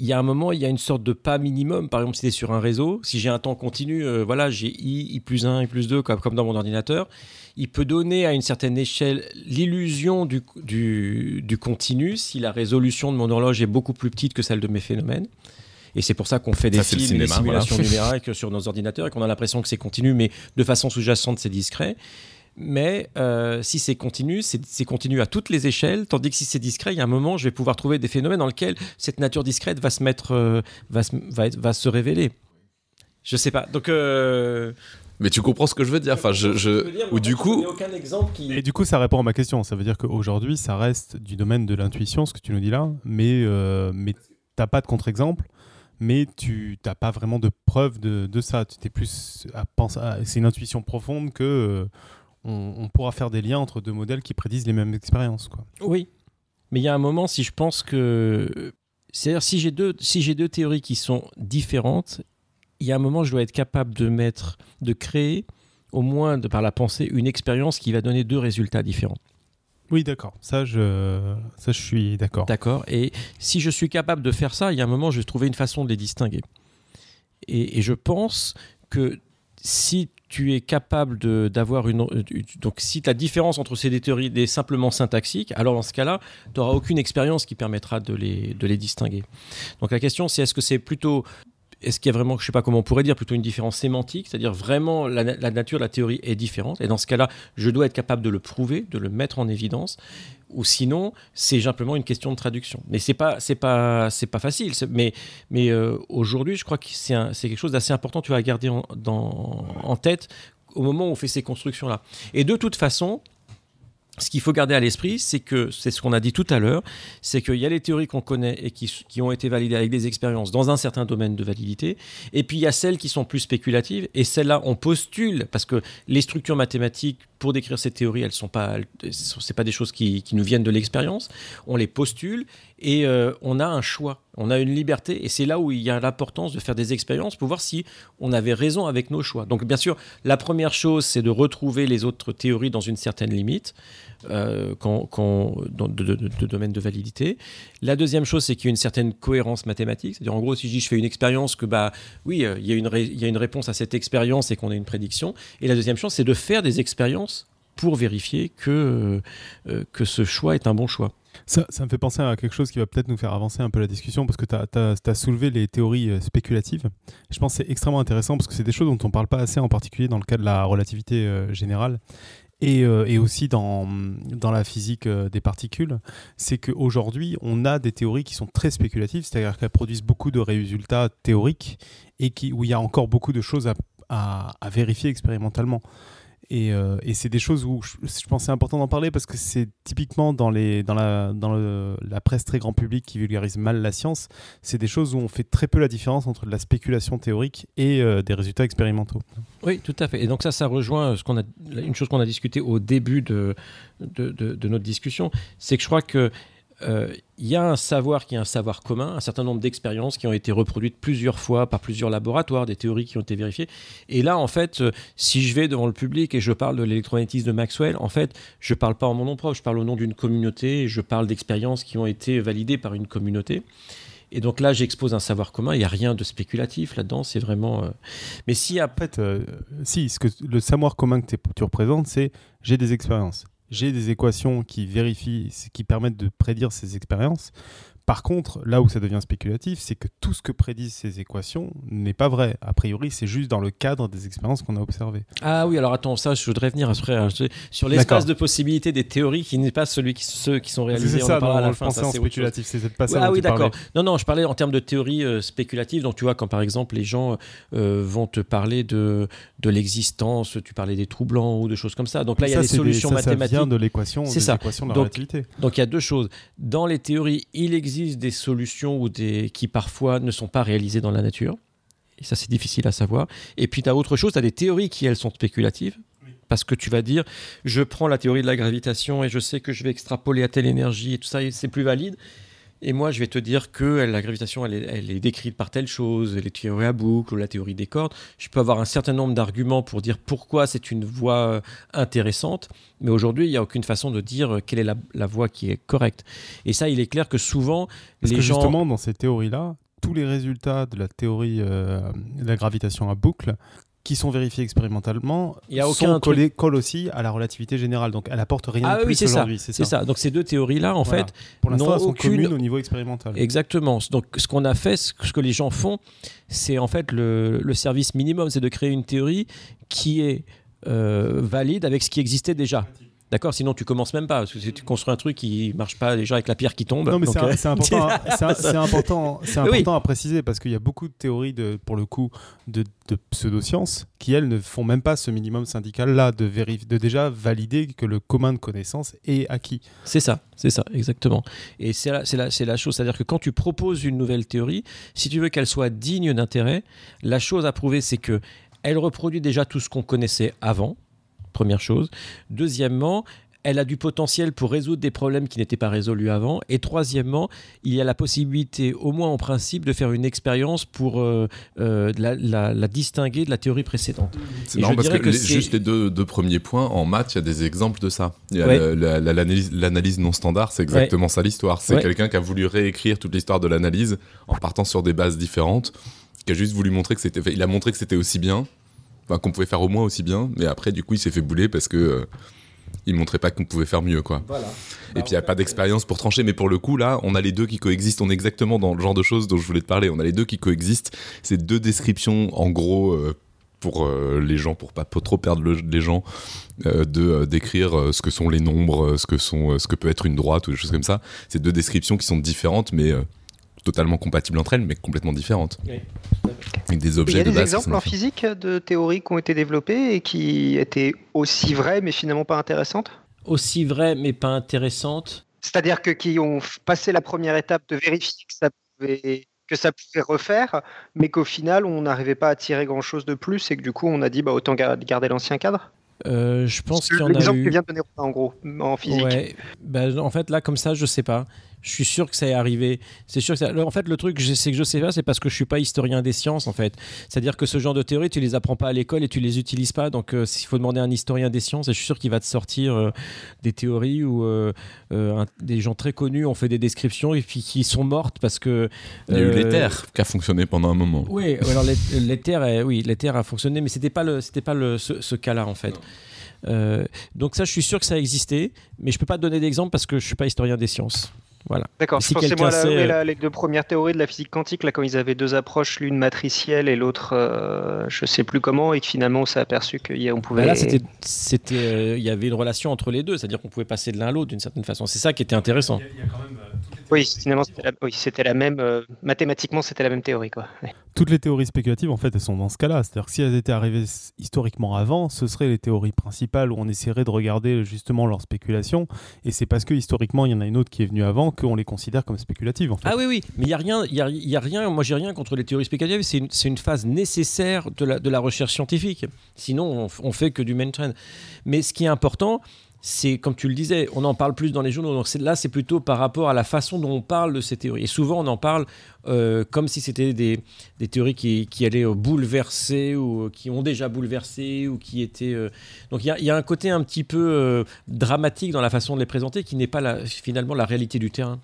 il y a un moment, il y a une sorte de pas minimum. Par exemple, si tu es sur un réseau, si j'ai un temps continu, euh, voilà, j'ai i, i plus 1, i plus 2, comme, comme dans mon ordinateur, il peut donner à une certaine échelle l'illusion du, du, du continu si la résolution de mon horloge est beaucoup plus petite que celle de mes phénomènes. Et c'est pour ça qu'on fait des Ça, films simulations voilà. numériques sur nos ordinateurs et qu'on a l'impression que c'est continu, mais de façon sous-jacente, c'est discret. Mais euh, si c'est continu, c'est continu à toutes les échelles, tandis que si c'est discret, il y a un moment, je vais pouvoir trouver des phénomènes dans lesquels cette nature discrète va se mettre, euh, va, se, va, être- va se révéler. Je sais pas. Donc, euh, Mais tu comprends ce que je veux dire Enfin, je, je- ou du coup, aucun exemple qui. Et du coup, ça répond à ma question. Ça veut dire qu'aujourd'hui, ça reste du domaine de l'intuition, ce que tu nous dis là, mais, euh, mais t'as pas de contre-exemple, mais tu n'as pas vraiment de preuve de, de ça. Tu t'es plus à penser. à- C'est une intuition profonde que euh, on, on pourra faire des liens entre deux modèles qui prédisent les mêmes expériences. Quoi. Oui, mais il y a un moment, si je pense que. C'est-à-dire, si j'ai deux, si deux théories qui sont différentes, il y a un moment, je dois être capable de mettre, de créer, au moins de par la pensée, une expérience qui va donner deux résultats différents. Oui, d'accord. Ça, je, ça, je suis d'accord. D'accord Et si je suis capable de faire ça, il y a un moment, je vais trouver une façon de les distinguer. Et, et je pense que si tu es capable d'avoir une. Donc, si la différence entre ces deux théories est simplement syntaxique, alors dans ce cas-là, tu n'auras aucune expérience qui permettra de les, de les distinguer. Donc, la question, c'est est-ce que c'est plutôt. Est-ce qu'il y a vraiment, je ne sais pas comment on pourrait dire, plutôt une différence sémantique, c'est-à-dire vraiment la, la nature la théorie est différente, et dans ce cas-là, je dois être capable de le prouver, de le mettre en évidence, ou sinon, c'est simplement une question de traduction. Mais c'est pas, c'est pas, c'est pas facile. Mais, mais euh, aujourd'hui, je crois que c'est, quelque chose d'assez important. Tu vas garder en, en tête au moment où on fait ces constructions-là. Et de toute façon. Ce qu'il faut garder à l'esprit, c'est que c'est ce qu'on a dit tout à l'heure, c'est qu'il y a les théories qu'on connaît et qui, qui ont été validées avec des expériences dans un certain domaine de validité, et puis il y a celles qui sont plus spéculatives, et celles-là on postule parce que les structures mathématiques pour décrire ces théories, elles sont pas, c'est pas des choses qui, qui nous viennent de l'expérience. On les postule et euh, on a un choix, on a une liberté, et c'est là où il y a l'importance de faire des expériences pour voir si on avait raison avec nos choix. Donc bien sûr, la première chose, c'est de retrouver les autres théories dans une certaine limite. Euh, de, de- de domaine de validité. La deuxième chose, c'est qu'il y a une certaine cohérence mathématique. C'est-à-dire, en gros, si je dis je fais une expérience, que bah oui, euh, il y, a une réponse à cette expérience et qu'on a une prédiction. Et la deuxième chose, c'est de faire des expériences pour vérifier que, euh, que ce choix est un bon choix. Ça, me fait penser à quelque chose qui va peut-être nous faire avancer un peu la discussion parce que tu as, soulevé les théories spéculatives. Je pense que c'est extrêmement intéressant parce que c'est des choses dont on ne parle pas assez, en particulier dans le cas de la relativité générale et, euh, et aussi dans, dans la physique euh, des particules. C'est qu'aujourd'hui, on a des théories qui sont très spéculatives, c'est-à-dire qu'elles produisent beaucoup de résultats théoriques et qui, où il y a encore beaucoup de choses à- à vérifier expérimentalement. Et, euh, et c'est des choses où je, je pense c'est important d'en parler parce que c'est typiquement dans, les, dans, la, dans la presse très grand public qui vulgarise mal la science, c'est des choses où on fait très peu la différence entre de la spéculation théorique et euh, des résultats expérimentaux. Oui, tout à fait. Et donc ça, ça rejoint ce qu'on a, une chose qu'on a discuté au début de, de, notre discussion, c'est que je crois que il y a un savoir qui est un savoir commun, un certain nombre d'expériences qui ont été reproduites plusieurs fois par plusieurs laboratoires, des théories qui ont été vérifiées. Et là, en fait, euh, si je vais devant le public et je parle de l'électromagnétisme de Maxwell, en fait, je parle pas en mon nom propre, je parle au nom d'une communauté, je parle d'expériences qui ont été validées par une communauté. Et donc là, j'expose un savoir commun. Il n'y a rien de spéculatif là-dedans. C'est vraiment. euh, Mais si En fait, euh, si, ce que, le savoir commun que tu représentes, c'est j'ai des expériences. J'ai des équations qui vérifient, qui permettent de prédire ces expériences. Par contre, là où ça devient spéculatif, c'est que tout ce que prédisent ces équations n'est pas vrai. A priori, c'est juste dans le cadre des expériences qu'on a observées. Ah oui, alors attends, ça, je voudrais venir après hein, je- sur l'espace de possibilité des théories qui n'est pas celui qui ceux qui sont réalisés. C'est on ça, non, à la je fin. pensais ça, en spéculatif, c'est pas ça ah oui, d'accord. Non, non, je parlais en termes de théorie euh, spéculative. Donc, tu vois, quand par exemple, les gens euh, vont te parler de, de l'existence, tu parlais des trous blancs ou de choses comme ça. Donc là, il y a Ça, des solutions ça, ça mathématiques. vient de l'équation des ça. de la Donc, relativité. Donc il y a deux choses. Dans les théories, il existe des solutions ou des... qui parfois ne sont pas réalisées dans la nature. Et ça, c'est difficile à savoir. Et puis, tu as autre chose, tu as des théories qui, elles, sont spéculatives. Parce que tu vas dire, je prends la théorie de la gravitation et je sais que je vais extrapoler à telle énergie et tout ça, et c'est plus valide. Et moi, je vais te dire que la gravitation, elle est, elle est décrite par telle chose, les théories à boucle ou la théorie des cordes. Je peux avoir un certain nombre d'arguments pour dire pourquoi c'est une voie euh, intéressante, mais aujourd'hui, il n'y a aucune façon de dire euh, quelle est la, la voie qui est correcte. Et ça, il est clair que souvent, Parce les que gens... justement, dans ces théories-là, tous les résultats de la théorie euh, de la gravitation à boucle qui sont vérifiés expérimentalement Il y a sont aucun collés, collent aussi à la relativité générale. Donc, elle apporte rien Ah de oui, plus ça. aujourd'hui. C'est ça. Donc ces deux théories-là, en Voilà. fait, Pour l'instant, elles sont aucune- communes au niveau expérimental. Exactement. Donc, ce qu'on a fait, ce que ce que les gens font, c'est en fait le, le service minimum, c'est de créer une théorie qui est euh, valide avec ce qui existait déjà. D'accord Sinon, tu commences même pas. Parce que si tu construis un truc qui marche pas déjà avec la pierre qui tombe. Non, mais c'est euh, important, à- c'est important, Oui. à préciser parce qu'il y a beaucoup de théories, de, pour le coup, de, de pseudosciences qui, elles, ne font même pas ce minimum syndical-là de, déjà valider que le commun de connaissances est acquis. C'est ça, c'est ça, exactement. Et c'est la, la chose, c'est-à-dire que quand tu proposes une nouvelle théorie, si tu veux qu'elle soit digne d'intérêt, la chose à prouver, c'est que elle reproduit déjà tout ce qu'on connaissait avant, première chose. Deuxièmement, elle a du potentiel pour résoudre des problèmes qui n'étaient pas résolus avant. Et troisièmement, il y a la possibilité, au moins en principe, de faire une expérience pour euh, euh, la, la- la distinguer de la théorie précédente. C'est marrant je parce que, les- juste les deux, deux premiers points, en maths, il y a des exemples de ça. Ouais. la- L'analyse non standard, c'est exactement ça l'histoire. C'est Ouais. quelqu'un qui a voulu réécrire toute l'histoire de l'analyse en partant sur des bases différentes, qui a juste voulu montrer que c'était. Il a montré que c'était aussi bien, enfin, qu'on pouvait faire au moins aussi bien, mais après, du coup, il s'est fait bouler parce que. euh, il montrait pas qu'on pouvait faire mieux, quoi. Et puis il n'y a pas d'expérience pour trancher, mais pour le coup, là, on a les deux qui coexistent. On est exactement dans le genre de choses dont je voulais te parler. On a les deux qui coexistent. C'est deux descriptions, en gros, euh, pour euh, les gens, pour pas trop perdre le- les gens, euh, de euh, décrire ce que sont les nombres, ce que, sont, ce que peut être une droite ou des choses comme ça. C'est deux descriptions qui sont différentes, mais totalement compatibles entre elles, mais complètement différentes. Avec des Il y objets a de des exemples en physique de théories qui ont été développées et qui étaient aussi vraies mais finalement pas intéressantes? Aussi vrai, mais pas intéressante. C'est-à-dire que qui ont passé la première étape de vérifier que ça pouvait que ça pouvait refaire, mais qu'au final on n'arrivait pas à tirer grand-chose de plus et que du coup on a dit bah autant ga- garder l'ancien cadre? Euh, je pense qu'il y en a L'exemple eu. que vient de donner en gros en physique. Ouais, ben, en fait, là, comme ça, je sais pas. Je suis sûr que ça est arrivé. C'est sûr que ça... Alors, En fait, le truc, c'est que je sais pas, c'est parce que je suis pas historien des sciences, en fait. C'est-à-dire que ce genre de théories, tu les apprends pas à l'école et tu les utilises pas. Donc, euh, s'il faut demander à un historien des sciences, et je suis sûr qu'il va te sortir euh, des théories où euh, euh, un- des gens très connus ont fait des descriptions et puis qui sont mortes parce que. Il y a eu l'éther qui a fonctionné pendant un moment. oui, alors l'é- l'éther, est- oui, l'éther a fonctionné, mais c'était pas le, c'était pas le, ce, ce cas-là en fait. Euh, donc ça, je suis sûr que ça a existé, mais je peux pas te donner d'exemple parce que je suis pas historien des sciences. Voilà. D'accord, Si je pensais quelqu'un moi sait, oui, euh, là, les deux premières théories de la physique quantique, là, quand ils avaient deux approches, l'une matricielle et l'autre, euh, je sais plus comment, et que finalement on s'est aperçu qu'on pouvait. Bah là, c'était, euh, il y avait une relation entre les deux, c'est-à-dire qu'on pouvait passer de l'un à l'autre d'une certaine façon. C'est ça qui était intéressant. Oui, finalement c'était la... oui, c'était la même. euh, Mathématiquement, c'était la même théorie, quoi. Ouais. Toutes les théories spéculatives, en fait, elles sont dans ce cas-là. C'est-à-dire que si elles étaient arrivées historiquement avant, ce seraient les théories principales où on essaierait de regarder justement leurs spéculations. Et c'est parce que historiquement, il y en a une autre qui est venue avant qu'on les considère comme spéculatives, en fait. Ah oui, oui, mais il y a rien, il y a, il y a rien. Moi, j'ai rien contre les théories spéculatives. C'est une, c'est une phase nécessaire de la, de la recherche scientifique. Sinon, on, on fait que du main trend. Mais ce qui est important, c'est comme tu le disais, on en parle plus dans les journaux. Donc là, c'est plutôt par rapport à la façon dont on parle de ces théories. Et souvent, on en parle euh, comme si c'était des, théories qui, allaient euh, bouleverser ou euh, qui ont déjà bouleversé ou qui étaient. Donc il y a, un côté un petit peu dramatique dans la façon de les présenter qui n'est pas finalement la réalité du terrain.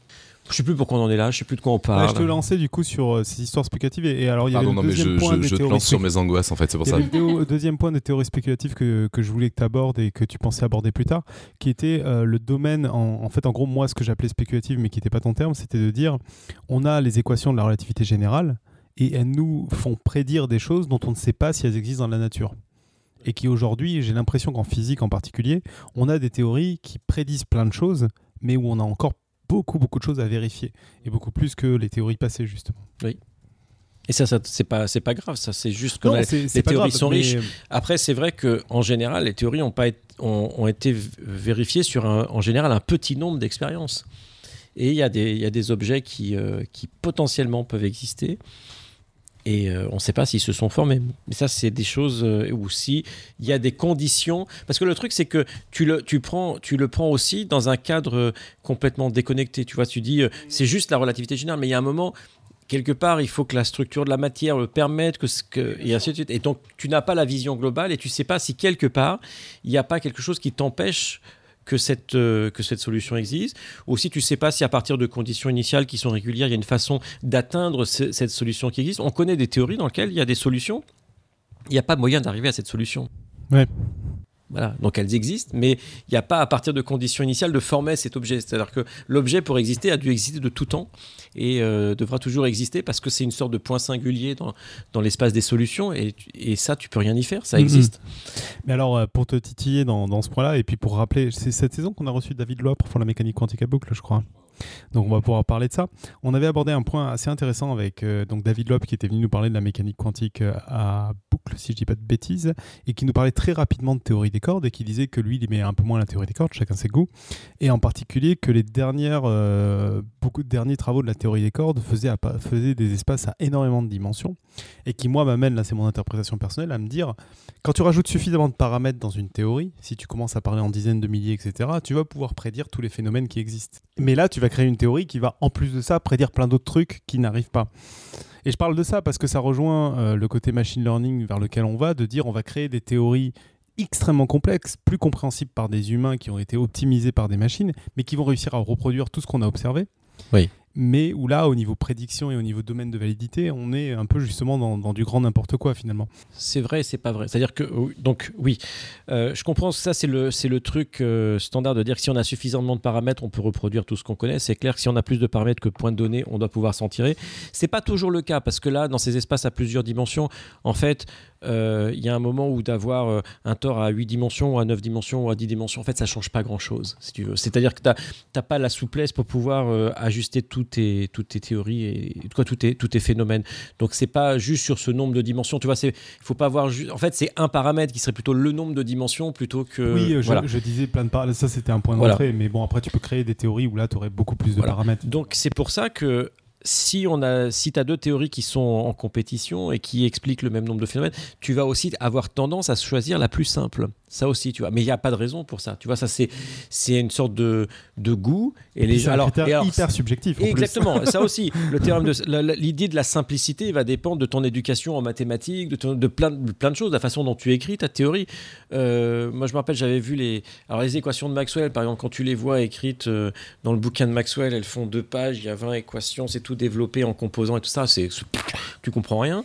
Je sais plus pourquoi on en est là, je sais plus de quoi on Ouais, parle. je te lançais du coup sur euh, ces histoires spéculatives et, et alors il y avait Pardon, le non, mais deuxième je, point je- des je te lance sur mes angoisses, en fait, c'est pour ça. le déo- deuxième point des théories spéculatives que, que je voulais que tu abordes et que tu pensais aborder plus tard, qui était euh, le domaine, en, en fait, en gros, moi, ce que j'appelais spéculative, mais qui n'était pas ton terme, c'était de dire on a les équations de la relativité générale et elles nous font prédire des choses dont on ne sait pas si elles existent dans la nature. Et qui aujourd'hui, j'ai l'impression qu'en physique en particulier, on a des théories qui prédisent plein de choses, mais où on a encore beaucoup, beaucoup de choses à vérifier. Et beaucoup plus que les théories passées, justement. Et ça, ça c'est pas, c'est pas grave, ça, c'est juste c'est les théories grave, sont mais- riches. Après, c'est vrai que en général, les théories ont, pas été, ont, ont été v- vérifiées sur un- en général un petit nombre d'expériences. Et il y, a des- il y a des objets qui, euh, qui potentiellement peuvent exister. Et euh, on ne sait pas s'ils se sont formés. Mais ça, c'est des choses euh, où si il y a des conditions. Parce que le truc, c'est que tu le, tu, prends, tu le prends aussi dans un cadre euh, complètement déconnecté. Tu vois, tu dis, c'est juste la relativité générale. Mais il y a un moment, quelque part, il faut que la structure de la matière le permette, que, et ainsi de suite. Et donc, tu n'as pas la vision globale et tu ne sais pas si quelque part, il n'y a pas quelque chose qui t'empêche que cette, euh, que cette solution existe, ou si tu ne sais pas si à partir de conditions initiales qui sont régulières, il y a une façon d'atteindre ce- cette solution qui existe. On connaît des théories dans lesquelles il y a des solutions, il n'y a pas moyen d'arriver à cette solution. Ouais. Voilà, donc elles existent, mais il n'y a pas à partir de conditions initiales de former cet objet. C'est-à-dire que l'objet, pour exister, a dû exister de tout temps et euh, devra toujours exister parce que c'est une sorte de point singulier dans, dans l'espace des solutions et, et ça, tu peux rien y faire, ça Mhm. existe. Mais alors, euh, pour te titiller dans, dans ce point-là, et puis pour rappeler, c'est cette saison qu'on a reçu David Loa pour faire la mécanique quantique à boucle, je crois. Donc on va pouvoir parler de ça. On avait abordé un point assez intéressant avec euh, donc David Loeb qui était venu nous parler de la mécanique quantique euh, à boucle, si je dis pas de bêtises, et qui nous parlait très rapidement de théorie des cordes et qui disait que lui il aimait un peu moins la théorie des cordes, chacun ses goûts, et en particulier que les dernières, euh, beaucoup de derniers travaux de la théorie des cordes faisaient, faisaient des espaces à énormément de dimensions, et qui moi m'amène, là c'est mon interprétation personnelle, à me dire quand tu rajoutes suffisamment de paramètres dans une théorie, si tu commences à parler en dizaines de milliers, etc., tu vas pouvoir prédire tous les phénomènes qui existent. Mais là, tu vas créer une théorie qui va, en plus de ça, prédire plein d'autres trucs qui n'arrivent pas. Et je parle de ça parce que ça rejoint euh, le côté machine learning vers lequel on va, de dire on va créer des théories extrêmement complexes, plus compréhensibles par des humains qui ont été optimisés par des machines, mais qui vont réussir à reproduire tout ce qu'on a observé. Oui. Mais où là, au niveau prédiction et au niveau domaine de validité, on est un peu justement dans, du grand n'importe quoi finalement. C'est vrai c'est pas vrai. C'est-à-dire que, oui, donc oui, Euh, je comprends ça c'est le, le truc euh, standard de dire que si on a suffisamment de paramètres, on peut reproduire tout ce qu'on connaît. C'est clair que si on a plus de paramètres que de points de données, on doit pouvoir s'en tirer. C'est pas toujours le cas parce que là, dans ces espaces à plusieurs dimensions, en fait, euh, il y a un moment où d'avoir un tort à 8 dimensions ou à 9 dimensions ou à 10 dimensions, en fait, ça change pas grand-chose, si tu veux. C'est-à-dire que tu n'as pas la souplesse pour pouvoir ajuster toutes tes, toutes tes théories et quoi, tous tes, tous tes phénomènes. Donc, c'est pas juste sur ce nombre de dimensions. Tu vois, il faut pas avoir. En fait, c'est un paramètre qui serait plutôt le nombre de dimensions plutôt que. oui, je, voilà. je disais plein de paramètres. Ça, c'était un point Voilà. d'entrée. Mais bon, après, tu peux créer des théories où là, tu aurais beaucoup plus de Voilà. paramètres. Donc c'est pour ça que si on a si tu as deux théories qui sont en compétition et qui expliquent le même nombre de phénomènes, tu vas aussi avoir tendance à choisir la plus simple. Ça aussi, tu vois. Mais il n'y a pas de raison pour ça. Tu vois, ça c'est c'est une sorte de, de goût et les un alors, et alors, hyper subjectif. en plus. Exactement, ça aussi. Le théorème de l'idée de la simplicité va dépendre de ton éducation en mathématiques, de, ton- de plein, de plein de choses, la façon dont tu écris ta théorie. Euh, moi, je me rappelle, j'avais vu les, alors les équations de Maxwell, par exemple, quand tu les vois écrites euh, dans le bouquin de Maxwell, elles font deux pages, il y a 20 équations, c'est tout développé en composants et tout ça, c'est tu comprends rien.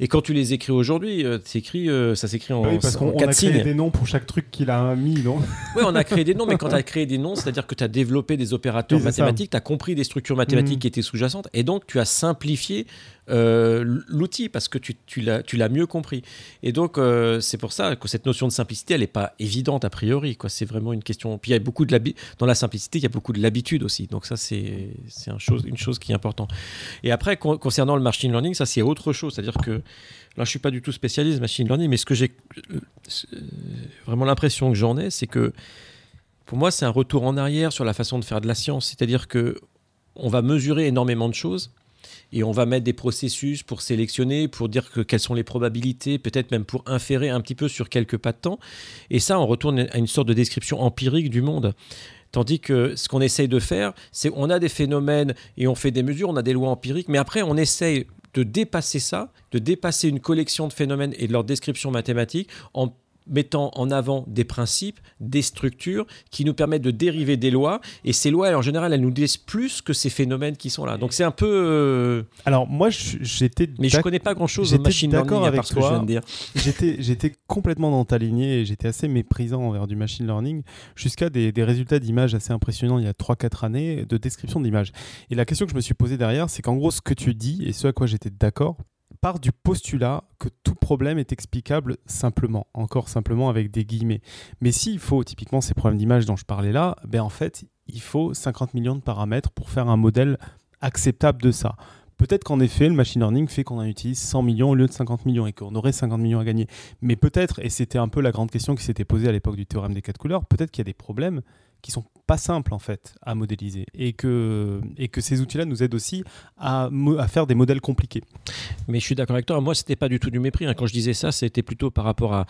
Et quand tu les écris aujourd'hui, euh, écrit, euh, ça s'écrit en, Oui, parce en créé signes. des noms pour chaque truc qu'il a mis, non Oui, on a créé des noms, mais quand tu as créé des noms, c'est-à-dire que tu as développé des opérateurs Oui, mathématiques, tu as compris des structures mathématiques Mhm. qui étaient sous-jacentes, et donc tu as simplifié euh, l'outil parce que tu, tu l'as mieux compris. Et donc, euh, c'est pour ça que cette notion de simplicité, elle n'est pas évidente a priori. C'est vraiment une question. Puis, il y a beaucoup de dans la simplicité, il y a beaucoup de l'habitude aussi. Donc, ça, c'est c'est un chose, une chose qui est importante. Et après, con- concernant le machine learning, ça, c'est autre chose. C'est-à-dire que là, je suis pas du tout spécialiste machine learning, mais ce que j'ai euh, vraiment l'impression que j'en ai, c'est que pour moi, c'est un retour en arrière sur la façon de faire de la science. C'est-à-dire que on va mesurer énormément de choses et on va mettre des processus pour sélectionner, pour dire que, quelles sont les probabilités, peut-être même pour inférer un petit peu sur quelques pas de temps. Et ça, on retourne à une sorte de description empirique du monde. Tandis que ce qu'on essaye de faire, c'est on a des phénomènes et on fait des mesures, on a des lois empiriques, mais après on essaye de dépasser ça, de dépasser une collection de phénomènes et de leur description mathématique en mettant en avant des principes, des structures qui nous permettent de dériver des lois. Et ces lois, en général, elles nous disent plus que ces phénomènes qui sont là. Donc c'est un peu. euh, Alors moi, j'étais. Mais je connais pas grand-chose au j'étais machine learning à avec part ce que je toi. viens de dire. J'étais, j'étais complètement dans ta lignée et j'étais assez méprisant envers du machine learning jusqu'à des, des résultats d'images assez impressionnants il y a 3-4 années de description d'images. Et la question que je me suis posée derrière, c'est qu'en gros, ce que tu dis et ce à quoi j'étais d'accord, part du postulat que tout problème est explicable simplement, encore simplement avec des guillemets. Mais s'il faut typiquement ces problèmes d'image dont je parlais là, ben en fait, il faut 50 millions de paramètres pour faire un modèle acceptable de ça. Peut-être qu'en effet, le machine learning fait qu'on en utilise 100 millions au lieu de 50 millions et qu'on aurait 50 millions à gagner. Mais peut-être, et c'était un peu la grande question qui s'était posée à l'époque du théorème des quatre couleurs, peut-être qu'il y a des problèmes qui sont pas simples en fait à modéliser et que, et que ces outils-là nous aident aussi à, faire des modèles compliqués. Mais je suis d'accord avec toi. Moi, c'était pas du tout du mépris. hein. Quand je disais ça, c'était plutôt par rapport à,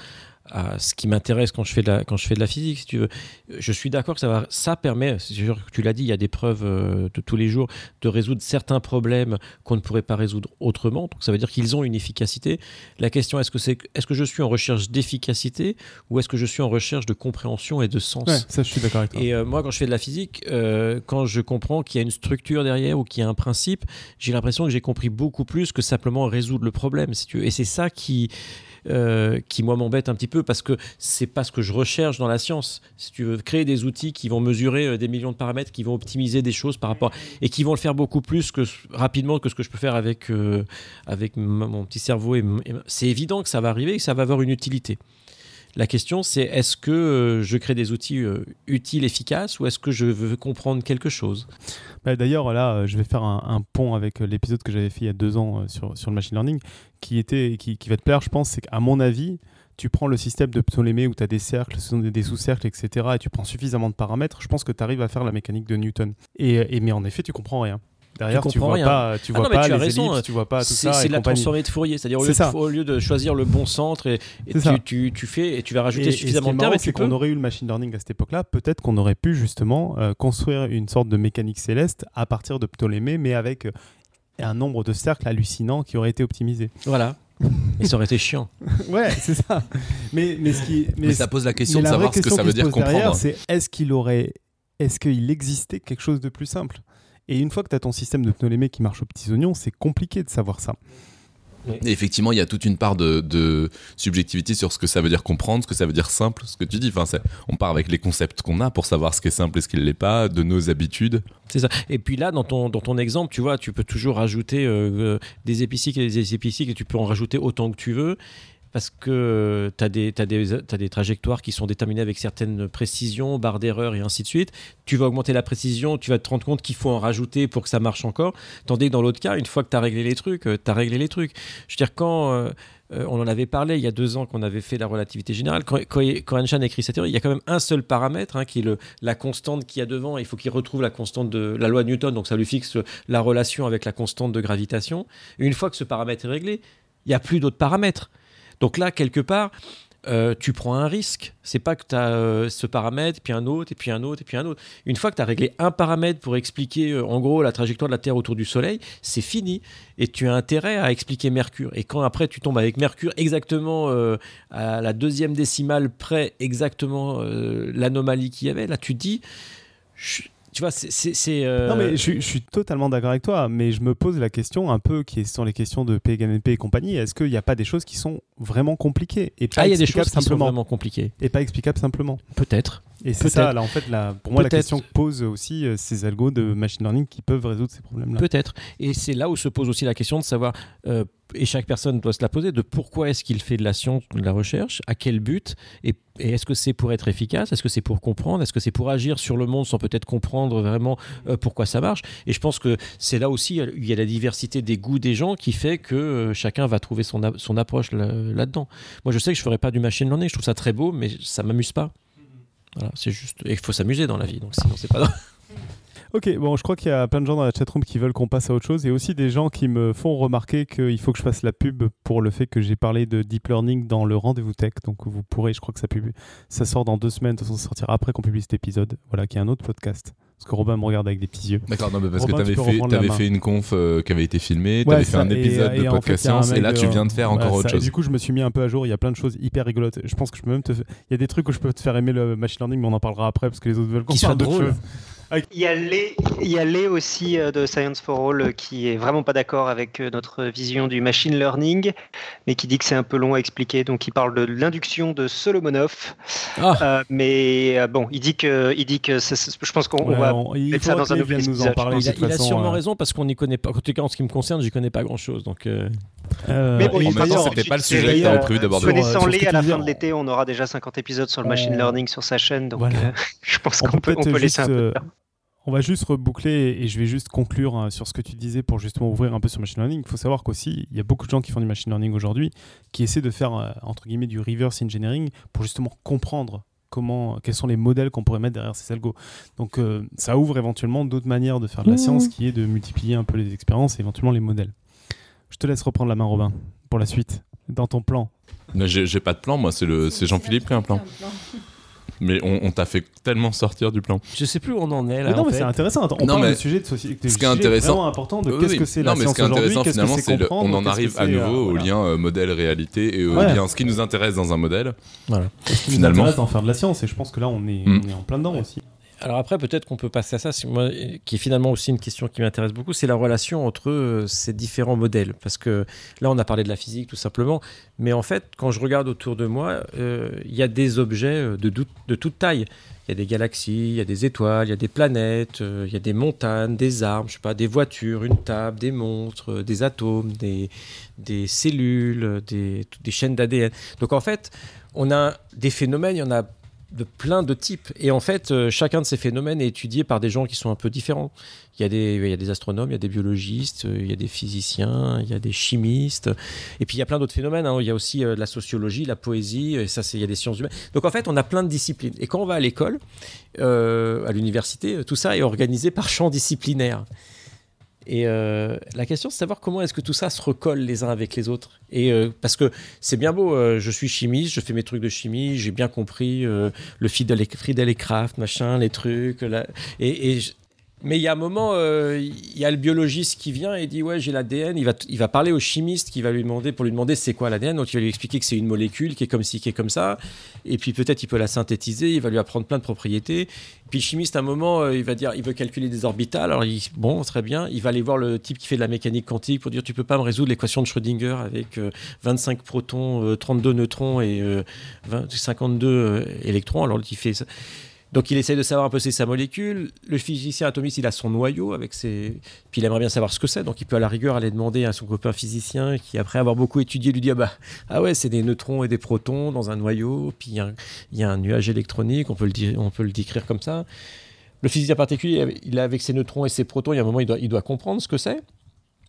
à ce qui m'intéresse quand je fais de la quand je fais de la physique, si tu veux. Je suis d'accord que ça va, ça permet. sûr que tu l'as dit, il y a des preuves euh, de tous les jours de résoudre certains problèmes qu'on ne pourrait pas résoudre autrement. Donc, ça veut dire qu'ils ont une efficacité. La question est-ce que c'est est-ce que je suis en recherche d'efficacité ou est-ce que je suis en recherche de compréhension et de sens? Ouais, ça, je suis d'accord avec toi. et euh, moi, quand je fais de la physique, euh, quand je comprends qu'il y a une structure derrière ou qu'il y a un principe, j'ai l'impression que j'ai compris beaucoup plus que simplement résoudre le problème, si tu veux. Et c'est ça qui, euh, qui moi m'embête un petit peu parce que c'est pas ce que je recherche dans la science. Si tu veux créer des outils qui vont mesurer euh, des millions de paramètres, qui vont optimiser des choses par rapport et qui vont le faire beaucoup plus que rapidement que ce que je peux faire avec euh, avec mon petit cerveau. C'est évident que ça va arriver et que ça va avoir une utilité. La question, c'est est-ce que je crée des outils utiles, efficaces, ou est-ce que je veux comprendre quelque chose? Bah, D'ailleurs, là, euh, je vais faire un, pont avec euh, l'épisode que j'avais fait il y a deux ans euh, sur, sur le machine learning, qui, était, qui, qui va te plaire, je pense, c'est qu'à mon avis, tu prends le système de Ptolémée où tu as des cercles, des sous-cercles, etc., et tu prends suffisamment de paramètres, je pense que tu arrives à faire la mécanique de Newton. Et, et- mais en effet, tu comprends rien. Derrière, Tu tu, comprends vois rien. pas, tu Ah vois non, mais pas tu as les raison, ellipses, tu vois pas tout C'est ça. la compagnie. transformée de Fourier, c'est-à-dire au, lieu de- ça. au lieu de choisir le bon centre, et, et tu, tu, tu fais et tu vas rajouter Et- et suffisamment ce de termes, c'est qu'on aurait eu le machine learning à cette époque-là. Peut-être qu'on aurait pu justement euh, construire une sorte de mécanique céleste à partir de Ptolémée, mais avec euh, un nombre de cercles hallucinant qui aurait été optimisé. Voilà. Et ça aurait été chiant. Ouais, c'est ça. Mais, mais ce qui, Mais ça pose la question de la savoir ce que ça veut dire comprendre. c'est est-ce qu'il aurait, est-ce qu'il existait quelque chose de plus simple? Et une fois que tu as ton système de Ptolémée qui marche aux petits oignons, c'est compliqué de savoir ça. Et effectivement, il y a toute une part de, de subjectivité sur ce que ça veut dire comprendre, ce que ça veut dire simple, ce que tu dis. Enfin, on part avec les concepts qu'on a pour savoir ce qui est simple et ce qui ne l'est pas, de nos habitudes. C'est ça. Et puis là, dans ton, dans ton exemple, tu vois, tu peux toujours rajouter euh, euh, des épicycles et des épicycles et tu peux en rajouter autant que tu veux. Parce que tu as, des, t'as des, trajectoires qui sont déterminées avec certaines précisions, barres d'erreur et ainsi de suite. Tu vas augmenter la précision, tu vas te rendre compte qu'il faut en rajouter pour que ça marche encore. Tandis que dans l'autre cas, une fois que tu as réglé les trucs, tu as réglé les trucs. Je veux dire, quand euh, euh, on en avait parlé il y a deux ans qu'on avait fait la relativité générale, quand, quand, quand Einstein écrit sa théorie, il y a quand même un seul paramètre hein, qui est le, la constante qu'il y a devant. Il faut qu'il retrouve la constante de la loi de Newton, donc ça lui fixe la relation avec la constante de gravitation. Une fois que ce paramètre est réglé, il n'y a plus d'autres paramètres. Donc là, quelque part, euh, tu prends un risque. C'est pas que tu as euh, ce paramètre, puis un autre, et puis un autre, et puis un autre. Une fois que tu as réglé un paramètre pour expliquer euh, en gros la trajectoire de la Terre autour du Soleil, c'est fini. Et tu as intérêt à expliquer Mercure. Et quand après tu tombes avec Mercure exactement à la deuxième décimale près, exactement l'anomalie qu'il y avait, là tu dis. Tu vois, c'est. euh, Non, mais je, je suis totalement d'accord avec toi, mais je me pose la question un peu qui sont les questions de P égale NP et compagnie. Est-ce qu'il n'y a pas des choses qui sont vraiment compliquées et pas Ah, il y a des choses qui sont simplement vraiment compliquées. et pas explicables simplement? Peut-être. Et c'est ça, là, en fait, la, pour moi, la question que posent aussi euh, ces algos de machine learning qui peuvent résoudre ces problèmes-là. Peut-être. Et c'est là où se pose aussi la question de savoir, euh, et chaque personne doit se la poser, de pourquoi est-ce qu'il fait de la science ou de la recherche, à quel but, et, et est-ce que c'est pour être efficace, est-ce que c'est pour comprendre, est-ce que c'est pour agir sur le monde sans peut-être comprendre vraiment euh, pourquoi ça marche. Et je pense que c'est là aussi, il y a la diversité des goûts des gens qui fait que chacun va trouver son, approche là- là-dedans. Moi, je sais que je ferais pas du machine learning, je trouve ça très beau, mais ça m'amuse pas. Voilà, c'est juste. Et il faut s'amuser dans la vie, donc sinon c'est pas. Ok, bon, je crois qu'il y a plein de gens dans la chatroom qui veulent qu'on passe à autre chose et aussi des gens qui me font remarquer qu'il faut que je fasse la pub pour le fait que j'ai parlé de deep learning dans le rendez-vous tech. Donc vous pourrez, je crois que ça, pub... ça sort dans deux semaines, de toute façon ça sortira après qu'on publie cet épisode. Voilà, qui est un autre podcast. Parce que Robin me regarde avec des petits yeux. D'accord, non, mais parce Robin, que tu avais, fait, main. fait une conf euh, qui avait été filmée, tu Ouais, avais fait ça, un et- épisode et de fait, podcast science, et là de- tu viens de faire encore autre ça, et chose. Du coup, je me suis mis un peu à jour. Il y a plein de choses hyper rigolotes. Je pense que je peux même te. Il y a des trucs où je peux te faire aimer le machine learning, mais on en parlera après parce que les autres veulent qu'on parle d'autres choses. Il y a Lé, il y a Lé aussi euh, de Science for All euh, qui est vraiment pas d'accord avec euh, notre vision du machine learning, mais qui dit que c'est un peu long à expliquer. Donc il parle de l'induction de Solomonov, Ah. Euh, mais euh, bon, il dit que, il dit que je pense qu'on on Ouais, va on- il mettre ça dans un autre nous en parler. Il a, de il a façon, sûrement euh, raison parce qu'on n'y connaît pas. En tout cas, en ce qui me concerne, j'y connais pas grand chose. Donc, Mais bon, c'était pas le sujet que prévu d'aborder. sur- Connaissant sur ce Lé que à la fin de on- l'été, on aura déjà 50 épisodes sur le machine learning sur sa chaîne, donc je pense On qu'on peut, laisser un peu. On va juste reboucler et je vais juste conclure hein, sur ce que tu disais pour justement ouvrir un peu sur machine learning. Il faut savoir qu'aussi, il y a beaucoup de gens qui font du machine learning aujourd'hui qui essaient de faire, euh, entre guillemets, du reverse engineering pour justement comprendre comment, quels sont les modèles qu'on pourrait mettre derrière ces algos. Donc euh, ça ouvre éventuellement d'autres manières de faire de la Mmh. science qui est de multiplier un peu les expériences et éventuellement les modèles. Je te laisse reprendre la main, Robin, pour la suite, dans ton plan. J'ai pas de plan, moi, c'est le- c'est Jean-Philippe qui a un plan. Mais on, on t'a fait tellement sortir du plan. je sais plus où on en est là. Mais non, en mais c'est intéressant. On Non, parle de sujets de société. ce qui est intéressant- vraiment important de Oui, qu'est-ce que c'est non, la mais science ce qui est aujourd'hui, intéressant qu'est-ce que finalement, c'est le- comprendre, on en arrive à nouveau euh, au voilà. lien euh, modèle-réalité et au Ouais. lien ce qui nous intéresse dans un modèle. Voilà. Ce qui nous Finalement. intéresse d'en faire de la science et je pense que là on est, Mm. on est en plein dedans aussi. Alors après, peut-être qu'on peut passer à ça, qui est finalement aussi une question qui m'intéresse beaucoup, c'est la relation entre euh, ces différents modèles. Parce que là, on a parlé de la physique tout simplement, mais en fait, quand je regarde autour de moi, euh, il y a des objets euh, de, dou- de toute taille. Il y a des galaxies, il y a des étoiles, il y a des planètes, il y a des montagnes, des arbres, je sais pas, des voitures, une table, des monstres, euh, des atomes, des, cellules, des, des chaînes d'ADN. Donc en fait, on a des phénomènes, il y en a de plein de types. Et en fait, euh, chacun de ces phénomènes est étudié par des gens qui sont un peu différents. Il y a des, il y a des astronomes, il y a des biologistes, euh, il y a des physiciens, il y a des chimistes. Et puis il y a plein d'autres phénomènes. hein. Il y a aussi euh, la sociologie, la poésie, et ça, c'est, il y a des sciences humaines. Donc en fait, on a plein de disciplines. Et quand on va à l'école, à l'université, tout ça est organisé par champ disciplinaire. Et euh, la question, c'est de savoir comment est-ce que tout ça se recolle les uns avec les autres. Et euh, parce que c'est bien beau, euh, je suis chimiste, je fais mes trucs de chimie, j'ai bien compris le Friedel et, Kraft, machin, les trucs. et, et mais il y a un moment, euh, il y a le biologiste qui vient et dit ouais j'ai l'ADN. Il va, il va parler au chimiste qui va lui demander pour lui demander c'est quoi l'ADN. Donc il va lui expliquer que c'est une molécule qui est comme ci, qui est comme ça. Et puis peut-être il peut la synthétiser. Il va lui apprendre plein de propriétés. Puis le chimiste à un moment euh, il va dire il veut calculer des orbitales. Alors il, bon très bien. Il va aller voir le type qui fait de la mécanique quantique pour dire tu peux pas me résoudre l'équation de Schrödinger avec euh, 25 protons, euh, 32 neutrons et euh, 20 52 euh, électrons. Alors il fait ça. Donc il essaie de savoir un peu c'est sa molécule. Le physicien atomiste, il a son noyau avec ses. Puis il aimerait bien savoir ce que c'est. Donc il peut à la rigueur aller demander à son copain physicien qui, après avoir beaucoup étudié, lui dit ah bah ah ouais c'est des neutrons et des protons dans un noyau. Puis il y a un, nuage électronique. On peut le dire, on peut le décrire comme ça. Le physicien particulier, il a avec ses neutrons et ses protons. Il y a un moment, il doit, il doit comprendre ce que c'est.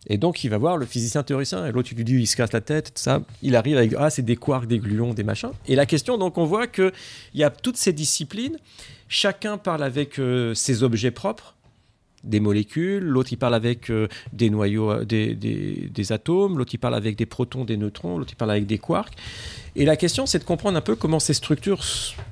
Et donc, il va voir le physicien théoricien. Et l'autre, il lui dit, il se casse la tête, ça. Il arrive avec, ah, c'est des quarks, des gluons, des machins. Et la question, donc, on voit qu'il y a toutes ces disciplines. Chacun parle avec euh, ses objets propres, des molécules. L'autre, il parle avec euh, des noyaux, euh, des, des- des atomes. L'autre, il parle avec des protons, des neutrons. L'autre, il parle avec des quarks. Et la question, c'est de comprendre un peu comment ces structures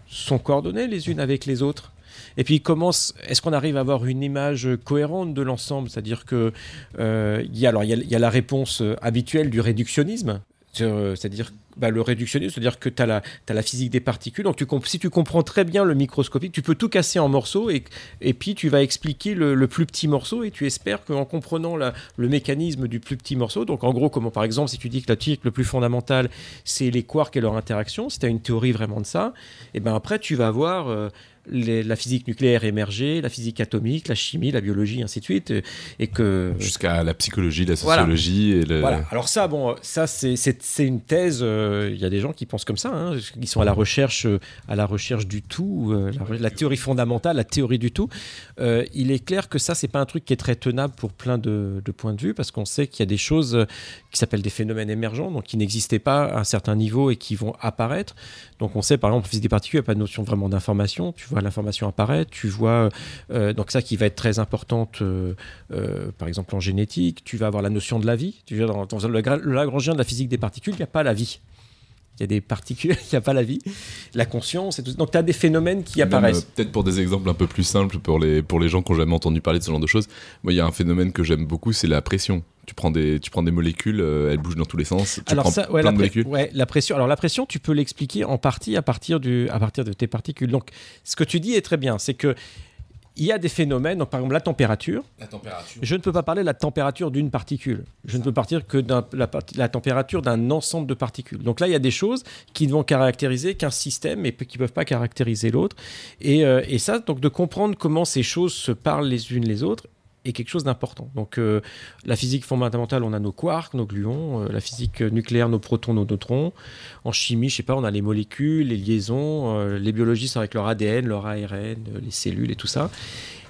sont coordonnées les unes avec les autres. Et puis, comment est-ce qu'on arrive à avoir une image cohérente de l'ensemble? C'est-à-dire que euh, il y, a, y, la réponse euh, habituelle du réductionnisme. Euh, C'est-à-dire bah, le réductionnisme, c'est-à-dire que tu as, la physique des particules. Donc, si tu comprends très bien le microscopique, tu peux tout casser en morceaux et, et puis tu vas expliquer le, plus petit morceau et tu espères qu'en comprenant le mécanisme du plus petit morceau, donc en gros, comment par exemple, si tu dis que la théorie le plus fondamental, c'est les quarks et leur interaction, si tu as une théorie vraiment de ça, et ben après, tu vas avoir euh, les- la physique nucléaire émergée, la physique atomique, la chimie, la biologie, ainsi de suite, et, et que Jusqu'à la psychologie, la Voilà. sociologie et le. voilà. Alors ça, bon, ça c'est- une thèse. euh, Il y a des gens qui pensent comme ça, hein, qui sont à la recherche, euh, à la recherche du tout, euh, la, la théorie fondamentale, la théorie du tout. Euh, il est clair que ça, c'est pas un truc qui est très tenable pour plein de, de points de vue, parce qu'on sait qu'il y a des choses euh, qui s'appellent des phénomènes émergents, donc qui n'existaient pas à un certain niveau et qui vont apparaître. Donc on sait, par exemple, en physique des particules, il n'y a pas de notion vraiment d'information. Tu vois l'information apparaître, tu vois euh, donc ça qui va être très importante, euh, euh, par exemple en génétique, tu vas avoir la notion de la vie. Tu vois, dans, le, le Lagrangien de la physique des particules, il n'y a pas la vie. Il y a des particules, il n'y a pas la vie, la conscience. Et tout. Donc tu as des phénomènes qui Même, apparaissent. euh, Peut-être pour des exemples un peu plus simples pour les, pour les gens qui n'ont jamais entendu parler de ce genre de choses. Moi, il y a un phénomène que j'aime beaucoup, c'est la pression. Tu prends des, tu prends des molécules, euh, elles bougent dans tous les sens. Tu Alors prends ça, ouais, plein la, de molécules. ouais, la pression. Alors la pression, tu peux l'expliquer en partie à partir du, à partir de tes particules. Donc ce que tu dis est très bien, c'est que il y a des phénomènes. Donc par exemple la température. La température. Je ne peux pas parler de la température d'une particule. Je ne peux partir que de la température d'un ensemble de particules. Donc là, il y a des choses qui ne vont caractériser qu'un système et qui ne peuvent pas caractériser l'autre. Et, euh, et ça, donc de comprendre comment ces choses se parlent les unes les autres est quelque chose d'important. Donc euh, la physique fondamentale, on a nos quarks, nos gluons. Euh, la physique nucléaire, nos protons, nos neutrons. En chimie, je sais pas, on a les molécules, les liaisons. euh, les biologistes avec leur ADN, leur ARN, les cellules et tout ça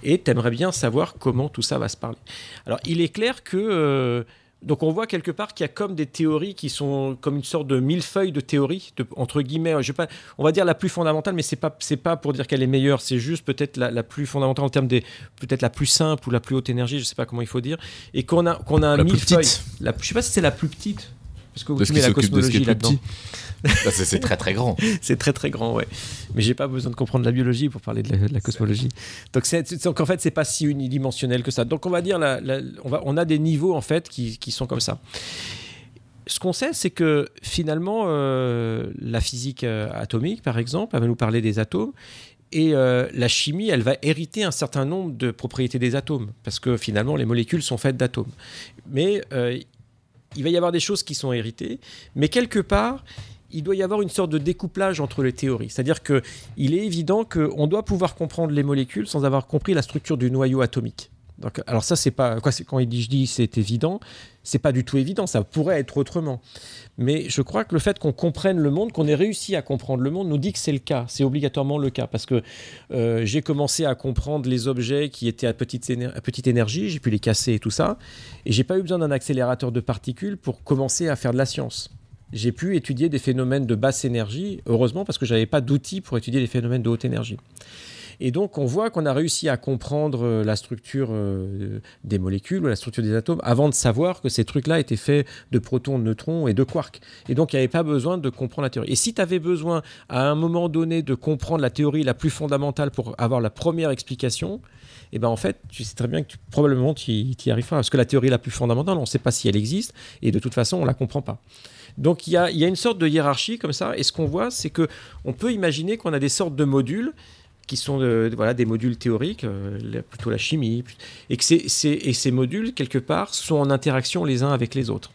et tu aimerais bien savoir comment tout ça va se parler. Alors, il est clair que. Donc, on voit quelque part qu'il y a comme des théories qui sont comme une sorte de millefeuille de théories, de- entre guillemets, je pas, on va dire la plus fondamentale, mais c'est pas, c'est pas pour dire qu'elle est meilleure, c'est juste peut-être la, la plus fondamentale en termes des. peut-être la plus simple ou la plus haute énergie, je sais pas comment il faut dire, et qu'on a, qu'on a un La plus millefeuille. petite. La, je sais pas si c'est la plus petite, parce que vous De ce qui la cosmologie là-dedans. C'est très très grand. C'est très très grand, ouais. Mais j'ai pas besoin de comprendre la biologie pour parler de la, cosmologie. Donc, en fait, c'est pas si unidimensionnel que ça. Donc on va dire, on, a des niveaux en fait qui, sont comme ça. Ce qu'on sait, c'est que finalement, euh, la physique euh, atomique, par exemple, elle va nous parler des atomes. Et euh, la chimie, elle va hériter un certain nombre de propriétés des atomes, parce que finalement, les molécules sont faites d'atomes. Mais il va y avoir des choses qui sont héritées, mais quelque part, il doit y avoir une sorte de découplage entre les théories. C'est-à-dire que il est évident qu'on doit pouvoir comprendre les molécules sans avoir compris la structure du noyau atomique. Donc, alors ça, c'est pas quand il dit, je dis c'est évident, c'est pas du tout évident. Ça pourrait être autrement. Mais je crois que le fait qu'on comprenne le monde, qu'on ait réussi à comprendre le monde, nous dit que c'est le cas. C'est obligatoirement le cas parce que euh, j'ai commencé à comprendre les objets qui étaient à petite, à petite énergie, j'ai pu les casser et tout ça, et j'ai pas eu besoin d'un accélérateur de particules pour commencer à faire de la science j'ai pu étudier des phénomènes de basse énergie, heureusement parce que j'avais pas d'outils pour étudier les phénomènes de haute énergie. Et donc on voit qu'on a réussi à comprendre euh, la structure euh, des molécules ou la structure des atomes avant de savoir que ces trucs-là étaient faits de protons, de neutrons et de quarks. Et donc il n'y avait pas besoin de comprendre la théorie. Et si tu avais besoin à un moment donné de comprendre la théorie la plus fondamentale pour avoir la première explication, et ben en fait, tu sais très bien que probablement tu y y arriveras. Parce que la théorie la plus fondamentale, on ne sait pas si elle existe, et de toute façon, on ne la comprend pas. Donc il y a, une sorte de hiérarchie comme ça, et ce qu'on voit, c'est que on peut imaginer qu'on a des sortes de modules qui sont euh, voilà, des modules théoriques, euh, plutôt la chimie, et que ces, modules, quelque part, sont en interaction les uns avec les autres.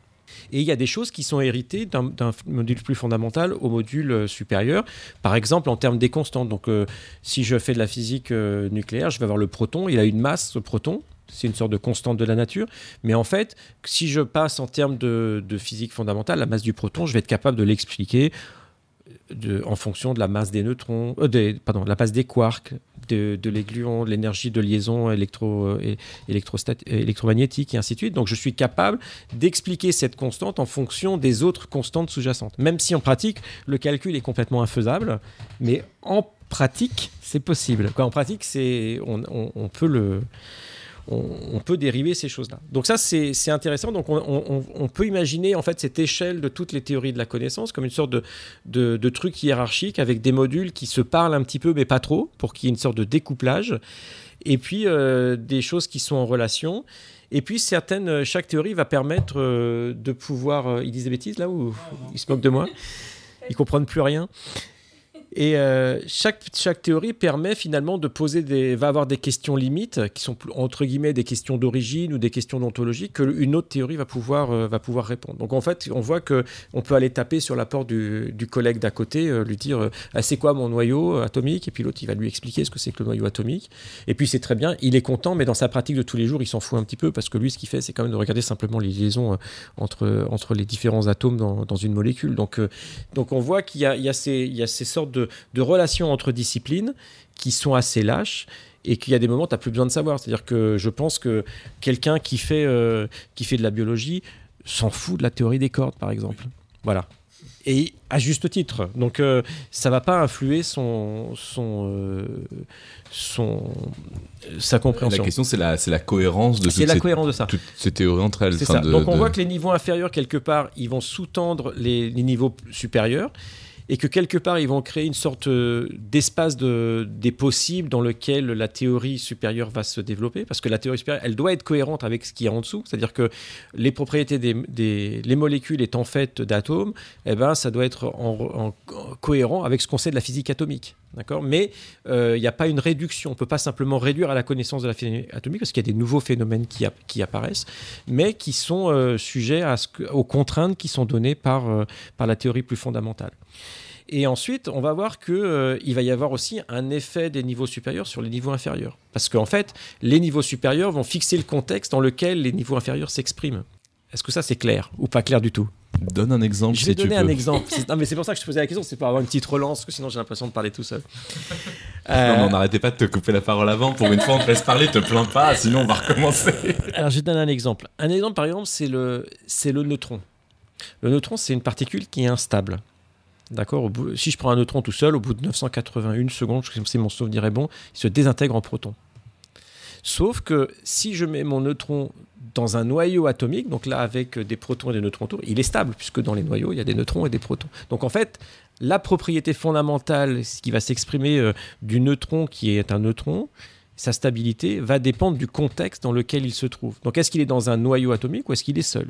Et il y a des choses qui sont héritées d'un module plus fondamental au module euh, supérieur. Par exemple, en termes des constantes. Donc, si je fais de la physique nucléaire, je vais avoir le proton. Il a une masse, ce proton. C'est une sorte de constante de la nature. Mais en fait, si je passe en termes de, physique fondamentale, la masse du proton, je vais être capable de l'expliquer de- en fonction de la masse des neutrons, euh, des, pardon, la masse des quarks, de, de de l'énergie de liaison électro, euh, électrostat- euh, électromagnétique et ainsi de suite. Donc je suis capable d'expliquer cette constante en fonction des autres constantes sous-jacentes. Même si en pratique, le calcul est complètement infaisable, mais en pratique, c'est possible. En pratique, c'est, on peut le, on, peut dériver ces choses-là. Donc ça, c'est intéressant. Donc on, peut imaginer en fait cette échelle de toutes les théories de la connaissance comme une sorte de, de, truc hiérarchique avec des modules qui se parlent un petit peu, mais pas trop, pour qu'il y ait une sorte de découplage. Et puis euh, des choses qui sont en relation. Et puis certaines, euh, chaque théorie va permettre euh, de pouvoir. euh, ils disent des bêtises là ou ils se moquent de moi? Ils comprennent plus rien. Et euh, chaque, chaque théorie permet finalement de poser des, va avoir des questions limites qui sont entre guillemets des questions d'origine ou des questions d'ontologie que une autre théorie va pouvoir, euh, va pouvoir répondre. Donc en fait, on voit que on peut aller taper sur la porte du, du collègue d'à côté, euh, lui dire Ah, c'est quoi mon noyau atomique? Et puis l'autre il va lui expliquer ce que c'est que le noyau atomique. Et puis c'est très bien, il est content, mais dans sa pratique de tous les jours, il s'en fout un petit peu parce que lui, ce qu'il fait, c'est quand même de regarder simplement les liaisons entre, entre les différents atomes dans, dans une molécule. Donc, donc on voit qu'il y a, il y a ces, il y a ces sortes de, de relations entre disciplines qui sont assez lâches et qu'il y a des moments où tu n'as plus besoin de savoir. C'est-à-dire que je pense que quelqu'un qui, fait, euh, qui fait de la biologie s'en fout de la théorie des cordes, par exemple. Voilà. et à juste titre. Donc euh, ça va pas influer son, son, euh, son sa compréhension. La question, c'est la, c'est la cohérence de C'est la ces, cohérence de ça. toutes ces théories entre elles. C'est ça. de- Donc on de- voit que les niveaux inférieurs, quelque part, ils vont sous-tendre les, les niveaux supérieurs et que quelque part, ils vont créer une sorte euh, d'espace de, des possibles dans lequel la théorie supérieure va se développer. Parce que la théorie supérieure, elle doit être cohérente avec ce qui est en dessous. C'est-à-dire que les propriétés des, des- les molécules étant faites d'atomes, eh ben, ça doit être en, en- en cohérent avec ce qu'on sait de la physique atomique. D'accord? Mais euh, il n'y a pas une réduction. On ne peut pas simplement réduire à la connaissance de la physique atomique parce qu'il y a des nouveaux phénomènes qui, app- qui apparaissent, mais qui sont euh, sujets aux contraintes qui sont données par, euh, par la théorie plus fondamentale. Et ensuite, on va voir qu'il va y avoir aussi un effet des niveaux supérieurs sur les niveaux inférieurs. Parce qu'en fait, les niveaux supérieurs vont fixer le contexte dans lequel les niveaux inférieurs s'expriment. Est-ce que ça, c'est clair ou pas clair du tout? Donne un exemple Je vais si tu donner peux. un exemple. C'est- Non, mais c'est pour ça que je te posais la question, c'est pour avoir une petite relance, parce que sinon j'ai l'impression de parler tout seul. Non, Euh, non, n'arrêtez pas de te couper la parole avant. Pour une fois, on te laisse parler, te plains pas, sinon on va recommencer. Alors, je vais te donner un exemple. Un exemple, par exemple, c'est le, c'est le neutron. Le neutron, c'est une particule qui est instable. D'accord Si je prends un neutron tout seul, au bout de 981 secondes, si mon souvenir est bon, il se désintègre en proton. Sauf que si je mets mon neutron dans un noyau atomique, donc là avec des protons et des neutrons autour, il est stable, puisque dans les noyaux, il y a des neutrons et des protons. Donc en fait, la propriété fondamentale, ce qui va s'exprimer euh, du neutron qui est un neutron, sa stabilité va dépendre du contexte dans lequel il se trouve. Donc est-ce qu'il est dans un noyau atomique ou est-ce qu'il est seul?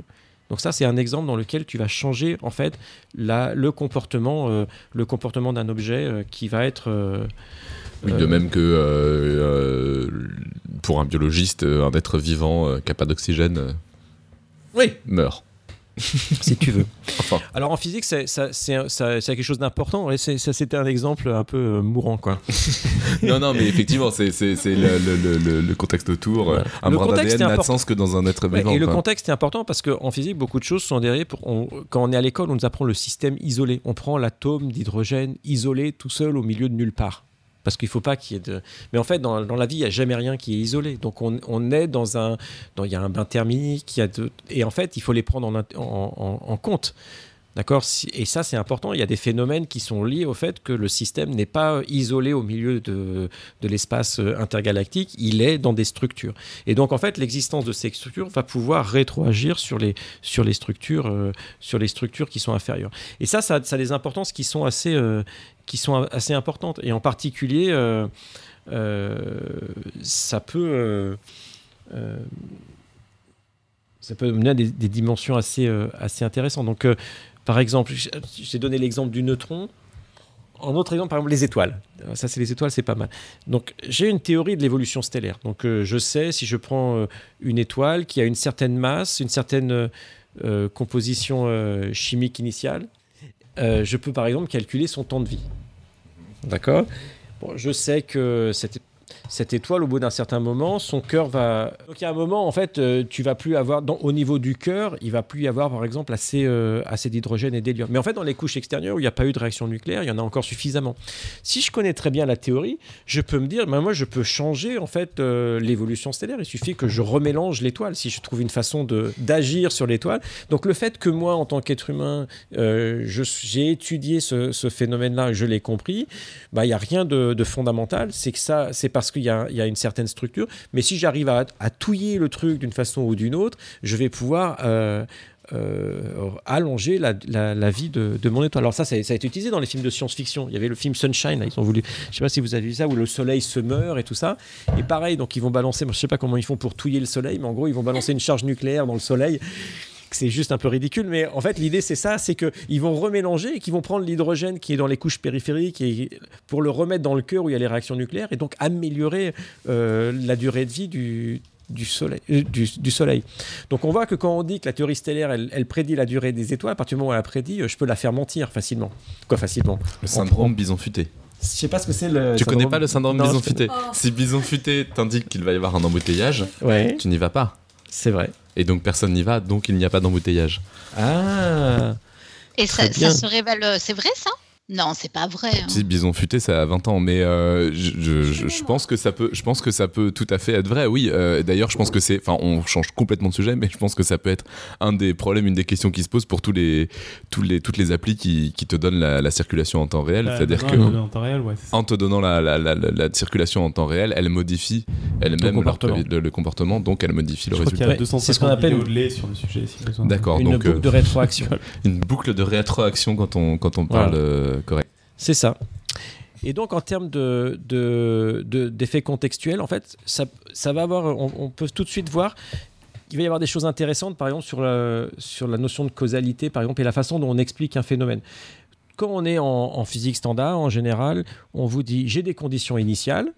Donc ça, c'est un exemple dans lequel tu vas changer en fait la- le comportement, euh, le comportement d'un objet euh, qui va être. euh, Oui, de même que pour un biologiste, un être vivant qui n'a pas d'oxygène Oui, meurt. si tu veux. Enfin, Alors en physique, c'est ça- c'est un- ça- c'est quelque chose d'important. C'est- ça, c'était un exemple un peu euh, mourant, quoi. non, non, mais effectivement, c'est le, le- le- le- le contexte autour. Voilà. Un Le brin contexte d'ADN est n'a de important. sens que dans un être Ouais, vivant. et le contexte est important parce qu'en physique, beaucoup de choses sont derrière. Pour, on- quand on est à l'école, on nous apprend le système isolé. On prend l'atome d'hydrogène isolé tout seul au milieu de nulle part. Parce qu'il faut pas qu'il y ait de. Mais en fait, dans, la vie, il n'y a jamais rien qui est isolé. Donc on, est dans un. Il y a un bain thermique, et en fait, il faut les prendre en, compte. D'accord? Et ça, c'est important. Il y a des phénomènes qui sont liés au fait que le système n'est pas isolé au milieu de, l'espace euh, intergalactique, il est dans des structures. Et donc, en fait, l'existence de ces structures va pouvoir rétroagir sur les, euh, structures qui sont inférieures. Et ça, ça, ça a des importances qui sont assez, euh, qui sont assez importantes. Et en particulier, euh, euh, ça peut. euh, ça peut mener à des, dimensions assez, assez intéressantes. Donc, par exemple, j'ai donné l'exemple du neutron. En autre exemple, par exemple, les étoiles. Ça, c'est les étoiles, c'est pas mal. Donc, j'ai une théorie de l'évolution stellaire. Donc, je sais si je prends une étoile qui a une certaine masse, une certaine composition chimique initiale, euh, je peux par exemple calculer son temps de vie. D'accord? Je sais que cette, cette étoile, au bout d'un certain moment, son cœur va. Donc, il y a un moment, en fait, euh, tu vas plus avoir. Au niveau du cœur, il va plus y avoir, par exemple, assez, euh, assez d'hydrogène et d'hélium. Mais en fait, dans les couches extérieures où il n'y a pas eu de réaction nucléaire, il y en a encore suffisamment. Si je connais très bien la théorie, je peux me dire, ben, moi, je peux changer, en fait, euh, l'évolution stellaire. Il suffit que je remélange l'étoile, si je trouve une façon d'agir sur l'étoile. Donc, le fait que moi, en tant qu'être humain, euh, j'ai étudié ce, phénomène-là, je l'ai compris, bah, il n'y a rien de, de fondamental. C'est que ça, c'est parce il y a une certaine structure. Mais si j'arrive à, à touiller le truc d'une façon ou d'une autre, je vais pouvoir euh, euh, allonger la, vie de, mon étoile. Alors ça, ça, a été utilisé dans les films de science-fiction. Il y avait le film Sunshine, là, ils ont voulu, je sais pas si vous avez vu ça, où le soleil se meurt et tout ça. Et pareil, donc ils vont balancer, je sais pas comment ils font pour touiller le soleil, mais en gros, ils vont balancer une charge nucléaire dans le soleil c'est juste un peu ridicule, mais en fait l'idée c'est ça, c'est qu'ils vont remélanger et qu'ils vont prendre l'hydrogène qui est dans les couches périphériques et pour le remettre dans le cœur où il y a les réactions nucléaires et donc améliorer euh, la durée de vie du, du soleil, euh, du, du soleil. Donc on voit que quand on dit que la théorie stellaire, elle, elle prédit la durée des étoiles, à partir du moment où elle a prédit, euh, je peux la faire mentir facilement. Quoi facilement? Le syndrome bison futé. Je sais pas ce que c'est le. Tu connais pas le syndrome Non, bison futé? Si bison futé t'indique qu'il va y avoir un embouteillage, Ouais, tu n'y vas pas. c'est vrai. Et donc personne n'y va, donc il n'y a pas d'embouteillage. Ah Et ça, ça se révèle. euh, C'est vrai ça? Non, c'est pas vrai. hein. Si Bison futé, ça a 20 ans, mais euh, je, je- je- je pense que ça peut, je pense que ça peut tout à fait être vrai. Oui, euh, d'ailleurs, je pense que c'est, enfin, on change complètement de sujet, mais je pense que ça peut être un des problèmes, une des questions qui se posent pour tous les, tous les, toutes les applis qui, qui te donnent la, la circulation en temps réel. Bah, C'est-à-dire que en temps réel, ouais, c'est ça. en te donnant la, la, la, la- la circulation en temps réel, elle modifie elle-même comportement. le, le comportement, donc elle modifie le Je résultat. a Ouais, 250 c'est ce qu'on appelle- de lait sur le sujet. si. D'accord, Une donc boucle euh, de rétroaction. une boucle de rétroaction quand on, quand on parle Voilà. Correct. C'est ça. Et donc, en termes de, de, d'effets contextuels, en fait, ça, va avoir, on, peut tout de suite voir qu'il va y avoir des choses intéressantes, par exemple, sur la, notion de causalité, par exemple, et la façon dont on explique un phénomène. Quand on est en physique standard, en général, on vous dit j'ai des conditions initiales,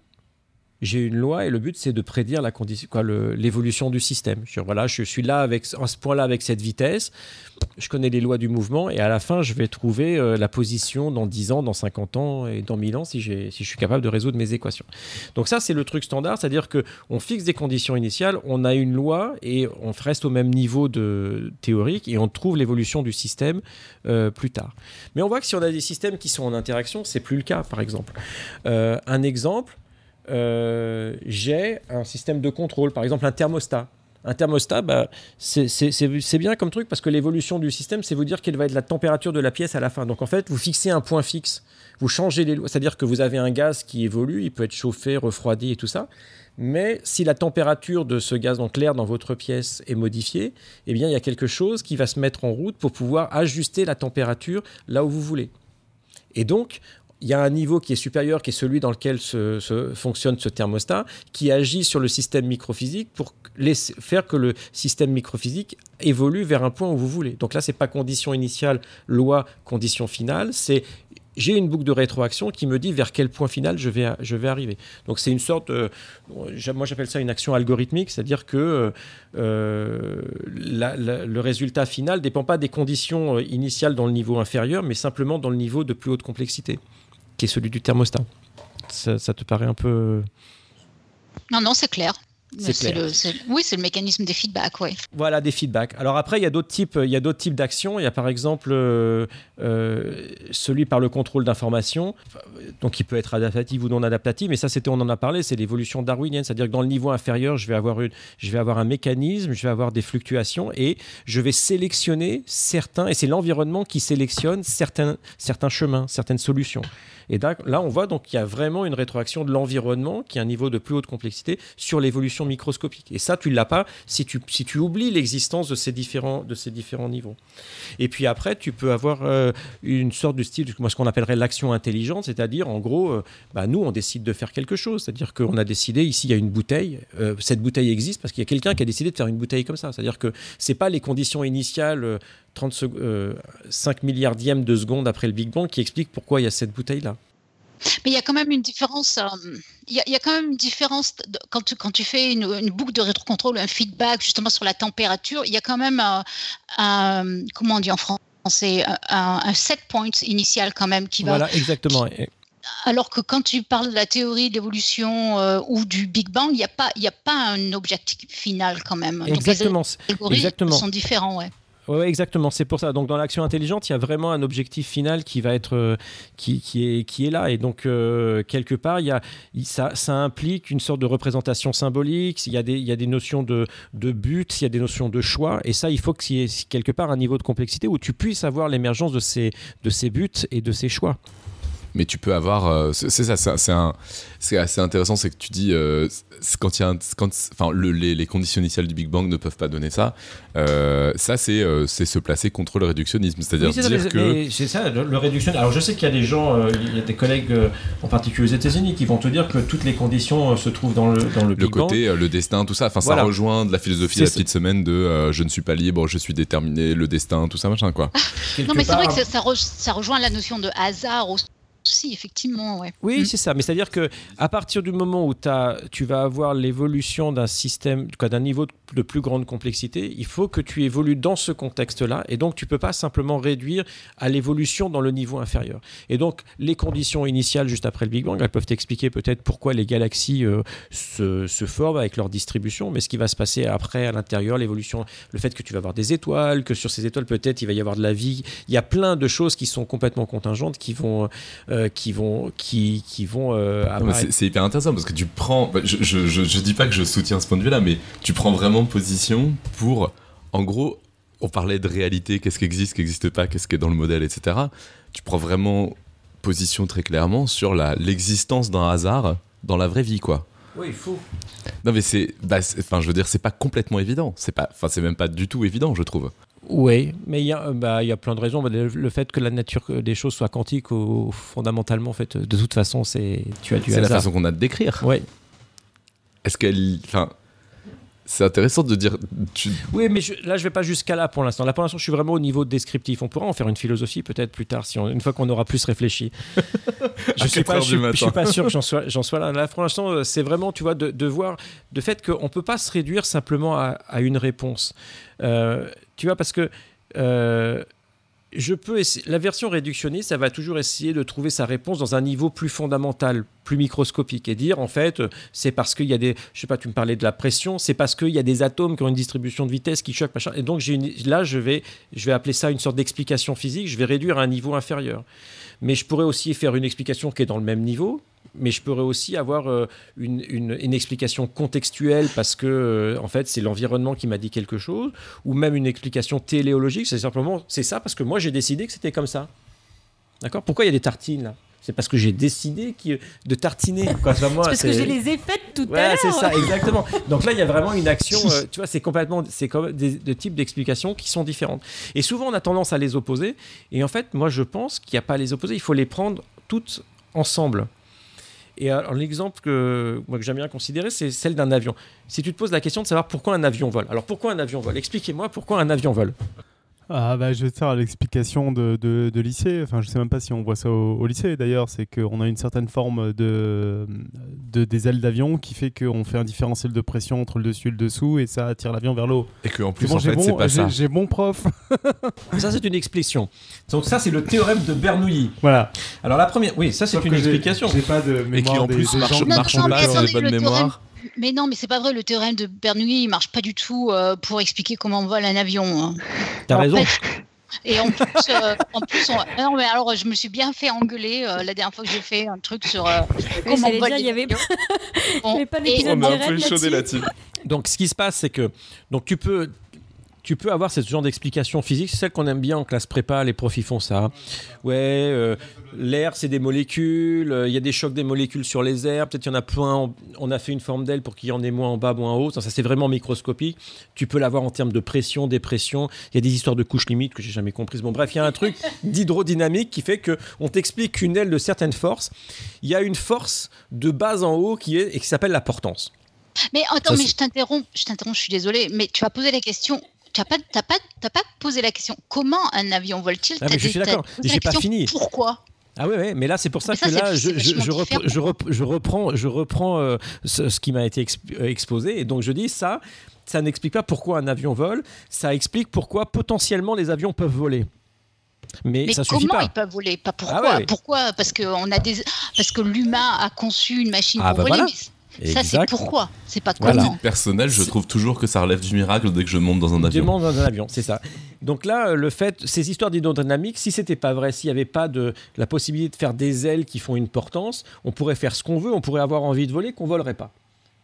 j'ai une loi et le but c'est de prédire la condition, quoi, l'évolution du système. Je, voilà, je suis là avec à ce point-là avec cette vitesse, je connais les lois du mouvement et à la fin je vais trouver euh, la position dans 10 ans, dans 50 ans et dans 1000 ans si, j'ai- si je suis capable de résoudre mes équations. Donc ça c'est le truc standard, c'est-à-dire que on fixe des conditions initiales, on a une loi et on reste au même niveau de théorique et on trouve l'évolution du système euh, plus tard. Mais on voit que si on a des systèmes qui sont en interaction, c'est plus le cas par exemple. Euh, un exemple, euh, j'ai un système de contrôle, par exemple un thermostat. Un thermostat, bah, c'est- bien comme truc parce que l'évolution du système, c'est vous dire quelle va être la température de la pièce à la fin. Donc en fait, vous fixez un point fixe, vous changez les lois, c'est-à-dire que vous avez un gaz qui évolue, il peut être chauffé, refroidi et tout ça. Mais si la température de ce gaz donc l'air dans votre pièce est modifiée, eh bien il y a quelque chose qui va se mettre en route pour pouvoir ajuster la température là où vous voulez. Et donc, il y a un niveau qui est supérieur, qui est celui dans lequel se, fonctionne ce thermostat, qui agit sur le système microphysique pour laisser- faire que le système microphysique évolue vers un point où vous voulez. Donc là, c'est pas condition initiale, loi, condition finale, c'est j'ai une boucle de rétroaction qui me dit vers quel point final je vais, arriver. Donc c'est une sorte, euh, moi j'appelle ça une action algorithmique, c'est-à-dire que euh, le résultat final ne dépend pas des conditions euh, initiales dans le niveau inférieur, mais simplement dans le niveau de plus haute complexité, qui est celui du thermostat. Ça, ça te paraît un peu... Non, non, c'est clair. Le- oui, c'est le mécanisme des feedbacks, oui. Voilà, des feedbacks. Alors après, il y a d'autres types, il y a d'autres types d'actions. Il y a par exemple euh, euh, celui par le contrôle d'information, donc il peut être adaptatif ou non adaptatif. Mais ça, c'était, on en a parlé, c'est l'évolution darwinienne, c'est-à-dire que dans le niveau inférieur, je vais avoir une, je vais avoir un mécanisme, je vais avoir des fluctuations et je vais sélectionner certains, et c'est l'environnement qui sélectionne certains, certains chemins, certaines solutions. Et là, on voit donc qu'il y a vraiment une rétroaction de l'environnement qui est un niveau de plus haute complexité sur l'évolution microscopique. Et ça, tu ne l'as pas si tu, si tu oublies l'existence de ces, différents, de ces différents niveaux. Et puis après, tu peux avoir euh, une sorte de style, moi, ce qu'on appellerait l'action intelligente, c'est-à-dire, en gros, euh, bah, nous, on décide de faire quelque chose. C'est-à-dire qu'on a décidé, ici, il y a une bouteille. euh, cette bouteille existe parce qu'il y a quelqu'un qui a décidé de faire une bouteille comme ça. C'est-à-dire que c'est pas les conditions initiales. Euh, 30 sec- euh, 5 milliardièmes de seconde après le Big Bang qui explique pourquoi il y a cette bouteille-là. Mais il y a quand même une différence. euh, Il y, a- il y a quand même une différence de- quand tu, quand tu fais une, une boucle de rétrocontrôle, un feedback justement sur la température. Il y a quand même un, un- comment on dit en français, un, set point initial quand même qui va. Voilà, exactement. Alors que quand tu parles de la théorie de l'évolution euh, ou du Big Bang, il n'y a pas, y a pas un objectif final quand même. Donc les Exactement. c'est- algorithmes exactement. sont différents, ouais. Ouais, exactement. C'est pour ça. Donc, dans l'action intelligente, il y a vraiment un objectif final qui va être, euh, qui, qui est, qui est là. Et donc, euh, quelque part, il y a, ça, ça implique une sorte de représentation symbolique. Il y a des, il y a des notions de, de but, il y a des notions de choix. Et ça, il faut qu'il y ait quelque part un niveau de complexité où tu puisses avoir l'émergence de ces, de ces buts et de ces choix. Mais tu peux avoir euh, c'est ça c'est c'est un c'est assez intéressant c'est que tu dis euh, quand il y a un, quand enfin le- les, les conditions initiales du Big Bang ne peuvent pas donner ça euh, ça c'est euh, c'est se placer contre le réductionnisme c'est-à-dire Oui, c'est ça, dire mais- que c'est ça, le, le réduction. Alors, je sais qu'il y a des gens, euh, il y a des collègues, euh, en particulier aux États-Unis, qui vont te dire que toutes les conditions euh, se trouvent dans le, dans le le Big Bang. côté euh, le destin tout ça enfin Voilà. ça rejoint de la philosophie de la petite semaine de euh, je ne suis pas libre je suis déterminé le destin tout ça machin quoi Non, mais c'est vrai que ça, ça re- ça rejoint la notion de hasard aussi. Si, effectivement, ouais. Oui, Mm. c'est ça. Mais c'est-à-dire que à partir du moment où tu vas avoir l'évolution d'un système, d'un niveau de, de plus grande complexité, il faut que tu évolues dans ce contexte-là. Et donc, tu peux pas simplement réduire à l'évolution dans le niveau inférieur. Et donc, les conditions initiales juste après le Big Bang, elles peuvent expliquer peut-être pourquoi les galaxies euh, se, se forment avec leur distribution. Mais ce qui va se passer après à l'intérieur, l'évolution, le fait que tu vas avoir des étoiles, que sur ces étoiles, peut-être, il va y avoir de la vie. Il y a plein de choses qui sont complètement contingentes, qui vont euh, qui vont qui, qui vont euh, c'est- hyper intéressant parce que tu prends. bah, je, je, je, je dis pas que je soutiens ce point de vue-là, mais tu prends vraiment position pour. En gros, on parlait de réalité, qu'est-ce qui existe, qu'est-ce qui n'existe pas, qu'est-ce qui est dans le modèle, etc. Tu prends vraiment position très clairement sur la- l'existence d'un hasard dans la vraie vie, quoi. Oui, il faut. Non, mais c'est. bah, c'est- Enfin, je veux dire, c'est pas complètement évident. C'est pas. Enfin, c'est même pas du tout évident, je trouve. Oui, mais il y, a, euh, bah, il y a plein de raisons. Bah, Le, fait que la nature euh, des choses soit quantique, au- fondamentalement, en fait, de toute façon, c'est tu as du C'est la façon qu'on a de décrire. Ouais. Est-ce qu'elle. Enfin. C'est intéressant de dire. tu- Oui, mais je- là, je vais pas jusqu'à là pour l'instant. Là, pour l'instant, je suis vraiment au niveau descriptif. On pourra en faire une philosophie peut-être plus tard, si on- une fois qu'on aura plus réfléchi. je suis 4 pas, heures je, du suis- je suis matin. pas sûr que j'en sois, j'en sois là. Là, pour l'instant, euh, c'est vraiment, tu vois, de, de voir de fait qu'on peut pas se réduire simplement à, à une réponse. Euh, tu vois, parce que euh, je peux essayer- la version réductionniste, ça va toujours essayer de trouver sa réponse dans un niveau plus fondamental, plus microscopique, et dire en fait, euh, c'est parce qu'il y a des, je sais pas, tu me parlais de la pression, c'est parce qu'il y a des atomes qui ont une distribution de vitesse qui choquent, machin, et donc j'ai une- là je vais, je vais appeler ça une sorte d'explication physique, je vais réduire à un niveau inférieur. Mais je pourrais aussi faire une explication qui est dans le même niveau, mais je pourrais aussi avoir euh, une, une- une explication contextuelle parce que euh, en fait c'est l'environnement qui m'a dit quelque chose, ou même une explication téléologique, c'est simplement c'est ça parce que moi j'ai décidé que c'était comme ça. D'accord? Pourquoi il y a des tartines là? C'est parce que j'ai décidé qui- de tartiner. Quoi. C'est parce que je les ai faites tout à l'heure. c'est ça, exactement. Donc là, il y a vraiment une action, euh, tu vois, c'est complètement, c'est comme des, des types d'explications qui sont différentes. Et souvent, on a tendance à les opposer. Et en fait, moi, je pense qu'il n'y a pas à les opposer, il faut les prendre toutes ensemble. Et alors, l'exemple que, que j'aime bien considérer, c'est celle d'un avion. Si tu te poses la question de savoir pourquoi un avion vole. Alors, pourquoi un avion vole? Expliquez-moi pourquoi un avion vole. Ah bah je vais te faire l'explication de, de, de lycée. Enfin je sais même pas si on voit ça au, au lycée d'ailleurs. C'est qu'on a une certaine forme de, de des ailes d'avion qui fait qu'on fait un différentiel de pression entre le dessus et le dessous et ça attire l'avion vers le haut. Et que en C'est plus, bon, en j'ai fait, c'est bon, pas j'ai- ça. j'ai bon prof. Ça, c'est une explication. Donc, ça, c'est le théorème de Bernoulli. voilà. Alors, la première, oui, ça, c'est une j'ai- explication. J'ai pas de Et qui mémoire en des- plus des marche, marche non, mais pas sur attendez, Mais non, mais c'est pas vrai, le théorème de Bernoulli, il marche pas du tout euh, pour expliquer comment on vole un avion. hein. T'as raison. fait, et en plus, euh, en plus on- non, mais alors je me suis bien fait engueuler euh, la dernière fois que j'ai fait un truc sur euh, comment on vole il y avait y Bon, avait pas et- d'épisode On a un direct peu échaudé là-dessus. là-dessus. Donc, ce qui se passe, c'est que donc tu peux tu peux avoir ce genre d'explication physique, c'est celle qu'on aime bien en classe prépa, les profs ils font ça. Ouais, euh, l'air c'est des molécules, euh, il y a des chocs des molécules sur les airs, peut-être il y en a plein, on a fait une forme d'aile pour qu'il y en ait moins en bas, moins en haut, ça, ça, c'est vraiment microscopique. Tu peux l'avoir en termes de pression, dépression, il y a des histoires de couches limites que j'ai jamais comprises. Bon bref, il y a un truc d'hydrodynamique qui fait que on t'explique qu'une aile de certaines forces, il y a une force de base en haut qui est et qui s'appelle la portance. Mais attends, Ça, mais je t'interromps, je t'interromps, je suis désolée, mais tu as posé la question. Tu n'as pas, pas, pas posé la question comment un avion vole-t-il Ah, je suis d'accord, j'ai pas fini. Pourquoi Ah ouais, ouais, mais là c'est pour ça que là je, je, je, repre- différent. je, rep- je reprends, je reprends euh, ce, ce qui m'a été exp- euh, exposé et donc je dis ça, ça n'explique pas pourquoi un avion vole, ça explique pourquoi potentiellement les avions peuvent voler. Mais, Mais ça suffit comment pas. ils peuvent voler? Pas pourquoi? Ah ouais. Pourquoi? Parce que on a des, parce que l'humain a conçu une machine Ah pour bah voler. voilà. mais Ça c'est pourquoi. C'est pas Voilà. comment. Personnel, je trouve toujours que ça relève du miracle dès que je monte dans un avion. Demande dans un avion, c'est ça. Donc là, euh, le fait, ces histoires d'hydrodynamique, si c'était pas vrai, s'il n'y avait pas de la possibilité de faire des ailes qui font une portance, on pourrait faire ce qu'on veut, on pourrait avoir envie de voler, qu'on volerait pas.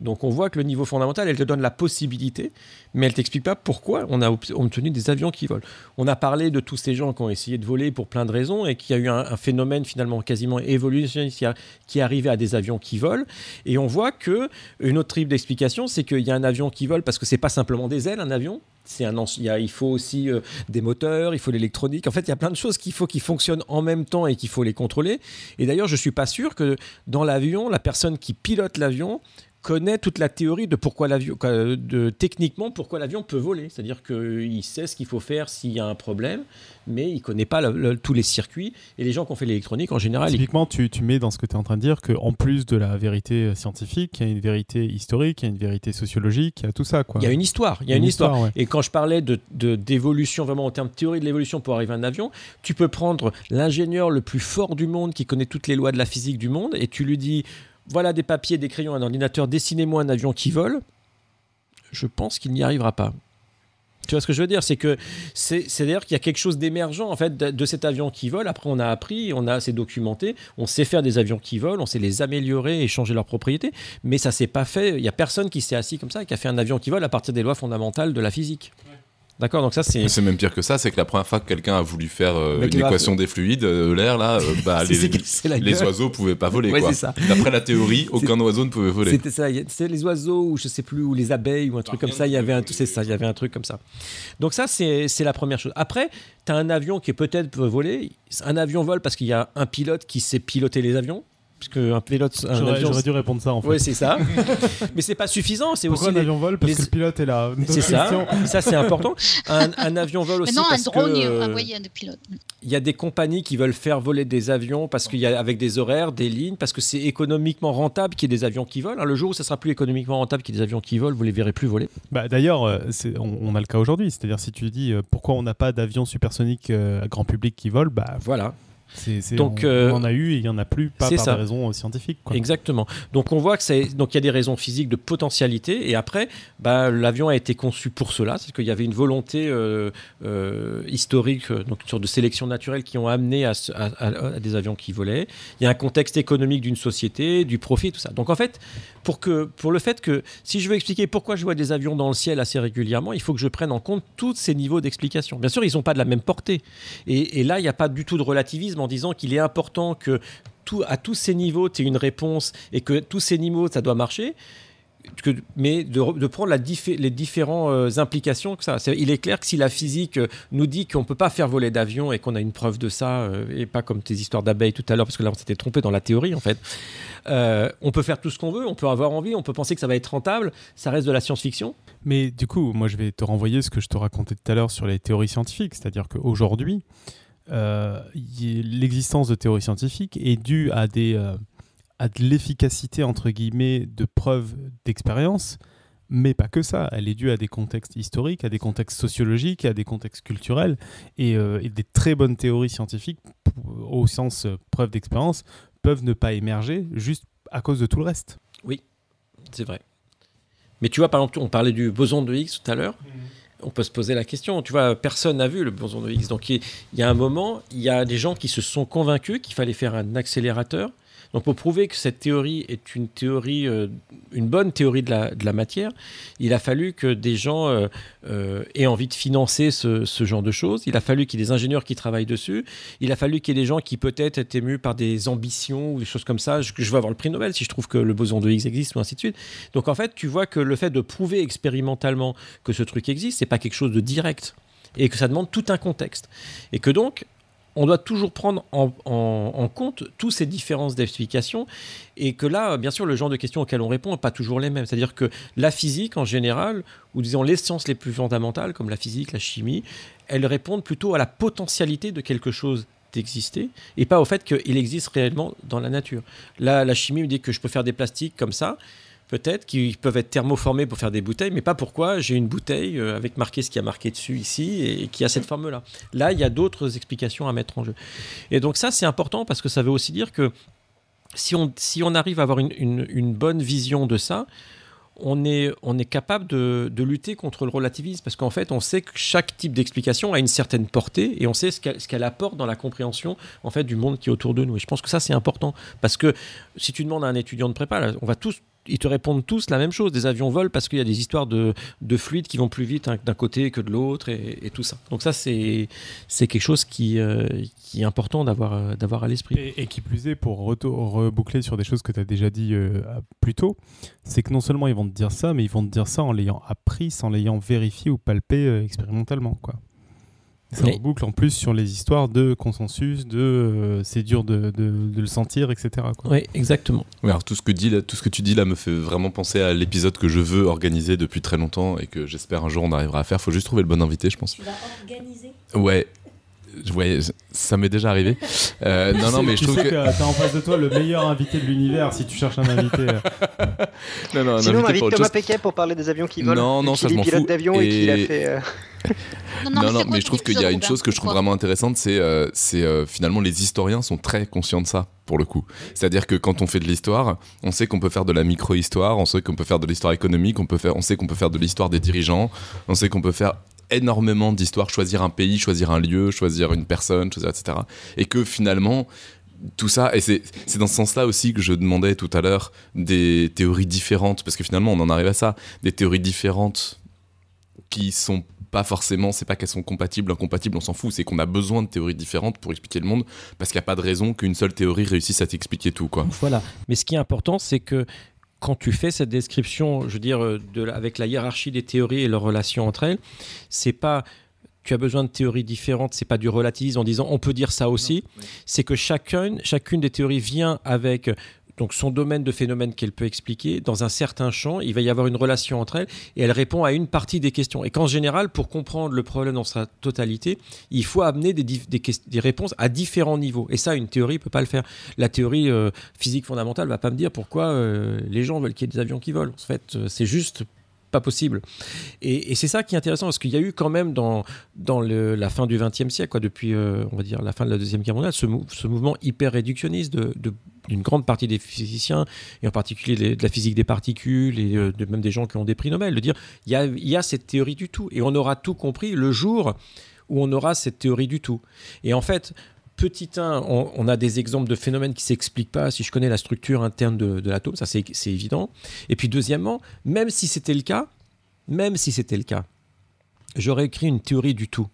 Donc on voit que le niveau fondamental, elle te donne la possibilité, mais elle t'explique pas pourquoi on a ob- obtenu des avions qui volent. On a parlé de tous ces gens qui ont essayé de voler pour plein de raisons et qu'il y a eu un, phénomène finalement quasiment évolutionniste qui, est arrivé à des avions qui volent. Et on voit que une autre type d'explication, c'est qu'il y a un avion qui vole parce que c'est pas simplement des ailes, un avion. C'est un, il, y a- il faut aussi euh, des moteurs, il faut l'électronique. En fait, il y a plein de choses qu'il faut qui fonctionnent en même temps et qu'il faut les contrôler. Et d'ailleurs, je suis pas sûr que dans l'avion, la personne qui pilote l'avion connaît toute la théorie de pourquoi l'avion, de techniquement pourquoi l'avion peut voler. C'est-à-dire qu'il sait ce qu'il faut faire s'il y a un problème, mais il connaît pas le- le- tous les circuits. Et les gens qui ont fait l'électronique, en général, ils- Typiquement, tu, tu mets dans ce que tu es en train de dire qu'en plus de la vérité scientifique, il y a une vérité historique, il y a une vérité sociologique, il y a tout ça. Quoi. il y a une histoire. Il y a une, histoire. ouais. Et quand je parlais de- d'évolution, vraiment en termes de théorie de l'évolution pour arriver à un avion, tu peux prendre l'ingénieur le plus fort du monde qui connaît toutes les lois de la physique du monde et tu lui dis voilà des papiers, des crayons, un ordinateur, dessinez-moi un avion qui vole. Je pense qu'il n'y arrivera pas. Tu vois ce que je veux dire? C'est que c'est, d'ailleurs qu'il y a quelque chose d'émergent en fait de, de cet avion qui vole. Après, on a appris, on a assez documenté, on sait faire des avions qui volent, on sait les améliorer et changer leurs propriétés, mais ça s'est pas fait. Il y a personne qui s'est assis comme ça et qui a fait un avion qui vole à partir des lois fondamentales de la physique. D'accord, donc ça c'est. C'est même pire que ça, c'est que la première fois que quelqu'un a voulu faire euh, une des fluides, euh, l'air là, euh, bah, les, la les oiseaux pouvaient pas voler. Ouais, quoi. ça. D'après la théorie, aucun oiseau ne pouvait voler. C'était ça, c'est les oiseaux ou je sais plus, ou les abeilles ou un truc comme ça, il y avait un, c'est ça, il y avait un truc comme ça. Donc ça, c'est c'est la première chose. Après, tu as un avion qui peut-être peut voler. Un avion vole parce qu'il y a un pilote qui sait piloter les avions. Parce qu'un pilote, un J'aurais avion, j'aurais dû répondre ça en fait. Oui, c'est ça. Mais c'est pas suffisant. C'est Pourquoi aussi un avion vole Parce les- que le pilote est là. C'est ça. Ça, c'est important. Un, un avion vole aussi Maintenant, un parce drone, que euh, il y a des pilotes. il y a des compagnies qui veulent faire voler des avions parce qu'il y a avec des horaires, des lignes, parce que c'est économiquement rentable qu'il y ait des avions qui volent. hein. Le jour où ça sera plus économiquement rentable qu'il y ait des avions qui volent, vous les verrez plus voler. Bah, D'ailleurs, euh, on, on a le cas aujourd'hui. C'est-à-dire, si tu dis euh, pourquoi on n'a pas d'avion supersonique euh, à grand public qui vole, bah, Voilà. C'est, c'est- Donc, on, euh, on en a eu et il n'y en a plus, pas par ça. des raisons scientifiques. quoi. Exactement. Donc on voit que donc il y a des raisons physiques de potentialité et après bah, l'avion a été conçu pour cela, c'est qu'il y avait une volonté euh, euh, historique donc une sorte de sélection naturelle qui ont amené à, des avions qui volaient. Il y a un contexte économique d'une société, du profit, tout ça. Donc en fait pour que pour le fait que si je veux expliquer pourquoi je vois des avions dans le ciel assez régulièrement, il faut que je prenne en compte tous ces niveaux d'explication. Bien sûr ils sont pas de la même portée et, et là il n'y a pas du tout de relativisme en disant qu'il est important que tout, à tous ces niveaux, tu aies une réponse et que tous ces niveaux, ça doit marcher. Que, mais de, prendre les différentes euh, implications que ça. Il est clair que si la physique euh, nous dit qu'on ne peut pas faire voler d'avion et qu'on a une preuve de ça, euh, et pas comme tes histoires d'abeilles tout à l'heure, parce que là on s'était trompé dans la théorie en fait, on peut faire tout ce qu'on veut, on peut avoir envie, on peut penser que ça va être rentable, ça reste de la science-fiction. Mais du coup, moi, je vais te renvoyer ce que je te racontais tout à l'heure sur les théories scientifiques. C'est-à-dire qu'aujourd'hui, euh, l'existence de théories scientifiques est due à, des, euh, à de l'efficacité, entre guillemets, de preuves d'expérience. Mais pas que ça, elle est due à des contextes historiques, à des contextes sociologiques, à des contextes culturels, et, euh, et des très bonnes théories scientifiques, au sens euh, preuve d'expérience, peuvent ne pas émerger juste à cause de tout le reste. C'est vrai. Mais tu vois, par exemple, on parlait du boson de Higgs tout à l'heure. On peut se poser la question. Tu vois, personne n'a vu le boson de Higgs. Donc, il y a un moment, il y a des gens qui se sont convaincus qu'il fallait faire un accélérateur. Donc, pour prouver que cette théorie est une théorie, euh, une bonne théorie de la, de la matière, il a fallu que des gens euh, euh, aient envie de financer ce, ce genre de choses. Il a fallu qu'il y ait des ingénieurs qui travaillent dessus. Il a fallu qu'il y ait des gens qui peut-être étaient émus par des ambitions ou des choses comme ça. Je, je veux avoir le prix Nobel si je trouve que le boson de Higgs existe ou ainsi de suite. Donc en fait, tu vois que le fait de prouver expérimentalement que ce truc existe, c'est pas quelque chose de direct et que ça demande tout un contexte. Et que donc, on doit toujours prendre en, compte toutes ces différences d'explication et que là, bien sûr, le genre de questions auxquelles on répond n'est pas toujours les mêmes. C'est-à-dire que la physique, en général, ou disons les sciences les plus fondamentales, comme la physique, la chimie, elles répondent plutôt à la potentialité de quelque chose d'exister et pas au fait qu'il existe réellement dans la nature. Là, la chimie me dit que je peux faire des plastiques comme ça, peut-être, qui peuvent être thermoformés pour faire des bouteilles, mais pas pourquoi j'ai une bouteille euh, avec marqué ce qui a marqué dessus ici et qui a cette forme-là. Là, il y a d'autres explications à mettre en jeu. Et donc ça, c'est important parce que ça veut aussi dire que si on, si on arrive à avoir une, une- bonne vision de ça, on est, on est capable de, de lutter contre le relativisme parce qu'en fait, on sait que chaque type d'explication a une certaine portée et on sait ce qu'elle apporte dans la compréhension en fait du monde qui est autour de nous. Et je pense que ça, c'est important parce que si tu demandes à un étudiant de prépa, on va tous ils te répondent tous la même chose. Des avions volent parce qu'il y a des histoires de, de fluides qui vont plus vite d'un côté que de l'autre et, tout ça. Donc ça, c'est quelque chose qui, euh, qui est important d'avoir euh, à l'esprit. Et, qui plus est, pour reboucler sur des choses que tu as déjà dit euh, plus tôt, c'est que non seulement ils vont te dire ça, mais ils vont te dire ça en l'ayant appris, sans l'ayant vérifié ou palpé expérimentalement. Quoi. Ça Mais- reboucle en plus sur les histoires de consensus, de euh, c'est dur de, de- de le sentir, etc. quoi. Oui, exactement. Alors tout ce que là, tout ce que tu dis là me fait vraiment penser à l'épisode que je veux organiser depuis très longtemps et que j'espère un jour on arrivera à faire. Faut juste trouver le bon invité, je pense. Tu vas organiser? Ouais, ouais, ça m'est déjà arrivé. Euh, non, non, mais je trouve que, que, t'as en face de toi le meilleur invité de l'univers si tu cherches un invité. non, non, un Sinon, on invité invite pour autre Thomas. Péquet pour parler des avions qui volent. Non, non, ça, qu'il je m'en pilote fous. d'avion et, qu'il a Et- fait. euh, Non, mais non, c'est mais quoi je trouve qu'il y a une chose que je trouve vraiment intéressante, c'est euh, c'est, euh, finalement les historiens sont très conscients de ça, pour le coup. C'est-à-dire que quand on fait de l'histoire, on sait qu'on peut faire de la micro-histoire, on sait qu'on peut faire de l'histoire économique, on, peut faire, on sait qu'on peut faire de l'histoire des dirigeants, on sait qu'on peut faire énormément d'histoires, choisir un pays, choisir un lieu, choisir une personne, choisir, etc. Et que finalement, tout ça, et c'est dans ce sens-là aussi que je demandais tout à l'heure des théories différentes, parce que finalement on en arrive à ça, des théories différentes qui sont pas forcément, c'est pas qu'elles sont compatibles, incompatibles, on s'en fout, c'est qu'on a besoin de théories différentes pour expliquer le monde, parce qu'il n'y a pas de raison qu'une seule théorie réussisse à t'expliquer tout, quoi. Voilà. Mais ce qui est important, c'est que quand tu fais cette description, je veux dire, euh, de, la- avec la hiérarchie des théories et leur relation entre elles, c'est pas tu as besoin de théories différentes, c'est pas du relativisme en disant on peut dire ça aussi, c'est que chacune, chacune des théories vient avec donc son domaine de phénomène qu'elle peut expliquer dans un certain champ, il va y avoir une relation entre elles et elle répond à une partie des questions. Et qu'en général, pour comprendre le problème dans sa totalité, il faut amener des, réponses à différents niveaux. Et ça, une théorie peut pas le faire. La théorie euh, physique fondamentale va pas me dire pourquoi euh, les gens veulent qu'il y ait des avions qui volent. En fait, euh, c'est juste pas possible. Et, c'est ça qui est intéressant, parce qu'il y a eu quand même dans, la fin du XXe siècle, quoi, depuis on va dire la fin de la Deuxième Guerre mondiale, ce, mou- ce mouvement hyper réductionniste de- d'une grande partie des physiciens, et en particulier de la physique des particules, et euh, même des gens qui ont des prix Nobel, de dire il y a, cette théorie du tout, et on aura tout compris le jour où on aura cette théorie du tout. Et en fait, Petit 1, on, a des exemples de phénomènes qui ne s'expliquent pas si je connais la structure interne de, l'atome, ça c'est évident. Et puis deuxièmement, même si c'était le cas, même si c'était le cas, j'aurais écrit une théorie du tout.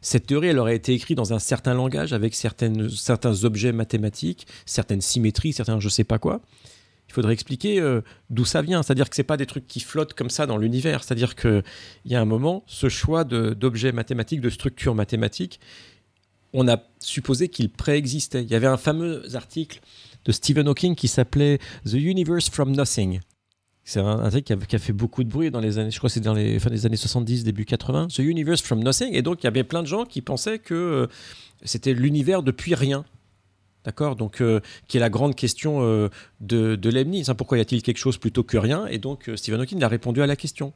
Cette théorie, elle aurait été écrite dans un certain langage, avec certaines, certains objets mathématiques, certaines symétries, certains je sais pas quoi. Il faudrait expliquer euh, d'où ça vient. C'est-à-dire que c'est pas des trucs qui flottent comme ça dans l'univers. C'est-à-dire qu'il y a un moment, ce choix d'objets mathématiques, de structures mathématiques, on a supposé qu'il préexistait. Il y avait un fameux article de Stephen Hawking qui s'appelait The Universe from Nothing. C'est un, truc qui a, fait beaucoup de bruit dans les années, je crois c'est dans les fin des années 70, début 80. The Universe from Nothing. Et donc, il y avait plein de gens qui pensaient que euh, c'était l'univers depuis rien. D'accord? Donc, euh, qui est la grande question euh, de, de hein. pourquoi y a-t-il quelque chose plutôt que rien? Et donc, Stephen Hawking a répondu à la question.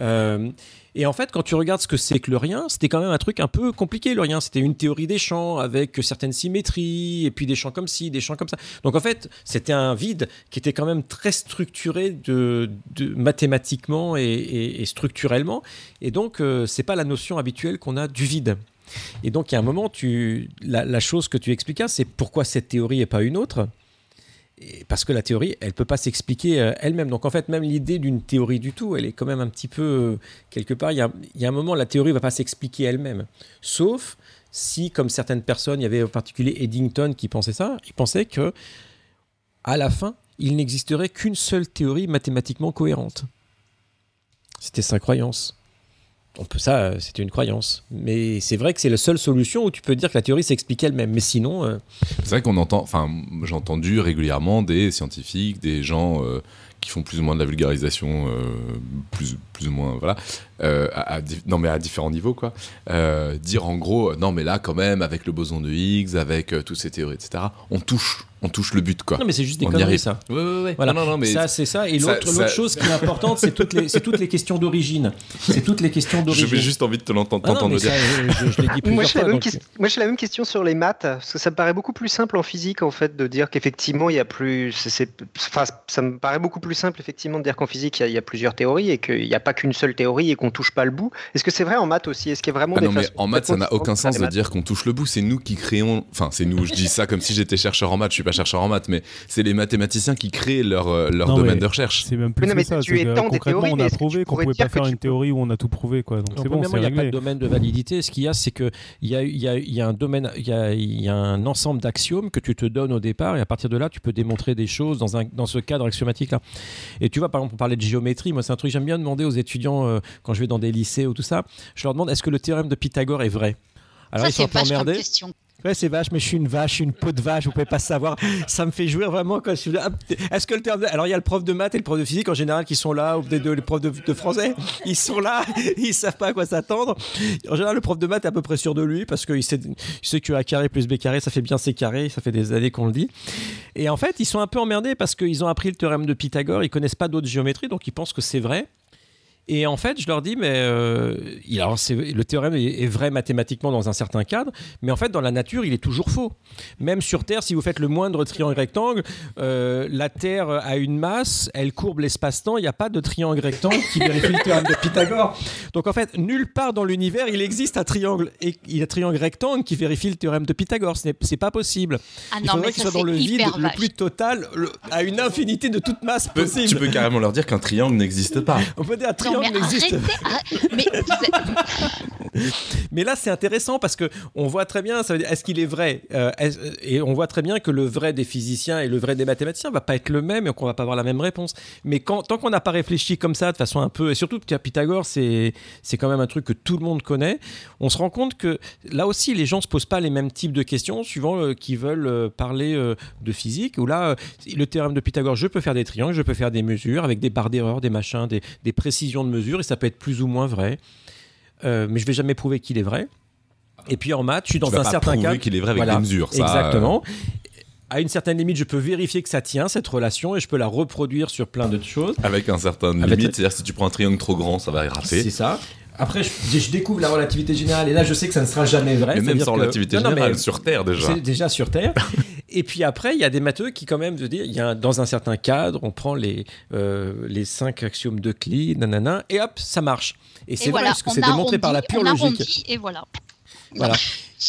Euh, et en fait, quand tu regardes ce que c'est que le rien, c'était quand même un truc un peu compliqué, le rien. C'était une théorie des champs avec certaines symétries, et puis des champs comme ci, des champs comme ça. Donc en fait, c'était un vide qui était quand même très structuré mathématiquement et, structurellement. Et donc, euh, c'est pas la notion habituelle qu'on a du vide. Et donc, il y a un moment, tu, la, la chose que tu expliquais, c'est pourquoi cette théorie et pas une autre. Parce que la théorie, elle peut pas s'expliquer euh, elle-même. Donc en fait, même l'idée d'une théorie du tout, elle est quand même un petit peu euh, quelque part. Il y a, un moment, la théorie va pas s'expliquer elle-même, sauf si, comme certaines personnes, il y avait en particulier Eddington qui pensait ça. Il pensait que à la fin, il n'existerait qu'une seule théorie mathématiquement cohérente. C'était sa croyance. On peut ça, euh, c'était une croyance. Mais c'est vrai que c'est la seule solution où tu peux dire que la théorie s'explique elle-même. Mais sinon, euh, C'est vrai qu'on entend, enfin, j'ai entendu régulièrement des scientifiques, des gens euh, qui font plus ou moins de la vulgarisation, plus, plus ou moins, voilà, euh, à, à non mais à différents niveaux, quoi, euh, dire en gros, non mais là quand même, avec le boson de Higgs, avec euh, toutes ces théories, etc., on touche, on touche le but, quoi. non, mais c'est juste des On conneries, arrive. ça. Ouais, ouais, ouais. Voilà. Non, non, non, mais ça, c'est ça. Et l'autre ça- chose qui est importante, c'est toutes les, c'est toutes les questions d'origine. C'est toutes les questions d'origine. j'avais juste envie de te l'entendre Ah le dire. ça, je, je- je l'ai dit plusieurs Moi j'ai, la donc- la même question sur les maths, parce que ça me paraît beaucoup plus simple en physique, en fait, de dire qu'effectivement, il y a plus. c'est- c'est- enfin, ça me paraît beaucoup plus simple, effectivement, de dire qu'en physique, il y a, il y a plusieurs théories et qu'il n'y a pas qu'une seule théorie et qu'on touche pas le bout. Est-ce que c'est vrai en maths aussi? Est-ce qu'il y a vraiment Ah des non, mais en maths, ça n'a aucun sens de dire qu'on touche le bout. C'est nous qui créons. Enfin, c'est nous, je dis ça comme si j'étais chercheur en maths. Je suis pas chercheur en maths, mais c'est les mathématiciens qui créent leur, euh, leur Non, domaine de recherche. C'est même plus non, mais ça. tu étends des théories, on a prouvé qu'on pouvait pas faire une théorie où on a tout prouvé. Quoi. Donc c'est bon, il n'y a pas de domaine de validité. Ce qu'il y a, c'est que il y a, il y, a, il y a un domaine, il y a, il y a un ensemble d'axiomes que tu te donnes au départ, et à partir de là, tu peux démontrer des choses dans, un, dans ce cadre axiomatique-là. Et tu vois, par exemple, on parlait de géométrie. Moi, c'est un truc que j'aime bien demander aux étudiants euh, quand je vais dans des lycées ou tout ça. Je leur demande est-ce que le théorème de Pythagore est vrai? Ça, ils sont un emmerdés. question. Ouais, c'est vache, mais je suis une vache, je suis une peau de vache, vous pouvez pas savoir. Ça me fait jouer vraiment quand je suis là. Est-ce que le terme. Alors, il y a le prof de maths et le prof de physique en général qui sont là, ou peut-être les profs de, de français, ils sont là, ils savent pas à quoi s'attendre. En général, le prof de maths est à peu près sûr de lui parce qu'il sait, il sait que A carré plus B carré, ça fait bien C carré, ça fait des années qu'on le dit. Et en fait, ils sont un peu emmerdés parce qu'ils ont appris le théorème de Pythagore, ils connaissent pas d'autres géométries, donc ils pensent que c'est vrai. Et en fait, je leur dis, mais euh, il- alors le théorème est, est vrai mathématiquement dans un certain cadre, mais en fait, dans la nature, il est toujours faux. Même sur Terre, si vous faites le moindre triangle rectangle, euh, la Terre a une masse, elle courbe l'espace-temps, il n'y a pas de triangle rectangle qui vérifie le théorème de Pythagore. Donc en fait, nulle part dans l'univers, il existe un triangle, et, il y a un triangle rectangle qui vérifie le théorème de Pythagore. Ce n'est c'est pas possible. Ah il non, faudrait mais qu'il ça, soit dans le vide le plus total, le- à une infinité de toute masse Tu peux- possible. Tu peux carrément leur dire qu'un triangle n'existe pas. On peut dire un Non, mais n'existe arrêtez, arrêtez. Mais vous êtes- Mais là, c'est intéressant parce que on voit très bien, ça veut dire, est-ce qu'il est vrai Euh, Et on voit très bien que le vrai des physiciens et le vrai des mathématiciens va pas être le même et qu'on va pas avoir la même réponse. Mais quand, tant qu'on n'a pas réfléchi comme ça, de façon un peu, et surtout que Pythagore, c'est c'est quand même un truc que tout le monde connaît, on se rend compte que là aussi, les gens se posent pas les mêmes types de questions suivant euh, qu'ils veulent euh, parler euh, de physique. Ou là, le théorème de Pythagore, je peux faire des triangles, je peux faire des mesures avec des barres d'erreur, des machins, des, des précisions de mesure, et ça peut être plus ou moins vrai. Euh, mais je vais jamais prouver qu'il est vrai. Et puis en maths, je suis dans tu un certain cadre. qu'il est vrai avec Voilà. des mesures. ça, Exactement. À une certaine limite, je peux vérifier que ça tient, cette relation, et je peux la reproduire sur plein d'autres choses. euh, avec un certain Avec- limite, c'est-à-dire si tu prends un triangle trop grand, ça va rater. C'est ça. Après, je, je découvre la relativité générale, et là, je sais que ça ne sera jamais vrai. Mais même sans que- relativité Non, non, mais générale, sur Terre déjà. C'est déjà sur Terre. et puis après, il y a des matheux qui, quand même, veut dire, il y a un- dans un certain cadre, on prend les, euh, les cinq axiomes d'Euclide, nanana, et hop, ça marche. Et et c'est voilà, vrai, parce que c'est démontré par la pure on logique. et voilà. Voilà.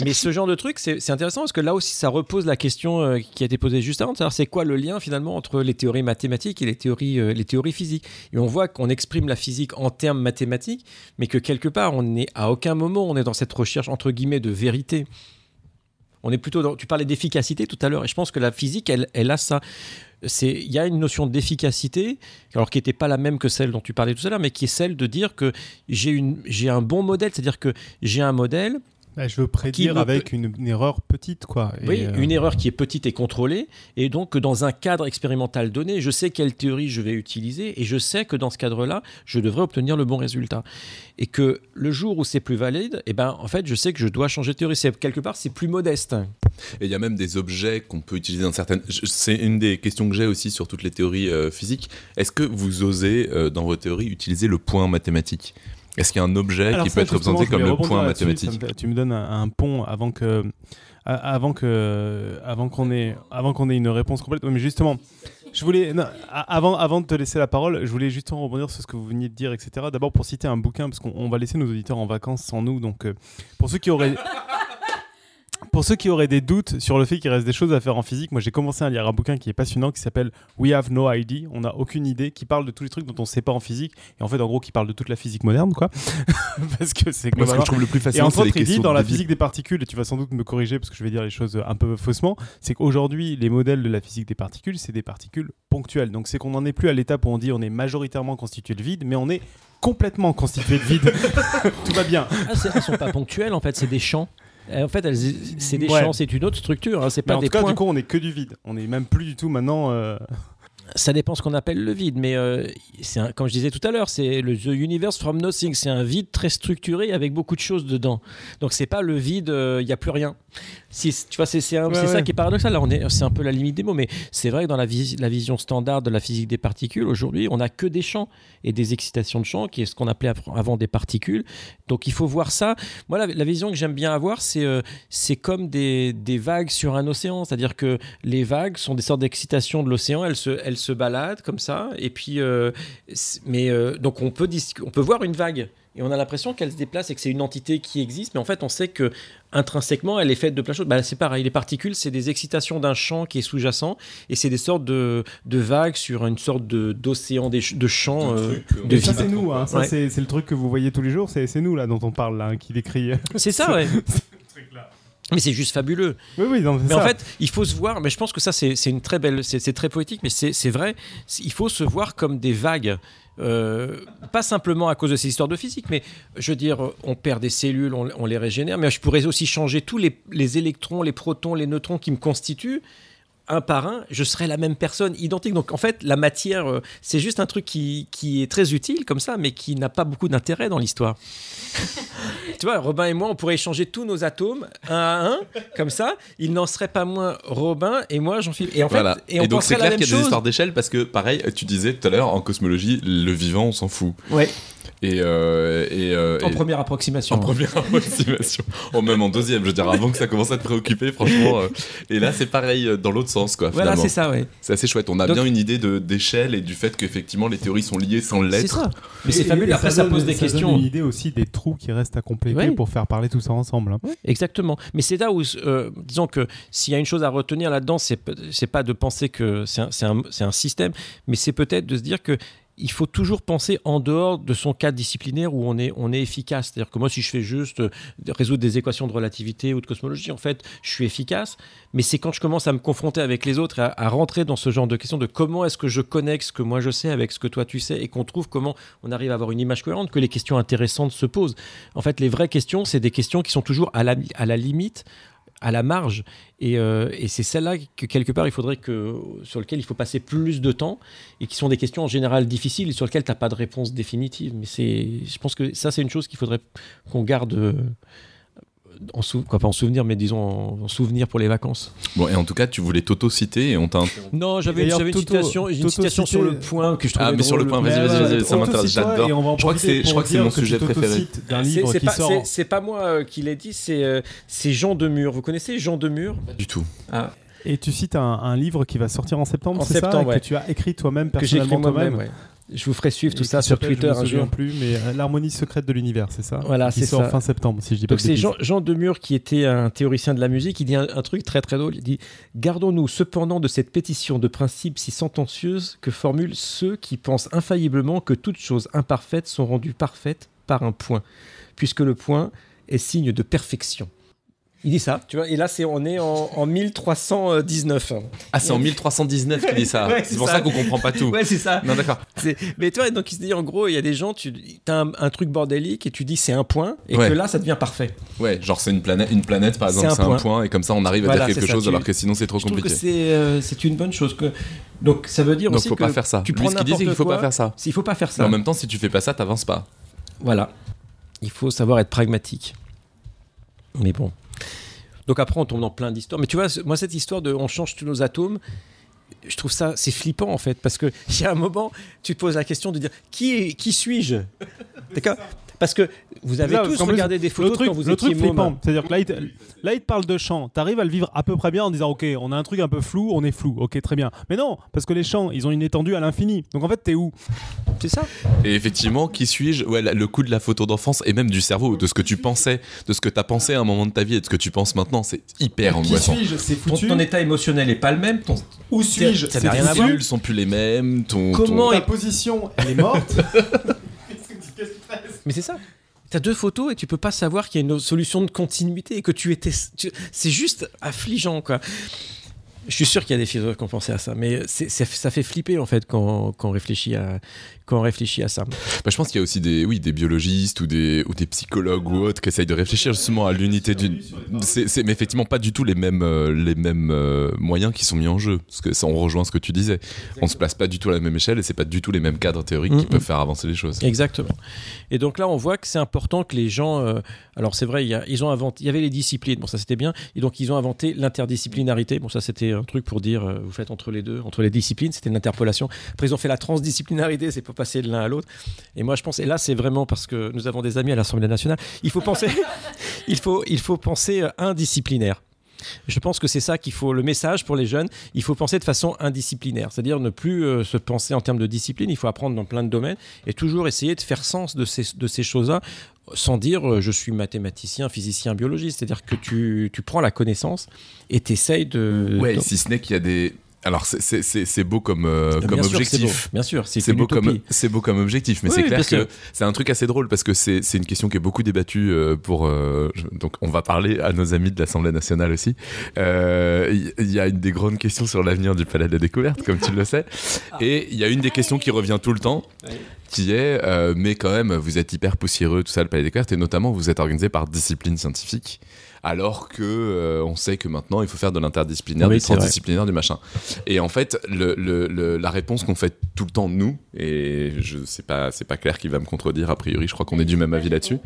Mais ce genre de truc, c'est intéressant parce que là aussi, ça repose la question euh, qui a été posée juste avant, c'est quoi le lien finalement entre les théories mathématiques et les théories, euh, les théories physiques. Et on voit qu'on exprime la physique en termes mathématiques, mais que quelque part, on n'est à aucun moment on est dans cette recherche entre guillemets de vérité. On est plutôt dans. Tu parlais d'efficacité tout à l'heure, et je pense que la physique, elle, elle a ça. Il y a une notion d'efficacité, alors qui n'était pas la même que celle dont tu parlais tout à l'heure, mais qui est celle de dire que j'ai un bon modèle, c'est-à-dire que j'ai un modèle Bah, je veux prédire avec une, une erreur petite, quoi. Et, oui, euh, une erreur qui est petite et contrôlée, et donc que dans un cadre expérimental donné, je sais quelle théorie je vais utiliser, et je sais que dans ce cadre-là, je devrais obtenir le bon résultat. Et que le jour où c'est plus valide, eh ben, en fait, je sais que je dois changer de théorie. C'est quelque part, c'est plus modeste. Et il y a même des objets qu'on peut utiliser dans certaines. C'est une des questions que j'ai aussi sur toutes les théories euh, physiques. Est-ce que vous osez, euh, dans vos théories, utiliser le point mathématique? Est-ce qu'il y a un objet Alors qui ça, peut être représenté comme le point mathématique me Tu me donnes un, un pont avant que, avant que, avant qu'on ait, avant qu'on ait une réponse complète. Mais justement, je voulais, non, avant, avant de te laisser la parole, je voulais justement rebondir sur ce que vous veniez de dire, etc. D'abord pour citer un bouquin, parce qu'on on va laisser nos auditeurs en vacances sans nous, donc euh, pour ceux qui auraient Pour ceux qui auraient des doutes sur le fait qu'il reste des choses à faire en physique, moi j'ai commencé à lire un bouquin qui est passionnant qui s'appelle We Have No ID, on n'a aucune idée, qui parle de tous les trucs dont on ne sait pas en physique, et en fait en gros qui parle de toute la physique moderne, quoi. Parce que c'est Moi, ce que je trouve le plus et fascinant, entre c'est les autres, il dit dans la physique des particules, et tu vas sans doute me corriger parce que je vais dire les choses un peu faussement, c'est qu'aujourd'hui, les modèles de la physique des particules, c'est des particules ponctuelles. Donc c'est qu'on n'en est plus à l'étape où on dit on est majoritairement constitué de vide, mais on est complètement constitué de vide. Tout va bien. Ah, c'est- elles sont pas ponctuelles, en fait, c'est des champs. Euh, En fait, c'est des Ouais. champs, c'est une autre structure, hein, c'est pas en des tout cas, points. du coup, on est que du vide. On est même plus du tout maintenant. Euh, Ça dépend ce qu'on appelle le vide, mais euh, c'est un- comme je disais tout à l'heure, c'est le The Universe from Nothing, c'est un vide très structuré avec beaucoup de choses dedans. Donc c'est pas le vide, il n'y a plus rien. Si, tu vois, c'est c'est un- Ouais, c'est ça qui est paradoxal. Là, on est, c'est un peu la limite des mots, mais c'est vrai que dans la, vis- la vision standard de la physique des particules, aujourd'hui, on n'a que des champs et des excitations de champs, qui est ce qu'on appelait av- avant des particules. Donc il faut voir ça. Moi, la, la vision que j'aime bien avoir, c'est euh, c'est comme des, des vagues sur un océan, c'est-à-dire que les vagues sont des sortes d'excitation de l'océan, elles se, elles se baladent comme ça, et puis, euh, mais euh, donc on peut, on peut voir une vague. Et on a l'impression qu'elle se déplace et que c'est une entité qui existe, mais en fait, on sait que intrinsèquement, elle est faite de plein de choses. Bah, c'est pareil, les particules, c'est des excitations d'un champ qui est sous-jacent, et c'est des sortes de, de vagues sur une sorte de, d'océan, de champ euh, de Et ça, c'est nous. hein. Ouais. c'est c'est le truc que vous voyez tous les jours. C'est c'est nous, là, dont on parle, là, hein, qui décrit. C'est ça, ouais. Mais c'est juste fabuleux. Oui, oui, non, c'est Mais en fait, il faut se voir. Mais je pense que ça, c'est une très belle. C'est très poétique, mais c'est vrai. Il faut se voir comme des vagues. Euh, pas simplement à cause de ces histoires de physique, mais je veux dire, on perd des cellules, on, on les régénère, mais je pourrais aussi changer tous les, les électrons, les protons, les neutrons qui me constituent, un par un, je serais la même personne, identique. Donc en fait, la matière, euh, c'est juste un truc qui, qui est très utile comme ça, mais qui n'a pas beaucoup d'intérêt dans l'histoire. tu vois, Robin et moi, on pourrait échanger tous nos atomes un à un, comme ça. Il n'en serait pas moins Robin et moi, Jean-Philippe. Et en fait, voilà. et on donc c'est la clair qu'il y a des chose. histoires d'échelle parce que pareil, tu disais tout à l'heure en cosmologie, le vivant on s'en fout. Ouais. Et, euh, et, euh, En et- première approximation. En première approximation. oh, même en deuxième, je veux dire, avant que ça commence à te préoccuper, franchement. euh, Et là, c'est pareil dans l'autre sens, quoi. Voilà, c'est ça, ouais. C'est assez chouette. On a Donc- bien une idée d'échelle et du fait qu'effectivement les théories sont liées sans C'est l'être. ça. Mais c'est fabuleux. et Après, ça donne- pose des donne questions. une idée aussi des trous qui restent à compléter Ouais. pour faire parler tout ça ensemble. hein. Exactement. Mais c'est là où, euh, disons que s'il y a une chose à retenir là-dedans, c'est c'est pas de penser que c'est un, c'est un- c'est un système, mais c'est peut-être de se dire que il faut toujours penser en dehors de son cadre disciplinaire où on est, on est efficace. C'est-à-dire que moi, si je fais juste euh, résoudre des équations de relativité ou de cosmologie, en fait, je suis efficace. Mais c'est quand je commence à me confronter avec les autres, à, à rentrer dans ce genre de questions de comment est-ce que je connecte ce que moi je sais avec ce que toi tu sais, et qu'on trouve comment on arrive à avoir une image cohérente, que les questions intéressantes se posent. En fait, les vraies questions, c'est des questions qui sont toujours à la, à la limite, à la marge. Et, euh, et c'est celle-là que quelque part, il faudrait que, sur lequel il faut passer plus de temps et qui sont des questions en général difficiles et sur lesquelles tu n'as pas de réponse définitive. Mais c'est, je pense que ça, c'est une chose qu'il faudrait qu'on garde euh, en, sou- quoi, pas en souvenir, mais disons en, en souvenir pour les vacances. Bon, et en tout cas, tu voulais t'auto-citer et on t'a. Non, j'avais, une citation, une citation sur le point que je trouvais Ah, mais sur le drôle. point, vas-y, vas-y, ça m'intéresse, j'adore. Je crois que c'est- mon que sujet préféré. C'est- livre c'est qui pas, sort. c'est- c'est pas moi euh, qui l'ai dit, c'est, euh, c'est Jean Demure. Vous connaissez Jean Demure? Pas du tout. ah, Et tu cites un, un livre qui va sortir en septembre, En c'est ça septembre, ouais. Que tu as écrit toi-même personnellement moi-même. toi-même. ouais. Je vous ferai suivre tout ça sur Twitter je me un jour. plus, mais euh, l'harmonie secrète de l'univers, c'est ça? Voilà, c'est ça. fin septembre, si je dis pas c'est. Jean, Jean Demure qui était un théoricien de la musique. Il dit un, un truc très très drôle. Il dit Gardons-nous cependant de cette pétition de principe si sentencieuse que formulent ceux qui pensent infailliblement que toutes choses imparfaites sont rendues parfaites par un point, puisque le point est signe de perfection. Il dit ça, tu vois, et là c'est on est en, en 1319. Ah, c'est en 1319 qu'il dit ça. Ouais, c'est c'est pour ça. ça qu'on comprend pas tout. Ouais, c'est ça. Non, d'accord. C'est- Mais tu vois, donc il se dit en gros, il y a des gens, tu as un, un truc bordélique et tu dis c'est un point, et Ouais. que là ça devient parfait. Ouais, genre c'est une planète, une planète par C'est exemple, un c'est un point. point et comme ça on arrive à Voilà, dire quelque ça, chose tu- alors que sinon c'est trop Je trouve que compliqué. c'est euh, c'est une bonne chose. Que... Donc ça veut dire Donc aussi faut que pas faire ça. tu Lui, prends ce qu'il dit c'est qu'il n'importe faut pas faire ça. Il faut pas faire Mais ça. en même temps, si tu fais pas ça, t'avances pas. Voilà. Il faut savoir être pragmatique. Mais bon. Donc après, on tombe dans plein d'histoires. Mais tu vois, moi, cette histoire de on change tous nos atomes, je trouve ça, c'est flippant en fait. Parce qu'il y a un moment, tu te poses la question de dire qui, qui suis-je? D'accord? Parce que vous avez tous regardé des Le photos truc, quand vous le étiez truc flippant, c'est-à-dire que là il, te, là, il te parle de chant. T'arrives à le vivre à peu près bien en disant, ok, on a un truc un peu flou, on est flou, ok, très bien. Mais non, parce que les champs, ils ont une étendue à l'infini. Donc en fait, t'es où? C'est ça Et effectivement, qui suis-je? Ouais, le coup de la photo d'enfance et même du cerveau, de ce que tu pensais, de ce que t'as pensé à un moment de ta vie et de ce que tu penses maintenant, c'est hyper angoissant. suis-je? C'est ton, ton état émotionnel n'est pas le même. ton- Où suis-je? Tes cellules sont plus les mêmes. Ton, Comment Ta est- position, elle est morte. Mais c'est ça. T'as deux photos et tu peux pas savoir qu'il y a une solution de continuité et que tu étais. C'est juste affligeant, quoi. Je suis sûr qu'il y a des philosophes qui ont pensé à ça, mais ça fait flipper en fait quand, quand on réfléchit à quand on réfléchit à ça. Bah, je pense qu'il y a aussi des, oui, des biologistes ou des, ou des psychologues ou autres qui essayent de réfléchir justement à l'unité d'une. C'est, c'est- mais effectivement pas du tout les mêmes, euh, les mêmes euh, moyens qui sont mis en jeu. Parce que ça, on rejoint ce que tu disais. On se place pas du tout à la même échelle et c'est pas du tout les mêmes cadres théoriques qui peuvent faire avancer les choses. Exactement. Et donc là, on voit que c'est important que les gens. euh, alors c'est vrai, il y, a- ils ont inventé. Il y avait les disciplines. Bon, ça c'était bien. Et donc ils ont inventé l'interdisciplinarité. Bon, ça c'était un truc pour dire, vous faites entre les deux, entre les disciplines. C'était une interpolation. Après ils ont fait la transdisciplinarité. C'est pour passer de l'un à l'autre. Et moi, je pense. Et là, c'est vraiment parce que nous avons des amis à l'Assemblée nationale. Il faut penser. il faut, il faut penser euh, indisciplinaire. Je pense que c'est ça qu'il faut, le message pour les jeunes, il faut penser de façon indisciplinaire, c'est-à-dire ne plus euh, se penser en termes de discipline, il faut apprendre dans plein de domaines et toujours essayer de faire sens de ces, de ces choses-là sans dire euh, je suis mathématicien, physicien, biologiste, c'est-à-dire que tu, tu prends la connaissance et tu essayes de... Ouais, de- si ce n'est qu'il y a des. Alors c'est- c'est c'est- c'est beau comme, euh, Bien comme sûr que c'est beau. objectif. Bien sûr, c'est beau, comme, utopie. c'est beau comme objectif, mais Oui, c'est clair que c'est un truc assez drôle parce que c'est c'est une question qui est beaucoup débattue euh, pour. euh, je- donc on va parler à nos amis de l'Assemblée nationale aussi. Il il y, a une des grandes questions sur l'avenir du Palais de la Découverte, comme tu le sais. Et il y a une des questions qui revient tout le temps, qui est euh, mais quand même, vous êtes hyper poussiéreux, tout ça, le Palais des Découvertes, et notamment vous êtes organisé par discipline scientifique. Alors que euh, on sait que maintenant il faut faire de l'interdisciplinaire, Oui, du transdisciplinaire, du machin. Et en fait, le, le- le- la réponse qu'on fait tout le temps nous, et je sais pas, c'est pas clair qui va me contredire a priori, je crois qu'on est du même avis là-dessus,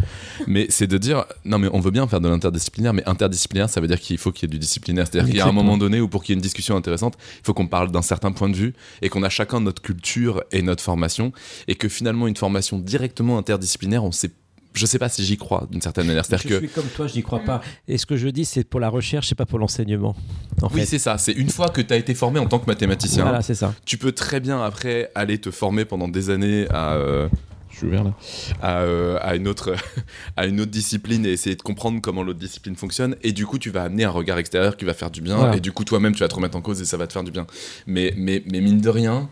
mais c'est de dire non mais on veut bien faire de l'interdisciplinaire, mais interdisciplinaire ça veut dire qu'il faut qu'il y ait du disciplinaire, c'est-à-dire qu'il y a un moment donné où pour qu'il y ait une discussion intéressante, il faut qu'on parle d'un certain point de vue et qu'on a chacun notre culture et notre formation, et que finalement une formation directement interdisciplinaire, on sait, je sais pas si j'y crois d'une certaine manière, Je c'est-à-dire que suis comme toi, je n'y crois pas. Et ce que je dis, c'est pour la recherche, c'est pas pour l'enseignement. En oui, c'est ça. C'est une fois que tu as été formé en tant que mathématicien, Voilà, c'est ça. tu peux très bien après aller te former pendant des années à. euh, je suis ouvert là. À, euh, à une autre, à une autre discipline et essayer de comprendre comment l'autre discipline fonctionne. Et du coup, tu vas amener un regard extérieur qui va faire du bien. Voilà. Et du coup, toi-même, tu vas te remettre en cause et ça va te faire du bien. Mais, mais, mais mine de rien,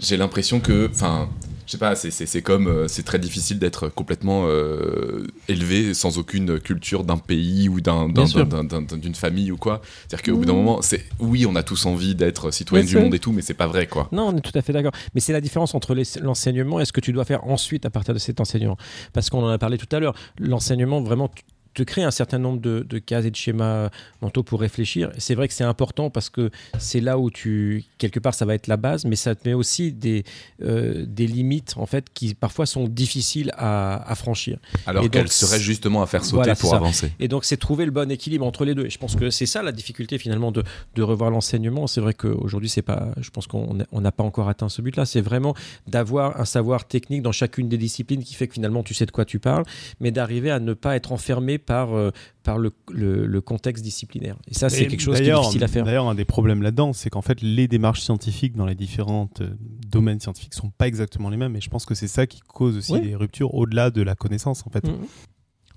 j'ai l'impression que. Enfin. Je sais pas, c'est- comme. euh, C'est très difficile d'être complètement euh, élevé sans aucune culture d'un pays ou d'une famille ou quoi. C'est-à-dire qu'au bout d'un moment, c'est oui, on a tous envie d'être citoyen du monde et tout, mais c'est pas vrai, quoi. Non, on est tout à fait d'accord. Mais c'est la différence entre l'enseignement et ce que tu dois faire ensuite à partir de cet enseignement. Parce qu'on en a parlé tout à l'heure. L'enseignement, vraiment, te crée un certain nombre de, de cases et de schémas mentaux pour réfléchir. C'est vrai que c'est important parce que c'est là où tu, quelque part, ça va être la base, mais ça te met aussi des, euh, des limites, en fait, qui parfois sont difficiles à, à franchir. Alors Et qu'elle donc, serait justement à faire sauter Voilà, pour avancer. Et donc, c'est trouver le bon équilibre entre les deux. Et je pense que c'est ça la difficulté finalement de, de revoir l'enseignement. C'est vrai qu'aujourd'hui, c'est pas, je pense qu'on n'a- on n'a pas encore atteint ce but-là. C'est vraiment d'avoir un savoir technique dans chacune des disciplines qui fait que finalement, tu sais de quoi tu parles, mais d'arriver à ne pas être enfermé par, euh, par le, le- le contexte disciplinaire. Et ça, c'est quelque chose qui est difficile à faire. D'ailleurs, un des problèmes là-dedans, c'est qu'en fait, les démarches scientifiques dans les différents euh, domaines scientifiques sont pas exactement les mêmes. Et je pense que c'est ça qui cause aussi Oui. des ruptures au-delà de la connaissance, en fait. Mhm.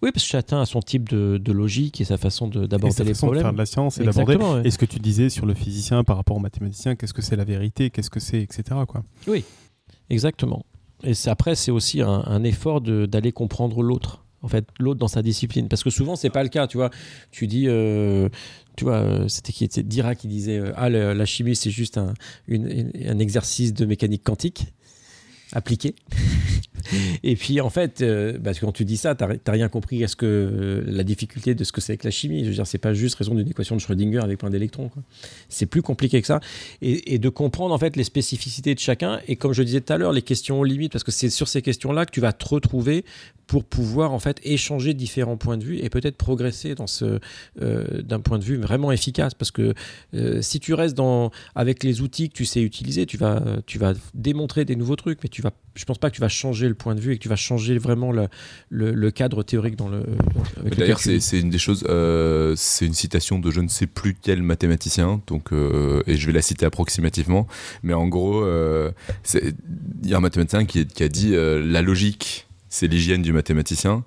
Oui, parce que chacun a son type de, de logique et sa façon d'aborder les façon de problèmes. faire de la science et d'aborder. Ouais. Et ce que tu disais sur le physicien par rapport au mathématicien, qu'est-ce que c'est la vérité, qu'est-ce que c'est, etc. Quoi. Exactement. Et après, c'est aussi un, un effort d'aller comprendre l'autre. En fait, l'autre dans sa discipline. Parce que souvent, c'est pas le cas. Tu vois, tu dis, euh, euh, c'était qui était Dirac qui disait, euh, ah, la chimie, c'est juste un exercice de mécanique quantique appliqué. Et puis en fait, euh, parce que quand tu dis ça, tu n'as rien compris à ce que euh, la difficulté de ce que c'est que la chimie. Je veux dire, c'est pas juste raison d'une équation de Schrödinger avec plein d'électrons. C'est plus compliqué que ça. Et, et de comprendre en fait les spécificités de chacun. Et comme je disais tout à l'heure, les questions aux limites, parce que c'est sur ces questions-là que tu vas te retrouver pour pouvoir en fait échanger différents points de vue et peut-être progresser dans ce euh, d'un point de vue vraiment efficace. Parce que si tu restes dans avec les outils que tu sais utiliser, tu vas tu vas démontrer des nouveaux trucs, mais tu vas je pense pas que tu vas changer le point de vue et que tu vas changer vraiment le, le, le cadre théorique dans le. le D'ailleurs, c'est une des choses, euh, c'est une citation de je ne sais plus quel mathématicien, donc, euh, et je vais la citer approximativement, mais en gros, euh, il y a un mathématicien qui, qui a dit euh, la logique, c'est l'hygiène du mathématicien,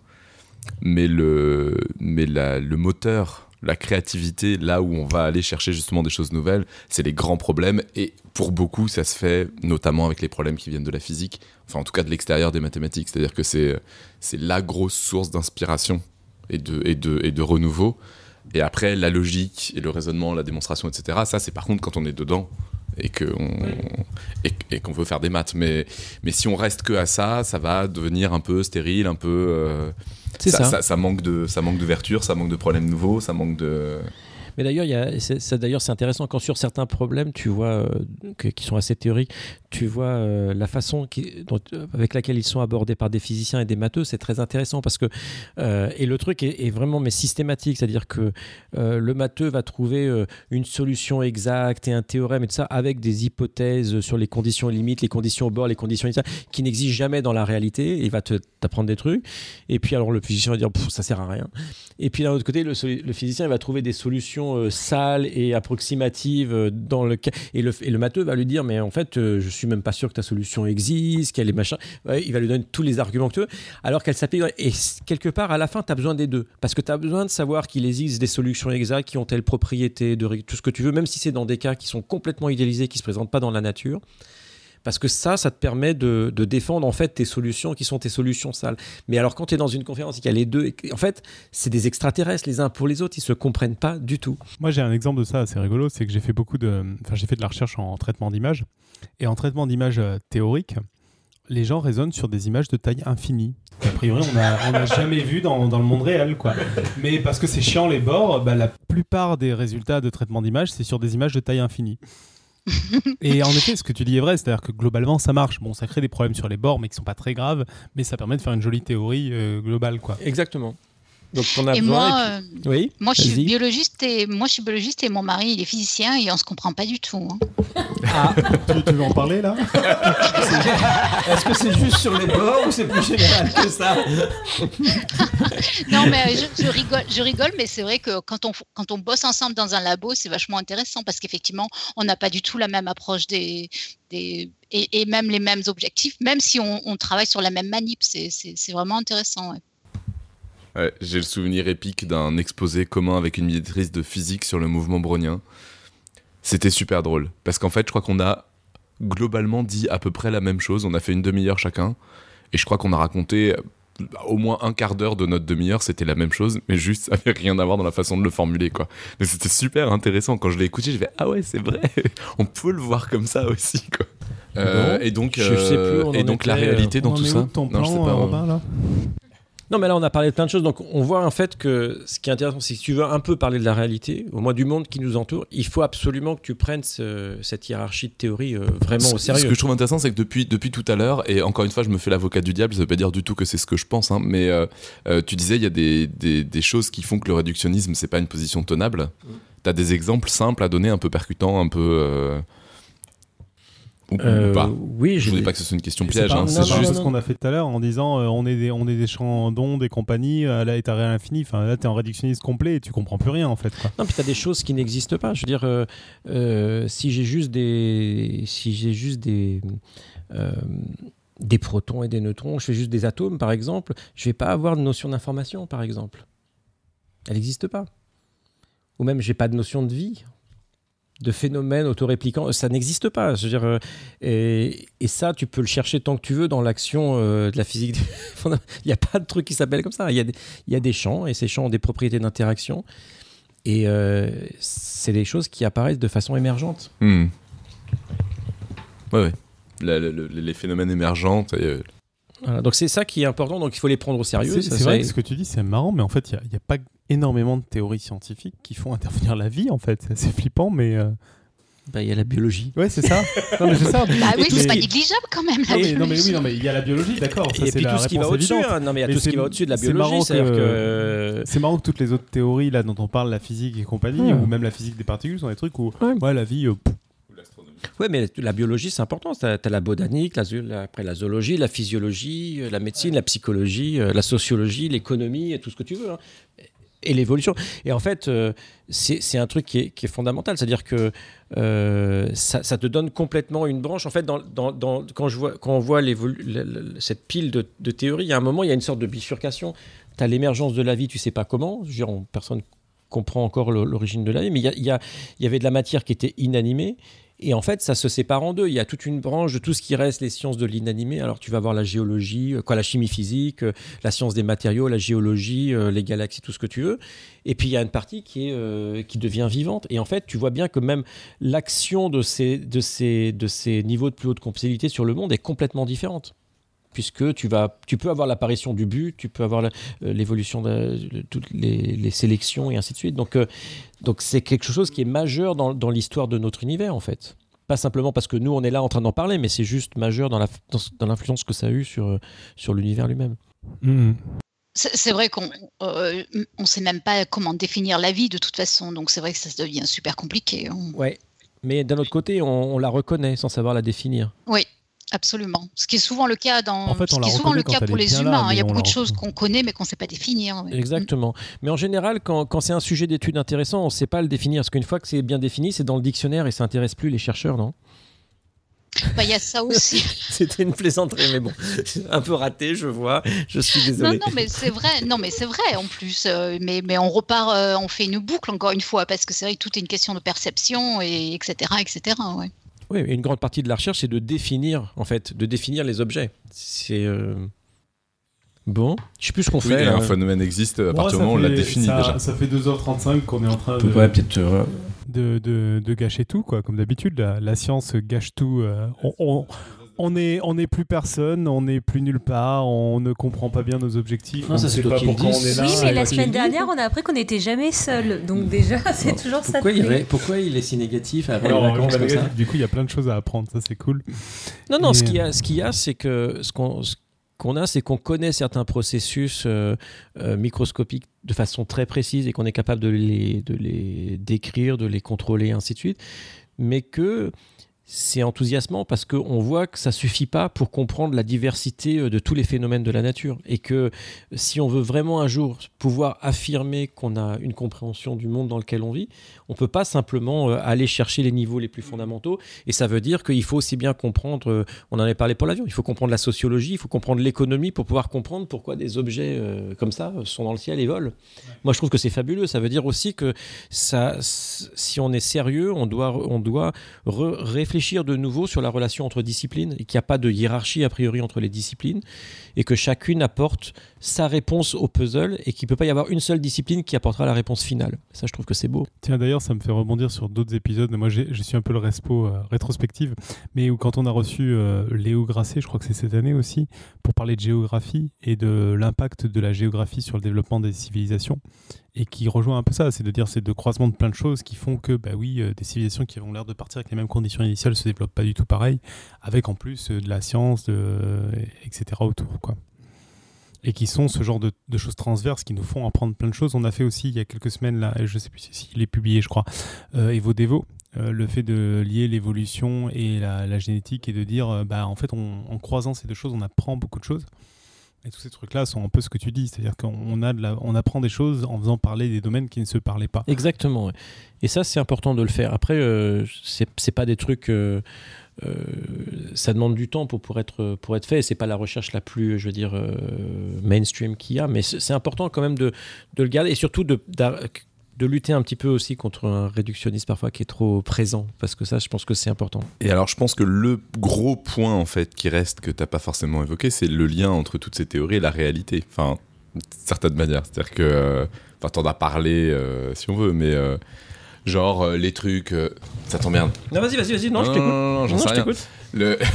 mais le, mais la- le moteur, la créativité, là où on va aller chercher justement des choses nouvelles, c'est les grands problèmes, et pour beaucoup, ça se fait notamment avec les problèmes qui viennent de la physique, enfin en tout cas de l'extérieur des mathématiques, c'est-à-dire que c'est la grosse source d'inspiration et de, et, de, et de renouveau. Et après, la logique et le raisonnement, la démonstration, etc., ça, c'est par contre quand on est dedans et qu'on et, et qu'on veut faire des maths. Mais, mais si on reste que à ça, ça va devenir un peu stérile, un peu. euh, C'est ça. Ça, ça manque de, ça manque d'ouverture, ça manque de problèmes nouveaux, ça manque de. Mais d'ailleurs, d'ailleurs, c'est intéressant quand sur certains problèmes, tu vois, euh, que- qui sont assez théoriques, tu vois euh, la façon euh, avec laquelle ils sont abordés par des physiciens et des matheux, c'est très intéressant parce que euh, et le truc est, vraiment mais systématique, c'est-à-dire que le matheux va trouver une solution exacte et un théorème et tout ça avec des hypothèses sur les conditions limites, les conditions au bord, les conditions initiales, qui n'existent jamais dans la réalité. Il va te t'apprendre des trucs et puis alors le physicien va dire ça sert à rien. Et puis d'un autre côté, le, le physicien va trouver des solutions solution euh, sale et approximative euh, dans le. Et le, et le matheux va lui dire Mais en fait, je suis même pas sûr que ta solution existe, qu'elle est machin. Il va lui donner tous les arguments que tu veux, alors qu'elle s'applique. Et quelque part, à la fin, tu as besoin des deux. Parce que tu as besoin de savoir qu'il existe des solutions exactes qui ont telle propriété, de tout ce que tu veux, même si c'est dans des cas qui sont complètement idéalisés, qui se présentent pas dans la nature. Parce que ça, ça te permet de, défendre en fait tes solutions qui sont tes solutions sales. Mais alors quand tu es dans une conférence et qu'il y a les deux, en fait, c'est des extraterrestres les uns pour les autres, ils se comprennent pas du tout. Moi, j'ai un exemple de ça assez rigolo, c'est que j'ai fait beaucoup de, enfin, j'ai fait de la recherche en traitement d'image, et en traitement d'image euh, théorique, les gens raisonnent sur des images de taille infinie. A priori, on n'a on a jamais vu dans, dans le monde réel, quoi. Mais parce que c'est chiant les bords, bah, la plupart des résultats de traitement d'image, c'est sur des images de taille infinie. Et en effet, ce que tu dis est vrai, c'est-à-dire que globalement, ça marche. Bon, ça crée des problèmes sur les bords, mais qui sont pas très graves, mais ça permet de faire une jolie théorie euh, globale, quoi. Exactement. Donc on a Et besoin. moi, et puis- Oui. Moi, je suis biologiste et moi, je suis biologiste et mon mari, il est physicien et on se comprend pas du tout. hein. Ah, tu, tu veux en parler là? Est-ce que c'est juste sur les bords ou c'est plus général que ça? Non, mais euh, je, je rigole, je rigole, mais c'est vrai que quand on, quand on bosse ensemble dans un labo, c'est vachement intéressant parce qu'effectivement, on n'a pas du tout la même approche des, des et, et même les mêmes objectifs, même si on, on travaille sur la même manip, c'est c'est- c'est vraiment intéressant. ouais. Ouais, J'ai le souvenir épique d'un exposé commun avec une maîtrise de physique sur le mouvement brownien. C'était super drôle. Parce qu'en fait, je crois qu'on a globalement dit à peu près la même chose. On a fait une demi-heure chacun. Et je crois qu'on a raconté euh, au moins un quart d'heure de notre demi-heure. C'était la même chose, mais juste, ça avait rien à voir dans la façon de le formuler, quoi. Mais c'était super intéressant. Quand je l'ai écouté, j'ai fait Ah ouais, c'est vrai. On peut le voir comme ça aussi, quoi. Euh, Bon, et donc, je sais plus on et donc la était, euh, réalité dans tout ça. ton Non, je sais pas, euh, euh, Robin, là? Non, mais là, on a parlé de plein de choses. Donc, on voit en fait que ce qui est intéressant, c'est que si tu veux un peu parler de la réalité, au moins du monde qui nous entoure, il faut absolument que tu prennes ce- cette hiérarchie de théorie euh, vraiment Ce- au sérieux. Ce que je trouve intéressant, c'est que depuis, depuis tout à l'heure, et encore une fois, je me fais l'avocat du diable, ça veut pas dire du tout que c'est ce que je pense, hein, mais euh, euh, tu disais, il y a des, des, des choses qui font que le réductionnisme, c'est pas une position tenable. Tu as des exemples simples à donner, un peu percutants, un peu. Euh, ou, Euh, pas. oui, Je voulais des- pas que ce soit une question piège, hein, c'est juste. ce qu'on a fait tout à l'heure en disant euh, on, est des, on est des champs d'ondes et compagnie, euh, là, état réel infini. Enfin, là, t'es en réductionnisme complet et tu comprends plus rien en fait. Quoi. Non, puis tu as des choses qui n'existent pas. Je veux dire, euh, euh, si j'ai juste des, si j'ai juste des, euh, des protons et des neutrons, je fais juste des atomes, par exemple, je vais pas avoir de notion d'information, par exemple. Elle n'existe pas. Ou même, j'ai pas de notion de vie, de phénomène autorépliquant. Ça n'existe pas. Dire, euh, et, ça, tu peux le chercher tant que tu veux dans l'action euh, de la physique. Il n'y a pas de truc qui s'appelle comme ça. Il y, a des, champs, et ces champs ont des propriétés d'interaction. Et euh, c'est des choses qui apparaissent de façon émergente. La- la- les phénomènes émergents. Voilà, donc c'est ça qui est important, donc il faut les prendre au sérieux. C'est c'est vrai que ce que tu dis, c'est marrant, mais en fait, il n'y a, pas énormément de théories scientifiques qui font intervenir la vie en fait. C'est assez flippant, mais. euh, bah, il y a la biologie. Ouais, c'est ça. non, mais c'est ça. Bah oui, c'est pas négligeable quand même. la Oui, non, mais oui, non, mais il y a la biologie, d'accord. et c'est puis la tout ce qui va au-dessus. hein. Non, mais il y a Mais tout ce qui c'est- va au-dessus de la c'est biologie. marrant C'est-à-dire que- que. C'est marrant que toutes les autres théories là dont on parle, la physique et compagnie, Ouais. ou même la physique des particules, sont des trucs où Ouais. ouais, la vie. euh, pff, Ouais, mais la biologie, c'est important. Tu as, la botanique, la, après la zoologie, la physiologie, euh, la médecine, la psychologie, euh, la sociologie, l'économie, tout ce que tu veux. hein. Et l'évolution. Et en fait, euh, c'est un truc qui est, fondamental. C'est-à-dire que ça, te donne complètement une branche. En fait, quand, on voit cette pile de, théories, il y a un moment, il y a une sorte de bifurcation. Tu as l'émergence de la vie, tu sais pas comment. Je veux dire, on- personne comprend encore l'origine de la vie, mais il y avait de la matière qui était inanimée. Et en fait, ça se sépare en deux. Il y a toute une branche de tout ce qui reste, les sciences de l'inanimé. Alors, tu vas voir la géologie, euh, quoi, la chimie physique, euh, la science des matériaux, la géologie, euh, les galaxies, tout ce que tu veux. Et puis, il y a une partie qui, est, qui devient vivante. Et en fait, tu vois bien que même l'action de ces, de, ces, de ces niveaux de plus haute complexité sur le monde est complètement différente. Puisque tu, vas, tu peux avoir l'apparition du but, tu peux avoir euh, l'évolution de, de toutes les, les sélections et ainsi de suite. Donc, euh, donc c'est quelque chose qui est majeur dans, dans l'histoire de notre univers, en fait. Pas simplement parce que nous, on est là en train d'en parler, mais c'est juste majeur dans la- dans- dans l'influence que ça a eu sur, euh, sur l'univers lui-même. hum. C'est c'est vrai qu'on euh, on sait même pas comment définir la vie de toute façon, donc c'est vrai que ça devient super compliqué. On- Ouais. Mais d'un autre côté, on, on la reconnaît sans savoir la définir. Oui, Absolument. Ce qui est souvent le cas dans, En fait, on ce qui est souvent le cas pour les là, humains. hein. Il y a beaucoup de choses qu'on connaît mais qu'on ne sait pas définir. ouais. Exactement. Mais en général, quand, quand c'est un sujet d'étude intéressant, on ne sait pas le définir. Parce qu'une fois que c'est bien défini, c'est dans le dictionnaire et ça intéresse plus les chercheurs, non? Bah, Il y a ça aussi. C'était une plaisanterie, mais bon, un peu raté, je vois. Je suis non, désolé. non, mais c'est vrai. Non, mais c'est vrai en plus. Euh, mais, mais on repart, euh, on fait une boucle encore une fois parce que c'est vrai que tout est une question de perception et etc. etc. Ouais. Oui, une grande partie de la recherche, c'est de définir, en fait, de définir les objets. C'est euh, bon. Je sais plus ce qu'on Oui, fait. un phénomène existe à partir du ça moment où on l'a fait- défini ça, déjà. Ça fait 2h35 qu'on est en train On peut de, ouais, peut-être. euh, de, de- de gâcher tout, quoi. Comme d'habitude, la, la science gâche tout. euh, on, on, on est, on n'est plus personne, on n'est plus nulle part, on ne comprend pas bien nos objectifs, Non, on ça, c'est pas pourquoi on est là. Oui, mais la semaine dernière, on a appris qu'on n'était jamais seul. Donc déjà, c'est toujours ça. pourquoi, il, ré- pourquoi il est si négatif avant Alors, les vacances ça du coup, il y a plein de choses à apprendre, ça c'est cool. Non, non, Et- ce qu'il y a, ce qu'il y a, c'est que ce qu'on qu'on a, c'est qu'on connaît certains processus euh, euh, microscopiques de façon très précise et qu'on est capable de les, de les décrire, de les contrôler, ainsi de suite, mais que c'est enthousiasmant parce qu'on voit que ça suffit pas pour comprendre la diversité euh, de tous les phénomènes de la nature et que si on veut vraiment un jour pouvoir affirmer qu'on a une compréhension du monde dans lequel on vit, on peut pas simplement euh, aller chercher les niveaux les plus fondamentaux et ça veut dire qu'il faut aussi bien comprendre, euh, on en avait parlé pour l'avion, il faut comprendre la sociologie, il faut comprendre l'économie pour pouvoir comprendre pourquoi des objets comme ça sont dans le ciel et volent. Moi je trouve que c'est fabuleux, ça veut dire aussi que ça, si on est sérieux, on doit, on doit re- de nouveau sur la relation entre disciplines et qu'il n'y a pas de hiérarchie a priori entre les disciplines et que chacune apporte sa réponse au puzzle et qu'il ne peut pas y avoir une seule discipline qui apportera la réponse finale. Ça, je trouve que c'est beau. Tiens, d'ailleurs, ça me fait rebondir sur d'autres épisodes. Moi, je suis un peu le respo euh, rétrospective, mais quand on a reçu euh, Léo Grasset, je crois que c'est cette année aussi, pour parler de géographie et de l'impact de la géographie sur le développement des civilisations, et qui rejoint un peu ça, c'est de dire c'est de croisement de plein de choses qui font que, bah oui, euh, des civilisations qui ont l'air de partir avec les mêmes conditions initiales se développent pas du tout pareil, avec en plus euh, de la science, etc. autour, quoi. Et qui sont ce genre de, choses transverses qui nous font apprendre plein de choses. On a fait aussi il y a quelques semaines, là, je sais plus s'il est publié, je crois, euh, Evo Devo, le fait de lier l'évolution et la, génétique et de dire, euh, bah, en fait, en croisant ces deux choses, on apprend beaucoup de choses. Et tous ces trucs-là sont un peu ce que tu dis, c'est-à-dire qu'on a de la, on apprend des choses en faisant parler des domaines qui ne se parlaient pas. Exactement. Et ça, c'est important de le faire. Après, euh, c'est pas des trucs. euh, euh, ça demande du temps pour, pour, être, pour être fait. C'est pas la recherche la plus, je veux dire, euh, mainstream qu'il y a. Mais c'est important quand même de, de le garder et surtout de, de lutter un petit peu aussi contre un réductionnisme parfois qui est trop présent. Parce que ça, je pense que c'est important. Et alors, je pense que le gros point en fait qui reste que t'as pas forcément évoqué, c'est le lien entre toutes ces théories et la réalité. Enfin, d'une certaine manière. C'est-à-dire que, euh, enfin, t'en as parlé euh, si on veut, mais euh, genre euh, les trucs, euh, ça t'emmerde. Non, vas-y, vas-y, vas-y. Non, je Non, t'écoute. non, non, sais rien. Le...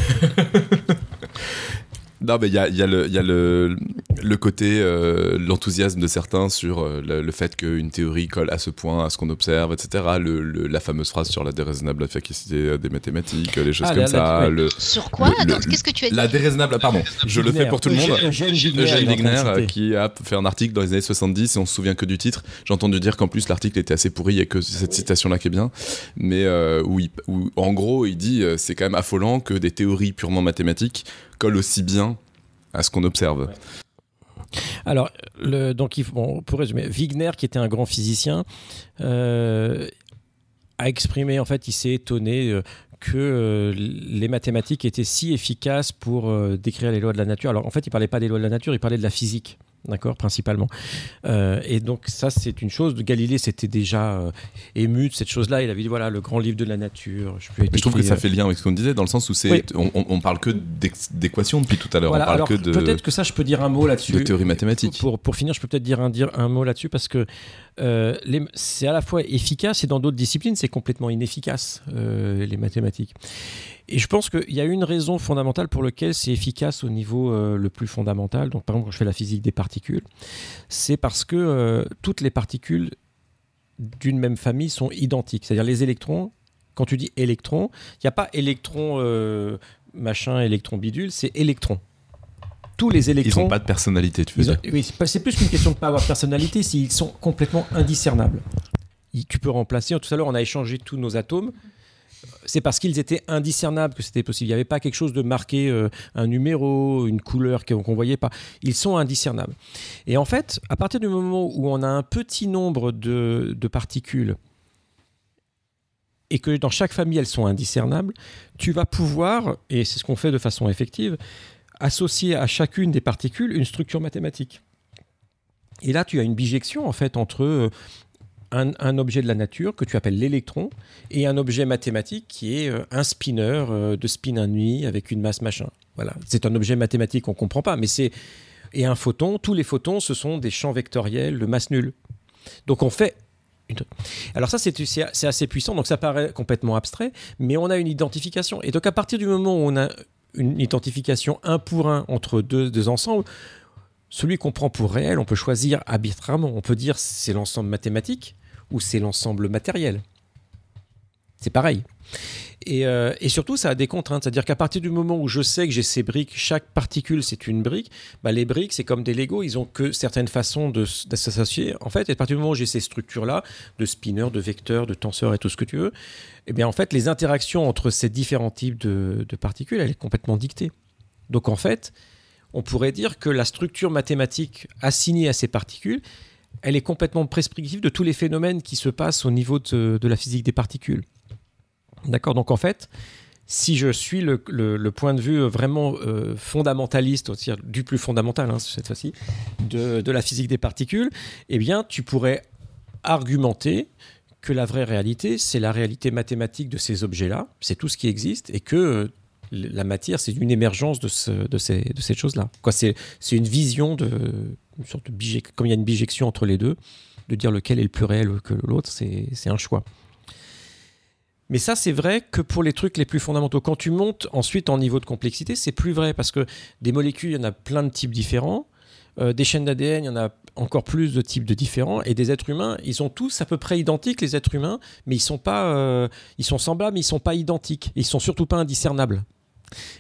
non, mais il y a, il y a le, il y a le, le côté, euh, l'enthousiasme de certains sur euh, le, le fait qu'une théorie colle à ce point, à ce qu'on observe, etc. Le, le- la fameuse phrase sur la déraisonnable efficacité des mathématiques, les choses Ah, comme là, ça. là, ouais. le, Sur quoi qu'est-ce que tu as dit la déraisonnable, pardon, je le fais Wigner. pour tout le monde. Eugène Wigner, euh, qui a fait un article dans les années 70 et on se souvient que du titre. J'ai entendu dire qu'en plus l'article était assez pourri et que c'est cette citation-là qui est bien. Mais euh, où, il- où, en gros, il dit euh, c'est quand même affolant que des théories purement mathématiques collent aussi bien à ce qu'on observe. Alors, le, donc, pour résumer, Wigner, qui était un grand physicien, euh, a exprimé, en fait, il s'est étonné euh, que euh, les mathématiques étaient si efficaces pour décrire les lois de la nature. Alors, en fait, il parlait pas des lois de la nature, il parlait de la physique. D'accord, principalement. Euh, et donc ça, c'est une chose. Galilée s'était déjà euh, ému de cette chose-là. Il avait dit voilà le grand livre de la nature. Je, Mais je trouve que ça fait lien avec ce qu'on disait dans le sens où c'est Oui. on, on- parle que d'équations depuis tout à l'heure. Voilà, on parle alors que de, peut-être que ça, je peux dire un mot là-dessus. de théorie mathématique. Pour, pour finir, je peux peut-être dire un, dire un mot là-dessus parce que euh, c'est à la fois efficace et dans d'autres disciplines, c'est complètement inefficace, euh, les mathématiques. Et je pense qu'il y a une raison fondamentale pour laquelle c'est efficace au niveau euh, le plus fondamental. Donc, par exemple, quand je fais la physique des particules, c'est parce que euh, toutes les particules d'une même famille sont identiques. C'est-à-dire les électrons, quand tu dis électron, il n'y a pas électron euh, machin, électron bidule, c'est électron. Tous les Ils électrons. n'ont pas de personnalité, tu veux Ils ont- dire. oui, c'est plus qu'une question de ne pas avoir de personnalité, c'est ils sont complètement indiscernables. Tu peux remplacer, tout à l'heure on a échangé tous nos atomes, c'est parce qu'ils étaient indiscernables que c'était possible. Il n'y avait pas quelque chose de marqué, euh, un numéro, une couleur qu'on ne voyait pas. Ils sont indiscernables. Et en fait, à partir du moment où on a un petit nombre de, de particules et que dans chaque famille elles sont indiscernables, tu vas pouvoir, et c'est ce qu'on fait de façon effective, associer à chacune des particules une structure mathématique. Et là, tu as une bijection en fait entre euh, un, objet de la nature que tu appelles l'électron et un objet mathématique qui est euh, un spinner euh, de spin un nuit avec une masse machin. Voilà, c'est un objet mathématique qu'on comprend pas, mais c'est et un photon. Tous les photons, ce sont des champs vectoriels de masse nulle. Donc on fait alors ça, c'est assez puissant, donc ça paraît complètement abstrait, mais on a une identification. Et donc à partir du moment où on a une identification un pour un entre deux ensembles, celui qu'on prend pour réel, on peut choisir arbitrairement. On peut dire c'est l'ensemble mathématique ou c'est l'ensemble matériel. C'est pareil. Et, euh, et surtout, ça a des contraintes. C'est-à-dire qu'à partir du moment où je sais que j'ai ces briques, chaque particule, c'est une brique, bah, les briques, c'est comme des Lego, ils ont que certaines façons de, s'associer. En fait, et à partir du moment où j'ai ces structures-là, de spinner, de vecteurs, de tenseurs et tout ce que tu veux, eh bien, en fait, les interactions entre ces différents types de, particules, elle est complètement dictée. Donc, en fait, on pourrait dire que la structure mathématique assignée à ces particules, elle est complètement prescriptive de tous les phénomènes qui se passent au niveau de, la physique des particules. D'accord? Donc en fait, si je suis le, point de vue vraiment euh, fondamentaliste, du plus fondamental hein, cette fois-ci, de, la physique des particules, eh bien tu pourrais argumenter que la vraie réalité, c'est la réalité mathématique de ces objets-là, c'est tout ce qui existe, et que la matière, c'est une émergence de, ce- de ces, choses-là. Quoi, C'est une vision de, une sorte de comme il y a une bijection entre les deux, de dire lequel est le plus réel que l'autre, c'est un choix. Mais ça, c'est vrai que pour les trucs les plus fondamentaux. Quand tu montes ensuite en niveau de complexité, c'est plus vrai parce que des molécules, il y en a plein de types différents. Euh, des chaînes d'ADN, il y en a encore plus de types de différents. Et des êtres humains, ils sont tous à peu près identiques, les êtres humains, mais ils sont pas, euh, ils sont semblables, mais ils sont pas identiques. Ils sont surtout pas indiscernables.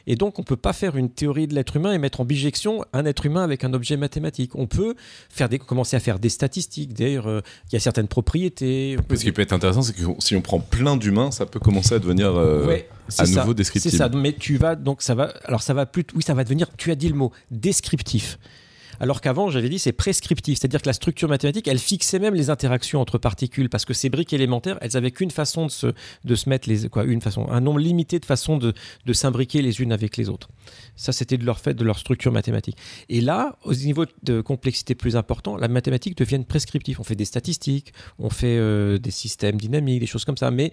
Et donc, on peut pas faire une théorie de l'être humain et mettre en bijection un être humain avec un objet mathématique. On peut faire des, commencer à faire des statistiques. D'ailleurs, euh, il y a certaines propriétés. Peut- Ce qui peut être intéressant, c'est que si on prend plein d'humains, ça peut commencer à devenir euh, Ouais, à ça, nouveau descriptif. C'est ça, mais tu vas donc ça va alors ça va plus oui, ça va devenir tu as dit le mot descriptif. Alors qu'avant, j'avais dit c'est prescriptif, c'est-à-dire que la structure mathématique, elle fixait même les interactions entre particules parce que ces briques élémentaires, elles avaient qu'une façon de se, de se mettre les quoi, une façon, un nombre limité de façons de, de s'imbriquer les unes avec les autres. Ça, c'était de leur fait, de leur structure mathématique. Et là, au niveau de complexité plus important, la mathématique devient prescriptive. On fait des statistiques, on fait euh, des systèmes dynamiques, des choses comme ça, mais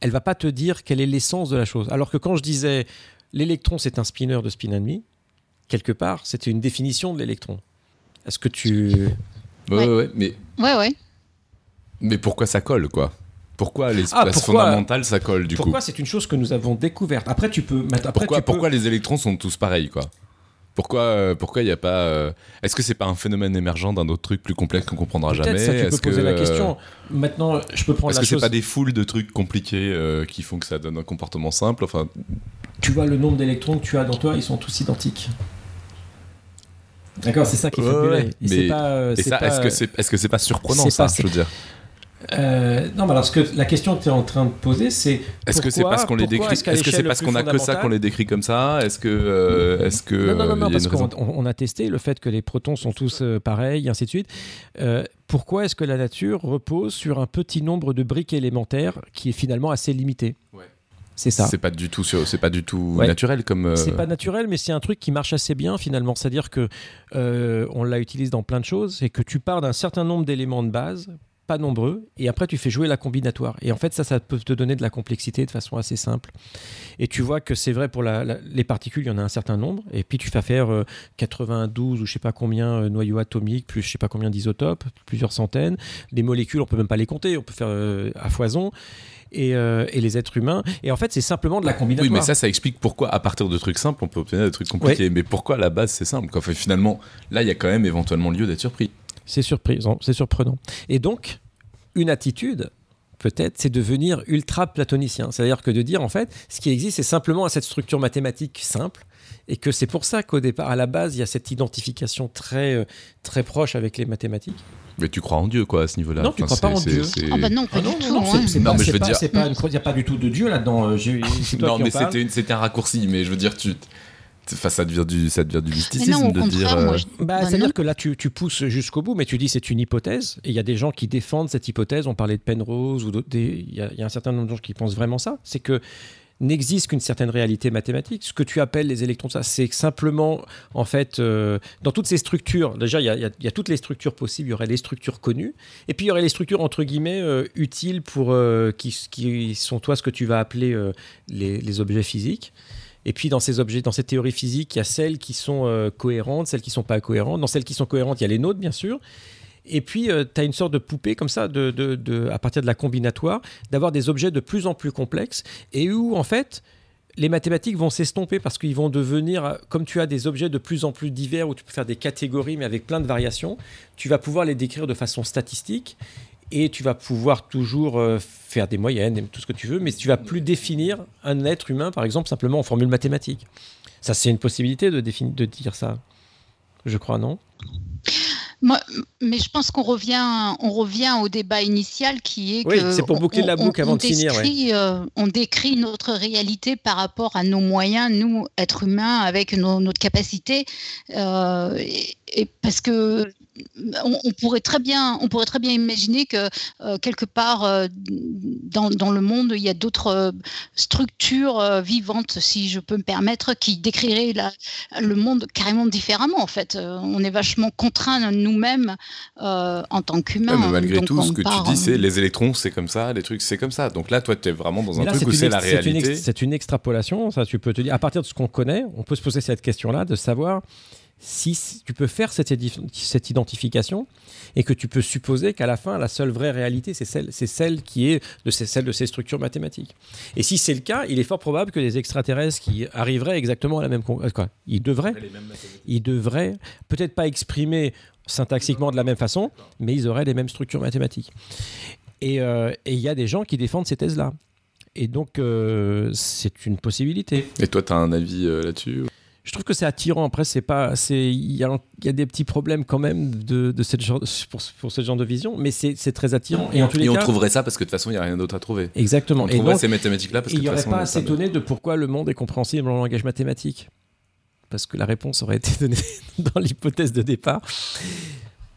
elle va pas te dire quelle est l'essence de la chose. Alors que quand je disais l'électron c'est un spinner de spin and demi, quelque part c'était une définition de l'électron. Est-ce que tu Ouais, ouais, ouais, mais, Ouais, ouais. mais pourquoi ça colle, quoi? Pourquoi les Ah, pourquoi- fondamentales, ça colle, du pourquoi coup? c'est une chose que nous avons découverte? Après tu peux après pourquoi, tu peux- pourquoi les électrons sont tous pareils, quoi? Pourquoi euh, pourquoi il n'y a pas euh, est-ce que c'est pas un phénomène émergent d'un autre truc plus complexe qu'on comprendra jamais ça tu peux Est-ce poser que, la question. Maintenant, je peux prendre est-ce la que c'est chose. pas des foules de trucs compliqués euh, qui font que ça donne un comportement simple? Enfin Tu vois le nombre d'électrons que tu as dans toi, ils sont tous identiques. D'accord, c'est ça qui est Ouais, mais- pas, euh, et ça est-ce que c'est c'est pas surprenant ça pas- je veux dire euh, non, mais alors ce que la question que tu es en train de poser, c'est Est-ce que c'est parce qu'on les décrit est-ce que c'est parce qu'on a que ça qu'on les décrit comme ça? Est-ce que euh, est-ce que Non, non, non, non, parce qu'on on- a testé le fait que les protons sont tous euh, pareils, et ainsi de suite. Pourquoi est-ce que la nature repose sur un petit nombre de briques élémentaires qui est finalement assez limité? Ouais. C'est ça. C'est pas du tout c'est pas du tout Ouais. naturel comme euh, C'est pas naturel, mais c'est un truc qui marche assez bien finalement. C'est-à-dire que euh, on l'a utilisé dans plein de choses. C'est que tu pars d'un certain nombre d'éléments de base, pas nombreux, et après tu fais jouer la combinatoire. Et en fait, ça, ça peut te donner de la complexité de façon assez simple. Et tu vois que c'est vrai pour la- la- les particules, il y en a un certain nombre. Et puis tu fais faire euh, 92 ou je sais pas combien euh, noyaux atomiques, plus je sais pas combien d'isotopes, plusieurs centaines. Les molécules, on peut même pas les compter. On peut faire euh, à foison. Et, euh, et les êtres humains. Et en fait, c'est simplement de la combinatoire. Oui, mais ça, ça explique pourquoi, à partir de trucs simples, on peut obtenir des trucs compliqués. Mais pourquoi à la base c'est simple. Enfin, Finalement, là, il y a quand même éventuellement lieu d'être surpris. C'est surprisant, c'est surprenant. Et donc, une attitude, peut-être, c'est de devenir ultra platonicien. C'est-à-dire que de dire, en fait, ce qui existe, c'est simplement cette structure mathématique simple. Et que c'est pour ça qu'au départ, à la base, il y a cette identification très, euh, très proche avec les mathématiques. Mais tu crois en Dieu, quoi, à ce niveau-là. Non, tu crois pas en Dieu. Ah bah non, pas Ah non, du non, tout. non, hein. c'est- c'est Non, pas, mais je veux pas- dire- pas il n'y a pas du tout de Dieu là-dedans. euh, Non, mais c'était, une- c'était un raccourci, mais je veux dire, tu. Enfin, ça devient du, ça devient du mysticisme non, de dire. euh, je- Bah, bah C'est-à-dire que là, tu, tu pousses jusqu'au bout, mais tu dis c'est une hypothèse, et il y a des gens qui défendent cette hypothèse. On parlait de Penrose, ou d'autres. Il y, y a un certain nombre de gens qui pensent vraiment ça. C'est que n'existe qu'une certaine réalité mathématique. Ce que tu appelles les électrons, ça, c'est simplement, en fait, euh, dans toutes ces structures, déjà, il y, a, toutes les structures possibles. Il y aurait les structures connues, et puis il y aurait les structures, entre guillemets, euh, utiles pour, euh, qui, sont, toi, ce que tu vas appeler les, objets physiques. Et puis dans ces objets, dans ces théories physiques, il y a celles qui sont cohérentes, celles qui sont pas cohérentes. Dans celles qui sont cohérentes, il y a les nôtres, bien sûr. Et puis, tu as une sorte de poupée comme ça, de, de- de- à partir de la combinatoire, d'avoir des objets de plus en plus complexes et où, en fait, les mathématiques vont s'estomper parce qu'ils vont devenir, euh, comme tu as des objets de plus en plus divers où tu peux faire des catégories mais avec plein de variations, tu vas pouvoir les décrire de façon statistique et tu vas pouvoir toujours euh, faire des moyennes tout ce que tu veux, mais tu vas plus définir un être humain, par exemple, simplement en formule mathématique. Ça, c'est une possibilité de, de dire ça. Je crois, non? Moi, mais je pense qu'on revient, on revient au débat initial qui est Oui, que c'est pour boucler on- la on- boucle avant on de finir, ouais. euh, on décrit notre réalité par rapport à nos moyens, nous, êtres humains, avec nos, notre capacité, euh, et, et parce que on, on pourrait très bien, on pourrait très bien imaginer que euh, quelque part euh, dans, dans le monde, il y a d'autres euh, structures euh, vivantes, si je peux me permettre, qui décriraient la- le monde carrément différemment. En fait, Euh, on est vachement contraints nous-mêmes euh, en tant qu'humains. Ouais, mais malgré Donc, tout, ce on que part, tu dis, c'est les électrons, c'est comme ça, les trucs, c'est comme ça. Donc là, toi, tu es vraiment dans un là, truc où c'est la ex- c'est une ex- réalité. C'est une extrapolation, ça tu peux te dire. À partir de ce qu'on connaît, on peut se poser cette question-là, de savoir si tu peux faire cette, identification et que tu peux supposer qu'à la fin, la seule vraie réalité, c'est celle, c'est celle qui est de ces, celle de ces structures mathématiques. Et si c'est le cas, il est fort probable que les extraterrestres qui arriveraient exactement à la même euh, quoi, ils devraient, ils devraient peut-être pas exprimer syntaxiquement de la même façon, mais ils auraient les mêmes structures mathématiques. Et euh, et il y a des gens qui défendent ces thèses-là. Et donc, euh, c'est une possibilité. Et toi, tu as un avis euh, là-dessus Je trouve que c'est attirant. Après, c'est pas, c'est, il y a, il y a des petits problèmes quand même de, de cette genre, pour, pour ce genre de vision, mais c'est, c'est très attirant. Et en tous les Et on cas, trouverait ça parce que de toute façon, il n'y a rien d'autre à trouver. exactement. On Et trouverait donc, ces mathématiques-là parce que il de n'y toute aurait façon, pas à s'étonner de pourquoi le monde est compréhensible en langage mathématique. Parce que la réponse aurait été donnée dans l'hypothèse de départ.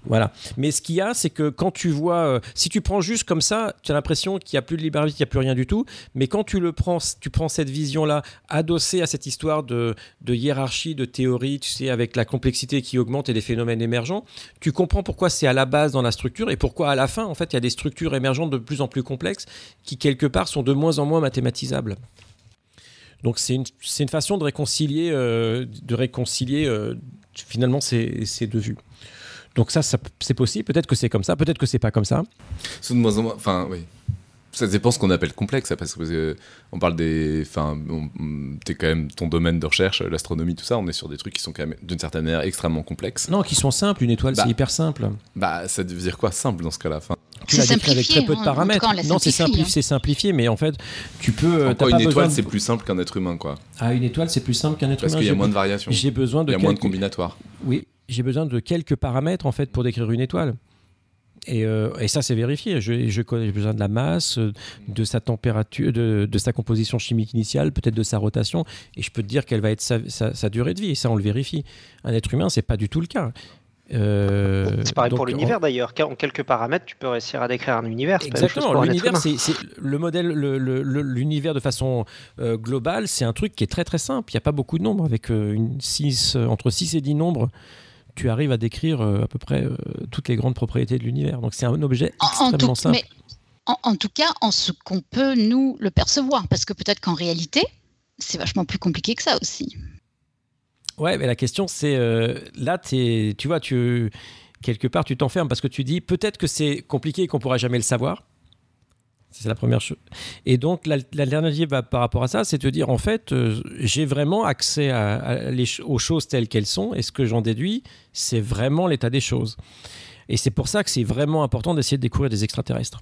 Voilà. Mais ce qu'il y a, c'est que quand tu vois, euh, si tu prends juste comme ça, tu as l'impression qu'il n'y a plus de libre qu'il n'y a plus rien du tout. Mais quand tu le prends, tu prends cette vision-là, adossée à cette histoire de, hiérarchie, de théorie, tu sais, avec la complexité qui augmente et les phénomènes émergents, tu comprends pourquoi c'est à la base dans la structure et pourquoi à la fin, en fait, il y a des structures émergentes de plus en plus complexes qui, quelque part, sont de moins en moins mathématisables. Donc c'est une, une façon de réconcilier, euh, de réconcilier euh, finalement ces deux vues. Donc ça, ça c'est possible. Peut-être que c'est comme ça, peut-être que c'est pas comme ça. C'est de moins en moins. Enfin, oui. Ça dépend ce qu'on appelle complexe, ça, parce que euh, on parle des. Enfin, on- on- t'es quand même ton domaine de recherche, l'astronomie, tout ça. On est sur des trucs qui sont quand même d'une certaine manière extrêmement complexes. Non, qui sont simples. Une étoile, Bah. c'est hyper simple. Bah, ça veut dire quoi simple dans ce cas-là Enfin, Tu l'as décrit avec très peu de hein. Paramètres. cas, non, c'est simplifié, hein. c'est simplifié, mais en fait, tu peux. euh, quoi, pas une étoile, de- c'est plus simple qu'un être humain, quoi. Ah, une étoile, c'est plus simple qu'un être Parce humain. qu'il y a moins de variations. J'ai besoin Il de y a moins de combinatoires. Oui, j'ai besoin de quelques paramètres en fait pour décrire une étoile. Et, euh, et ça, c'est vérifié. Je, je connais- besoin de la masse, euh, de sa température, de, de sa composition chimique initiale, peut-être de sa rotation. Et je peux te dire quelle va être sa, sa- sa durée de vie. Et ça, on le vérifie. Un être humain, c'est pas du tout le cas. Euh, C'est pareil pour l'univers d'ailleurs. En quelques paramètres, tu peux réussir à décrire un univers. Exactement, l'univers, c'est le modèle, le- le- le- l'univers de façon euh, globale, c'est un truc qui est très très simple. Il n'y a pas beaucoup de nombres. Avec une six, euh, entre 6 et 10 nombres, tu arrives à décrire euh, à peu près euh, toutes les grandes propriétés de l'univers. Donc c'est un objet En, en extrêmement tout, simple. mais en, en tout cas, en ce qu'on peut nous le percevoir, parce que peut-être qu'en réalité, c'est vachement plus compliqué que ça aussi. Ouais, mais la question c'est euh, là, t'es- tu vois, tu quelque part tu t'enfermes parce que tu dis peut-être que c'est compliqué et qu'on pourra jamais le savoir. C'est la première chose. Et donc la- l'alternative bah, par rapport à ça, c'est de dire en fait, euh, j'ai vraiment accès à, à les ch- aux choses telles qu'elles sont, et ce que j'en déduis, c'est vraiment l'état des choses. Et c'est pour ça que c'est vraiment important d'essayer de découvrir des extraterrestres.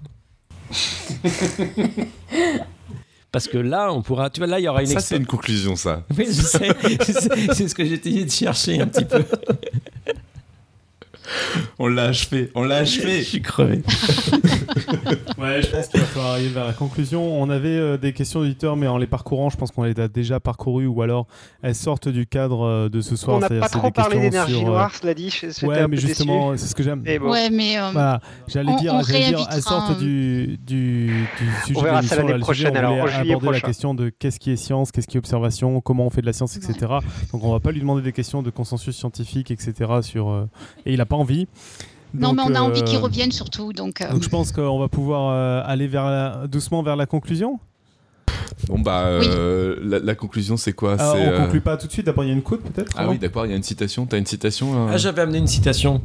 Parce que là, on pourra. Tu vois, là, il y aura une Ça, c'est une conclusion, ça. Oui, je sais. C'est c'est ce que j'ai essayé de chercher un petit peu. On l'a achevé, on l'a achevé. Je suis crevé. Ouais, je pense qu'il va falloir arriver vers la conclusion. On avait euh, des questions d'auditeurs, mais en les parcourant, je pense qu'on les a déjà parcourues ou alors elles sortent du cadre euh, de ce soir. On n'a pas trop parlé d'énergie sur, euh, noire, cela dit. Ouais, mais justement, c'est ce que j'aime. Bon. Ouais, mais euh, Voilà, j'allais On- dire, on j'allais dire, elles sortent du, du, du sujet On verra de ça l'émission, l'année le sujet, prochaine, on alors, aborder la question de qu'est-ce qui est science, qu'est-ce qui est observation, comment on fait de la science, etc. Donc on va pas lui demander des questions de consensus scientifique, etc. Sur, euh, et il a pas envie. Non, mais on a envie euh, qu'ils reviennent surtout. Donc, euh, Donc je pense qu'on va pouvoir euh, aller vers la- doucement vers la conclusion. Bon, bah, euh, la, la conclusion, c'est quoi? C'est, on euh, conclut pas tout de suite. D'abord il y a une quote peut-être. Ah oui, d'accord, il y a une citation. T'as une citation euh? Ah, j'avais amené une citation.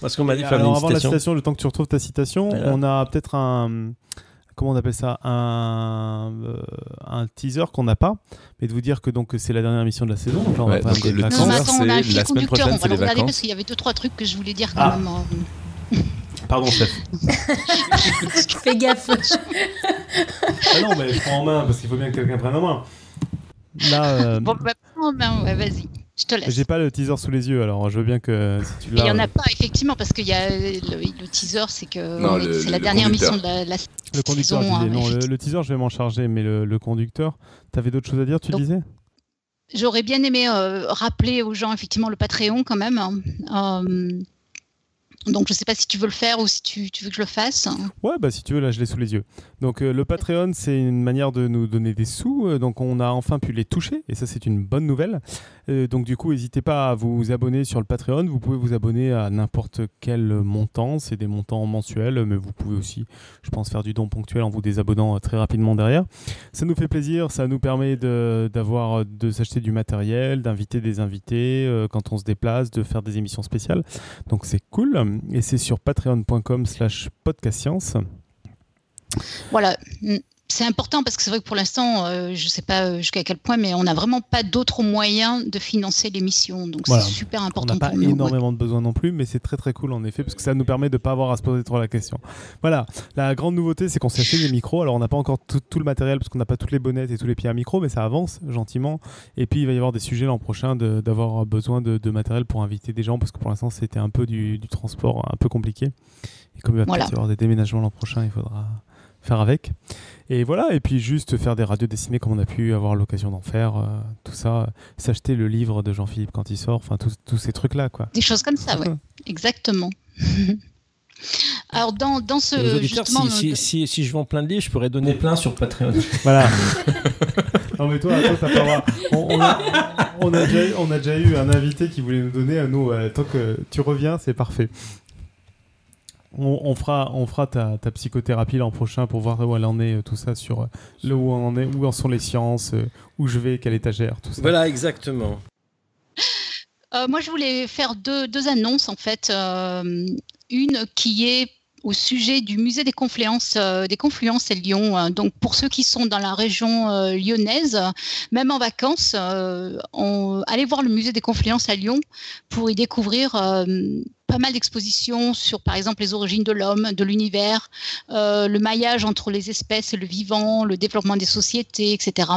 Parce qu'on m'a dit de faire Alors une avant la citation. citation, le temps que tu retrouves ta citation, Voilà. on a peut-être un comment on appelle ça un, euh, un teaser qu'on n'a pas, mais de vous dire que donc c'est la dernière émission de la saison. Donc là, on Ouais, va pas donc le vacances. teaser, attends, on a un c'est la semaine conducteur. prochaine, On va c'est le les regarder vacances. parce qu'il y avait deux trois trucs que je voulais dire quand Ah. même. euh. Pardon chef. Fais gaffe. ah non mais je prends en main parce qu'il faut bien que quelqu'un prenne en main. Là, euh, Bon, bah, non, ben, ouais, vas-y, je te laisse. j'ai pas le teaser sous les yeux, alors je veux bien que si tu il n'y en euh, a pas, effectivement, parce qu'il y a le, le teaser, c'est que c'est la le dernière conducteur. mission de la, la le conducteur, saison, hein, non, le, teaser, je vais m'en charger, mais le, le conducteur, t'avais d'autres choses à dire, tu Donc- disais? J'aurais bien aimé euh, rappeler aux gens effectivement le Patreon quand même. hein. Euh, donc je ne sais pas si tu veux le faire ou si tu, tu veux que je le fasse. Ouais, bah si tu veux, là je l'ai sous les yeux. Donc euh, le Patreon, c'est une manière de nous donner des sous. euh, donc on a enfin pu les toucher, et ça c'est une bonne nouvelle. Euh, donc du coup, n'hésitez pas à vous abonner sur le Patreon. Vous pouvez vous abonner à n'importe quel montant. C'est des montants mensuels, mais vous pouvez aussi, je pense, faire du don ponctuel en vous désabonnant très rapidement derrière. Ça nous fait plaisir, ça nous permet de, d'avoir, de s'acheter du matériel, d'inviter des invités quand on se déplace, de faire des émissions spéciales. Donc c'est cool. Et c'est sur patreon.com slash podcastscience. Voilà. Mm. C'est important parce que c'est vrai que pour l'instant, euh, je ne sais pas euh, jusqu'à quel point, mais on n'a vraiment pas d'autres moyens de financer l'émission. Donc Voilà. c'est super On important n'a pas ouais. énormément de besoins non plus, mais c'est très très cool en effet, parce que ça nous permet de ne pas avoir à se poser trop la question. Voilà, la grande nouveauté, c'est qu'on s'est acheté des micros. Alors on n'a pas encore tout, tout le matériel, parce qu'on n'a pas toutes les bonnettes et tous les pieds à micro, mais ça avance gentiment. Et puis il va y avoir des sujets l'an prochain d'avoir besoin de, de matériel pour inviter des gens, parce que pour l'instant c'était un peu du, du transport un peu compliqué. Et comme il va Voilà. peut-être y avoir des déménagements l'an prochain, il faudra faire avec. Et voilà, et puis juste faire des radios dessinées comme on a pu avoir l'occasion d'en faire, euh, tout ça, s'acheter le livre de Jean-Philippe quand il sort, enfin tous- tous ces trucs-là, quoi. Des choses comme ça, ouais. Exactement. Alors dans, dans ce justement, si, si, si, si je vends plein de livres, je pourrais donner plein sur Patreon. Voilà. non mais toi, toi t'as pas droit. On, on a, on, a déjà, eu- on a déjà eu un invité qui voulait nous donner à nous. euh, tant que tu reviens, c'est parfait. On, on fera, on fera ta, ta psychothérapie l'an prochain pour voir où elle en est, euh, tout ça, sur euh, là où on en est, où en sont les sciences, euh, où je vais, quelle étagère, tout ça. Voilà, exactement. Euh, moi, je voulais faire deux, deux annonces, en fait. Euh, une qui est au sujet du musée des confluences, euh, des confluences à Lyon. Donc, pour ceux qui sont dans la région euh, lyonnaise, même en vacances, euh, on, allez voir le musée des confluences à Lyon pour y découvrir euh, pas mal d'expositions sur, par exemple, les origines de l'homme, de l'univers, euh, le maillage entre les espèces et le vivant, le développement des sociétés, etc.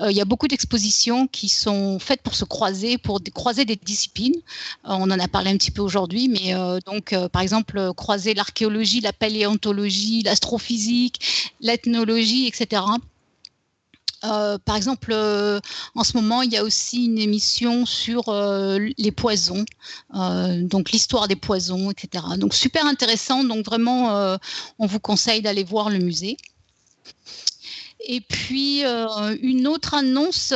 Euh, il y a beaucoup d'expositions qui sont faites pour se croiser, pour croiser des disciplines. Euh, on en a parlé un petit peu aujourd'hui, mais donc, par exemple, croiser l'archéologie, la paléontologie, l'astrophysique, l'ethnologie, etc. Euh, par exemple, euh, en ce moment, il y a aussi une émission sur euh, les poisons, donc l'histoire des poisons, etc. Donc super intéressant. Donc vraiment, on vous conseille d'aller voir le musée. Et puis une autre annonce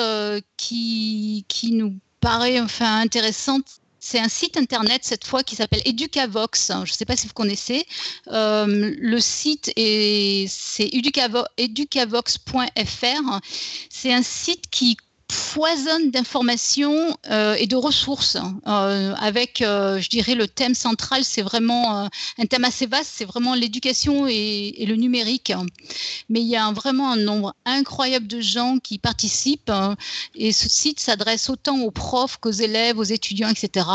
qui, qui nous paraît enfin intéressante. C'est un site internet cette fois qui s'appelle Educavox. Je ne sais pas si vous connaissez. Euh, le site est c'est educavo- educavox.fr. C'est un site qui foisonne d'informations euh, et de ressources euh, avec, euh, je dirais, le thème central, c'est vraiment euh, un thème assez vaste, c'est vraiment l'éducation et, et le numérique. Mais il y a vraiment un nombre incroyable de gens qui participent hein, et ce site s'adresse autant aux profs qu'aux élèves, aux étudiants, etc.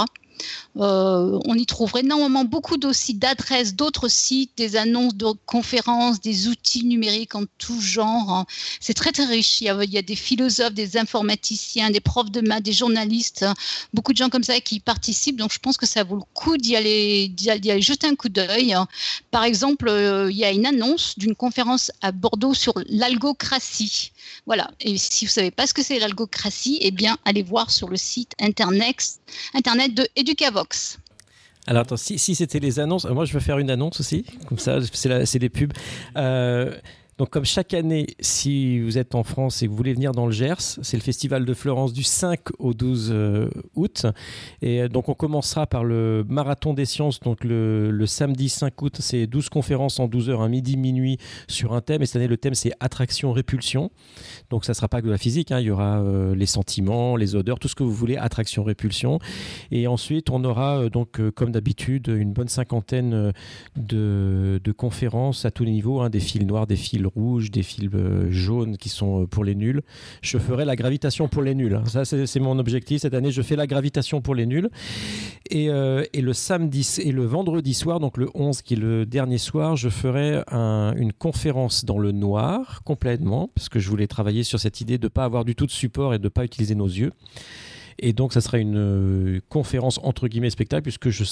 Euh, on y trouverait énormément beaucoup d'adresses, d'autres sites, des annonces de conférences, des outils numériques en tout genre. C'est très très riche. Il y, a, des philosophes, des informaticiens, des profs de maths, des journalistes, beaucoup de gens comme ça qui y participent. Donc je pense que ça vaut le coup d'y aller, aller, aller jeter un coup d'œil. Par exemple, euh, il y a une annonce d'une conférence à Bordeaux sur l'algocratie. Voilà. Et si vous savez pas ce que c'est l'algocratie, eh bien allez voir sur le site internet, de Educavox. Alors attends, si, si c'était les annonces, euh, moi je veux faire une annonce aussi, comme ça c'est des pubs. Euh, donc comme chaque année, si vous êtes en France et que vous voulez venir dans le Gers, c'est le festival de Florence du 5 au 12 euh, août. Et euh, donc on commencera par le marathon des sciences, donc le, samedi 5 août, c'est 12 conférences en 12 heures, un midi, minuit sur un thème. Et cette année le thème c'est attraction, répulsion. Donc ça sera pas que de la physique, hein, il y aura euh, les sentiments, les odeurs, tout ce que vous voulez, attraction, répulsion. Et ensuite, on aura donc, comme d'habitude, une bonne cinquantaine de, de conférences à tous les niveaux, hein, des fils noirs, des fils rouges, des fils euh, jaunes qui sont euh, pour les nuls. Je ferai la gravitation pour les nuls. hein. Ça, c'est mon objectif cette année. Je fais la gravitation pour les nuls. Et, euh, et le samedi et le vendredi soir, donc le 11 qui est le dernier soir, je ferai un- une conférence dans le noir complètement, parce que je voulais travailler sur cette idée de ne pas avoir du tout de support et de ne pas utiliser nos yeux. Et donc, ça sera une conférence entre guillemets spectacle, puisque je,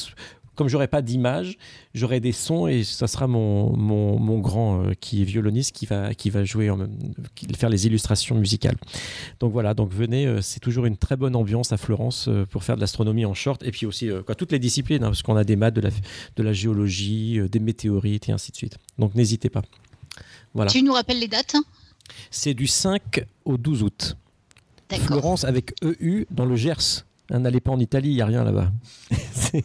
comme j'aurai pas d'image, j'aurai des sons et ça sera mon, mon, mon grand euh, qui est violoniste qui va, qui va jouer, en même- qui faire les illustrations musicales. Donc voilà, donc venez, euh, c'est toujours une très bonne ambiance à Florence euh, pour faire de l'astronomie en short et puis aussi quoi, toutes les disciplines, hein, parce qu'on a des maths, de la, de la géologie, des météorites et ainsi de suite. Donc n'hésitez pas. Voilà. Tu nous rappelles les dates? Hein C'est du 5 au 12 août. Florence avec EU dans le Gers. N'allez pas en Italie, il n'y a rien là-bas.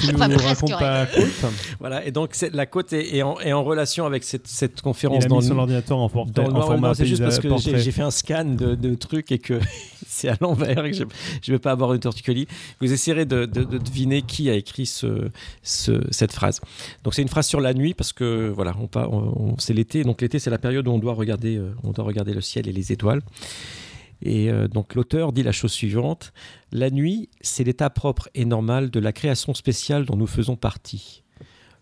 Tu nous racontes pas côte voilà, et donc la côte est, est en, est en relation avec cette, cette Il conférence a dans mis le, son ordinateur en, portrait- dans le en format c'est juste parce que j'ai- fait un scan de, de trucs et que c'est à l'envers et que je ne vais pas avoir une torticolis. Vous essayerez de, de- de deviner qui a écrit ce, ce- cette phrase. Donc c'est une phrase sur la nuit parce que voilà, on, part- on- on- c'est l'été. Donc l'été c'est la période où on doit regarder, euh, on doit regarder le ciel et les étoiles. Et euh, donc l'auteur dit la chose suivante La nuit, c'est l'état propre et normal de la création spéciale dont nous faisons partie.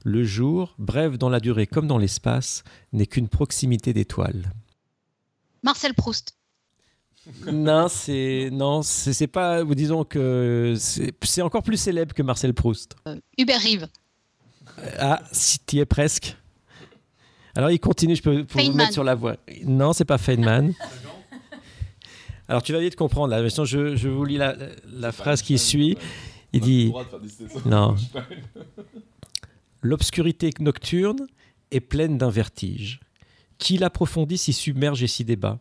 Le jour, bref dans la durée comme dans l'espace, n'est qu'une proximité d'étoiles. Marcel Proust. non, c'est non, c'est pas. Disons que c'est encore plus célèbre que Marcel Proust. Hubert Rive. Ah, si tu es presque. Alors il continue, je peux pour vous mettre sur la voie. Non, c'est pas Feynman. Alors tu vas vite comprendre là. Je, je vous lis la, la phrase qui suit. Il dit non. L'obscurité nocturne est pleine d'un vertige. Qui l'approfondit s'y submerge et s'y débat?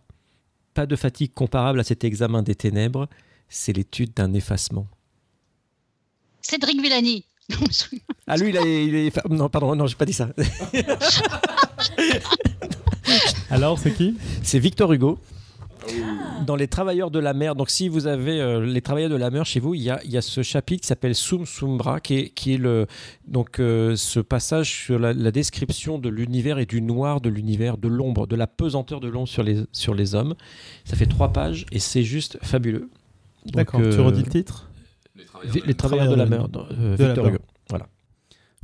Pas de fatigue comparable à cet examen des ténèbres, c'est l'étude d'un effacement. Cédric Villani. Ah lui, il, a- il est... Non, pardon, non, j'ai pas dit ça. Alors, c'est qui? C'est Victor Hugo. Dans Les Travailleurs de la mer, donc si vous avez euh, Les Travailleurs de la mer chez vous, il y a, il y a ce chapitre qui s'appelle Sum Sumbra, qui est, qui est le, donc, euh, ce passage sur la, la description de l'univers et du noir de l'univers, de l'ombre, de la pesanteur de l'ombre sur les, sur les hommes. Ça fait trois pages et c'est juste fabuleux. Donc, D'accord, tu euh, redis le titre? Les Travailleurs de la mer, De Victor. Hugo. Voilà.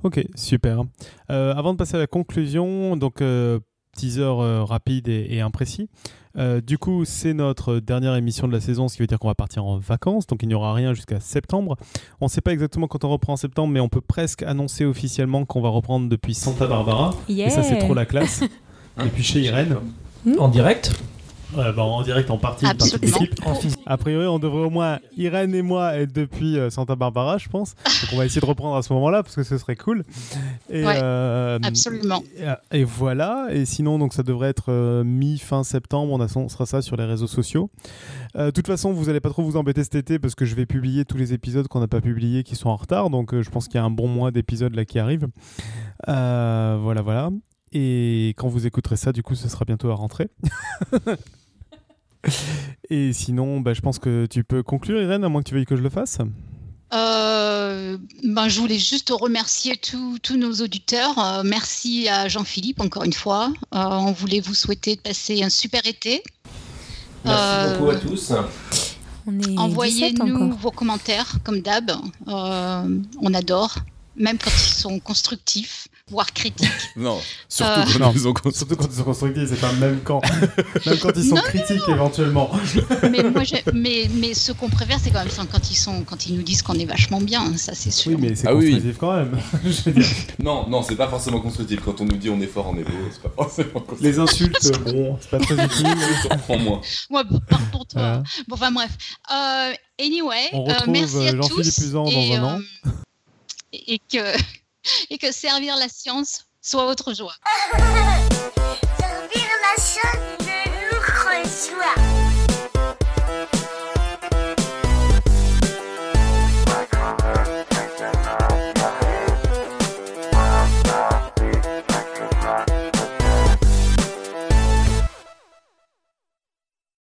Ok, super. Euh, avant de passer à la conclusion, donc euh, teaser euh, rapide et, et imprécis. Euh, du coup, c'est notre dernière émission de la saison, ce qui veut dire qu'on va partir en vacances, donc il n'y aura rien jusqu'à septembre. On ne sait pas exactement quand on reprend en septembre, mais on peut presque annoncer officiellement qu'on va reprendre depuis Santa Barbara. Yeah. Et ça, c'est trop la classe. depuis chez Irène. En direct Ouais, bah, en direct, en partie, une partie de l'équipe. A priori, on devrait au moins, Irène et moi, être depuis euh, Santa Barbara, je pense. Donc, on va essayer de reprendre à ce moment-là, parce que ce serait cool. Et, Ouais, euh, absolument. Et, et voilà. Et sinon, donc, ça devrait être euh, mi-fin septembre. On annoncera ça sur les réseaux sociaux. Euh, De toute façon, vous n'allez pas trop vous embêter cet été, parce que je vais publier tous les épisodes qu'on n'a pas publiés, qui sont en retard. Donc, euh, je pense qu'il y a un bon mois d'épisodes là qui arrivent. Euh, voilà, voilà. Et quand vous écouterez ça, du coup, ce sera bientôt à rentrer. Et sinon, bah, je pense que tu peux conclure, Irène, à moins que tu veuilles que je le fasse. Euh, ben, je voulais juste remercier tous nos auditeurs. Euh, merci à Jean-Philippe encore une fois. Euh, on voulait vous souhaiter de passer un super été. Merci Euh, beaucoup à tous. On est 17 Envoyez-nous vos commentaires, comme d'hab. Euh, on adore, même quand ils sont constructifs, voire critiques. Non, surtout Euh. quand Non. ils ont Surtout quand ils sont constructifs, c'est pas même quand. même quand ils sont Non, critiques éventuellement. mais moi, mais, mais ce qu'on préfère, c'est quand même quand ils sont, quand ils nous disent qu'on est vachement bien. Ça, c'est sûr. Oui, mais c'est Ah oui, oui. constructif quand même. Je veux dire, Non, non, c'est pas forcément constructif. Quand on nous dit on est fort en héros, c'est pas forcément constructif. les insultes, bon, c'est pas très utile. On prend moins. Ouais, par pour toi. Voilà. Bon, enfin bref. Euh, anyway, On euh, retrouve, merci à euh, Jean-Philippe tous. Usan dans un an. euh, et que et que servir la science soit votre joie. servir la science, de l'autre joie.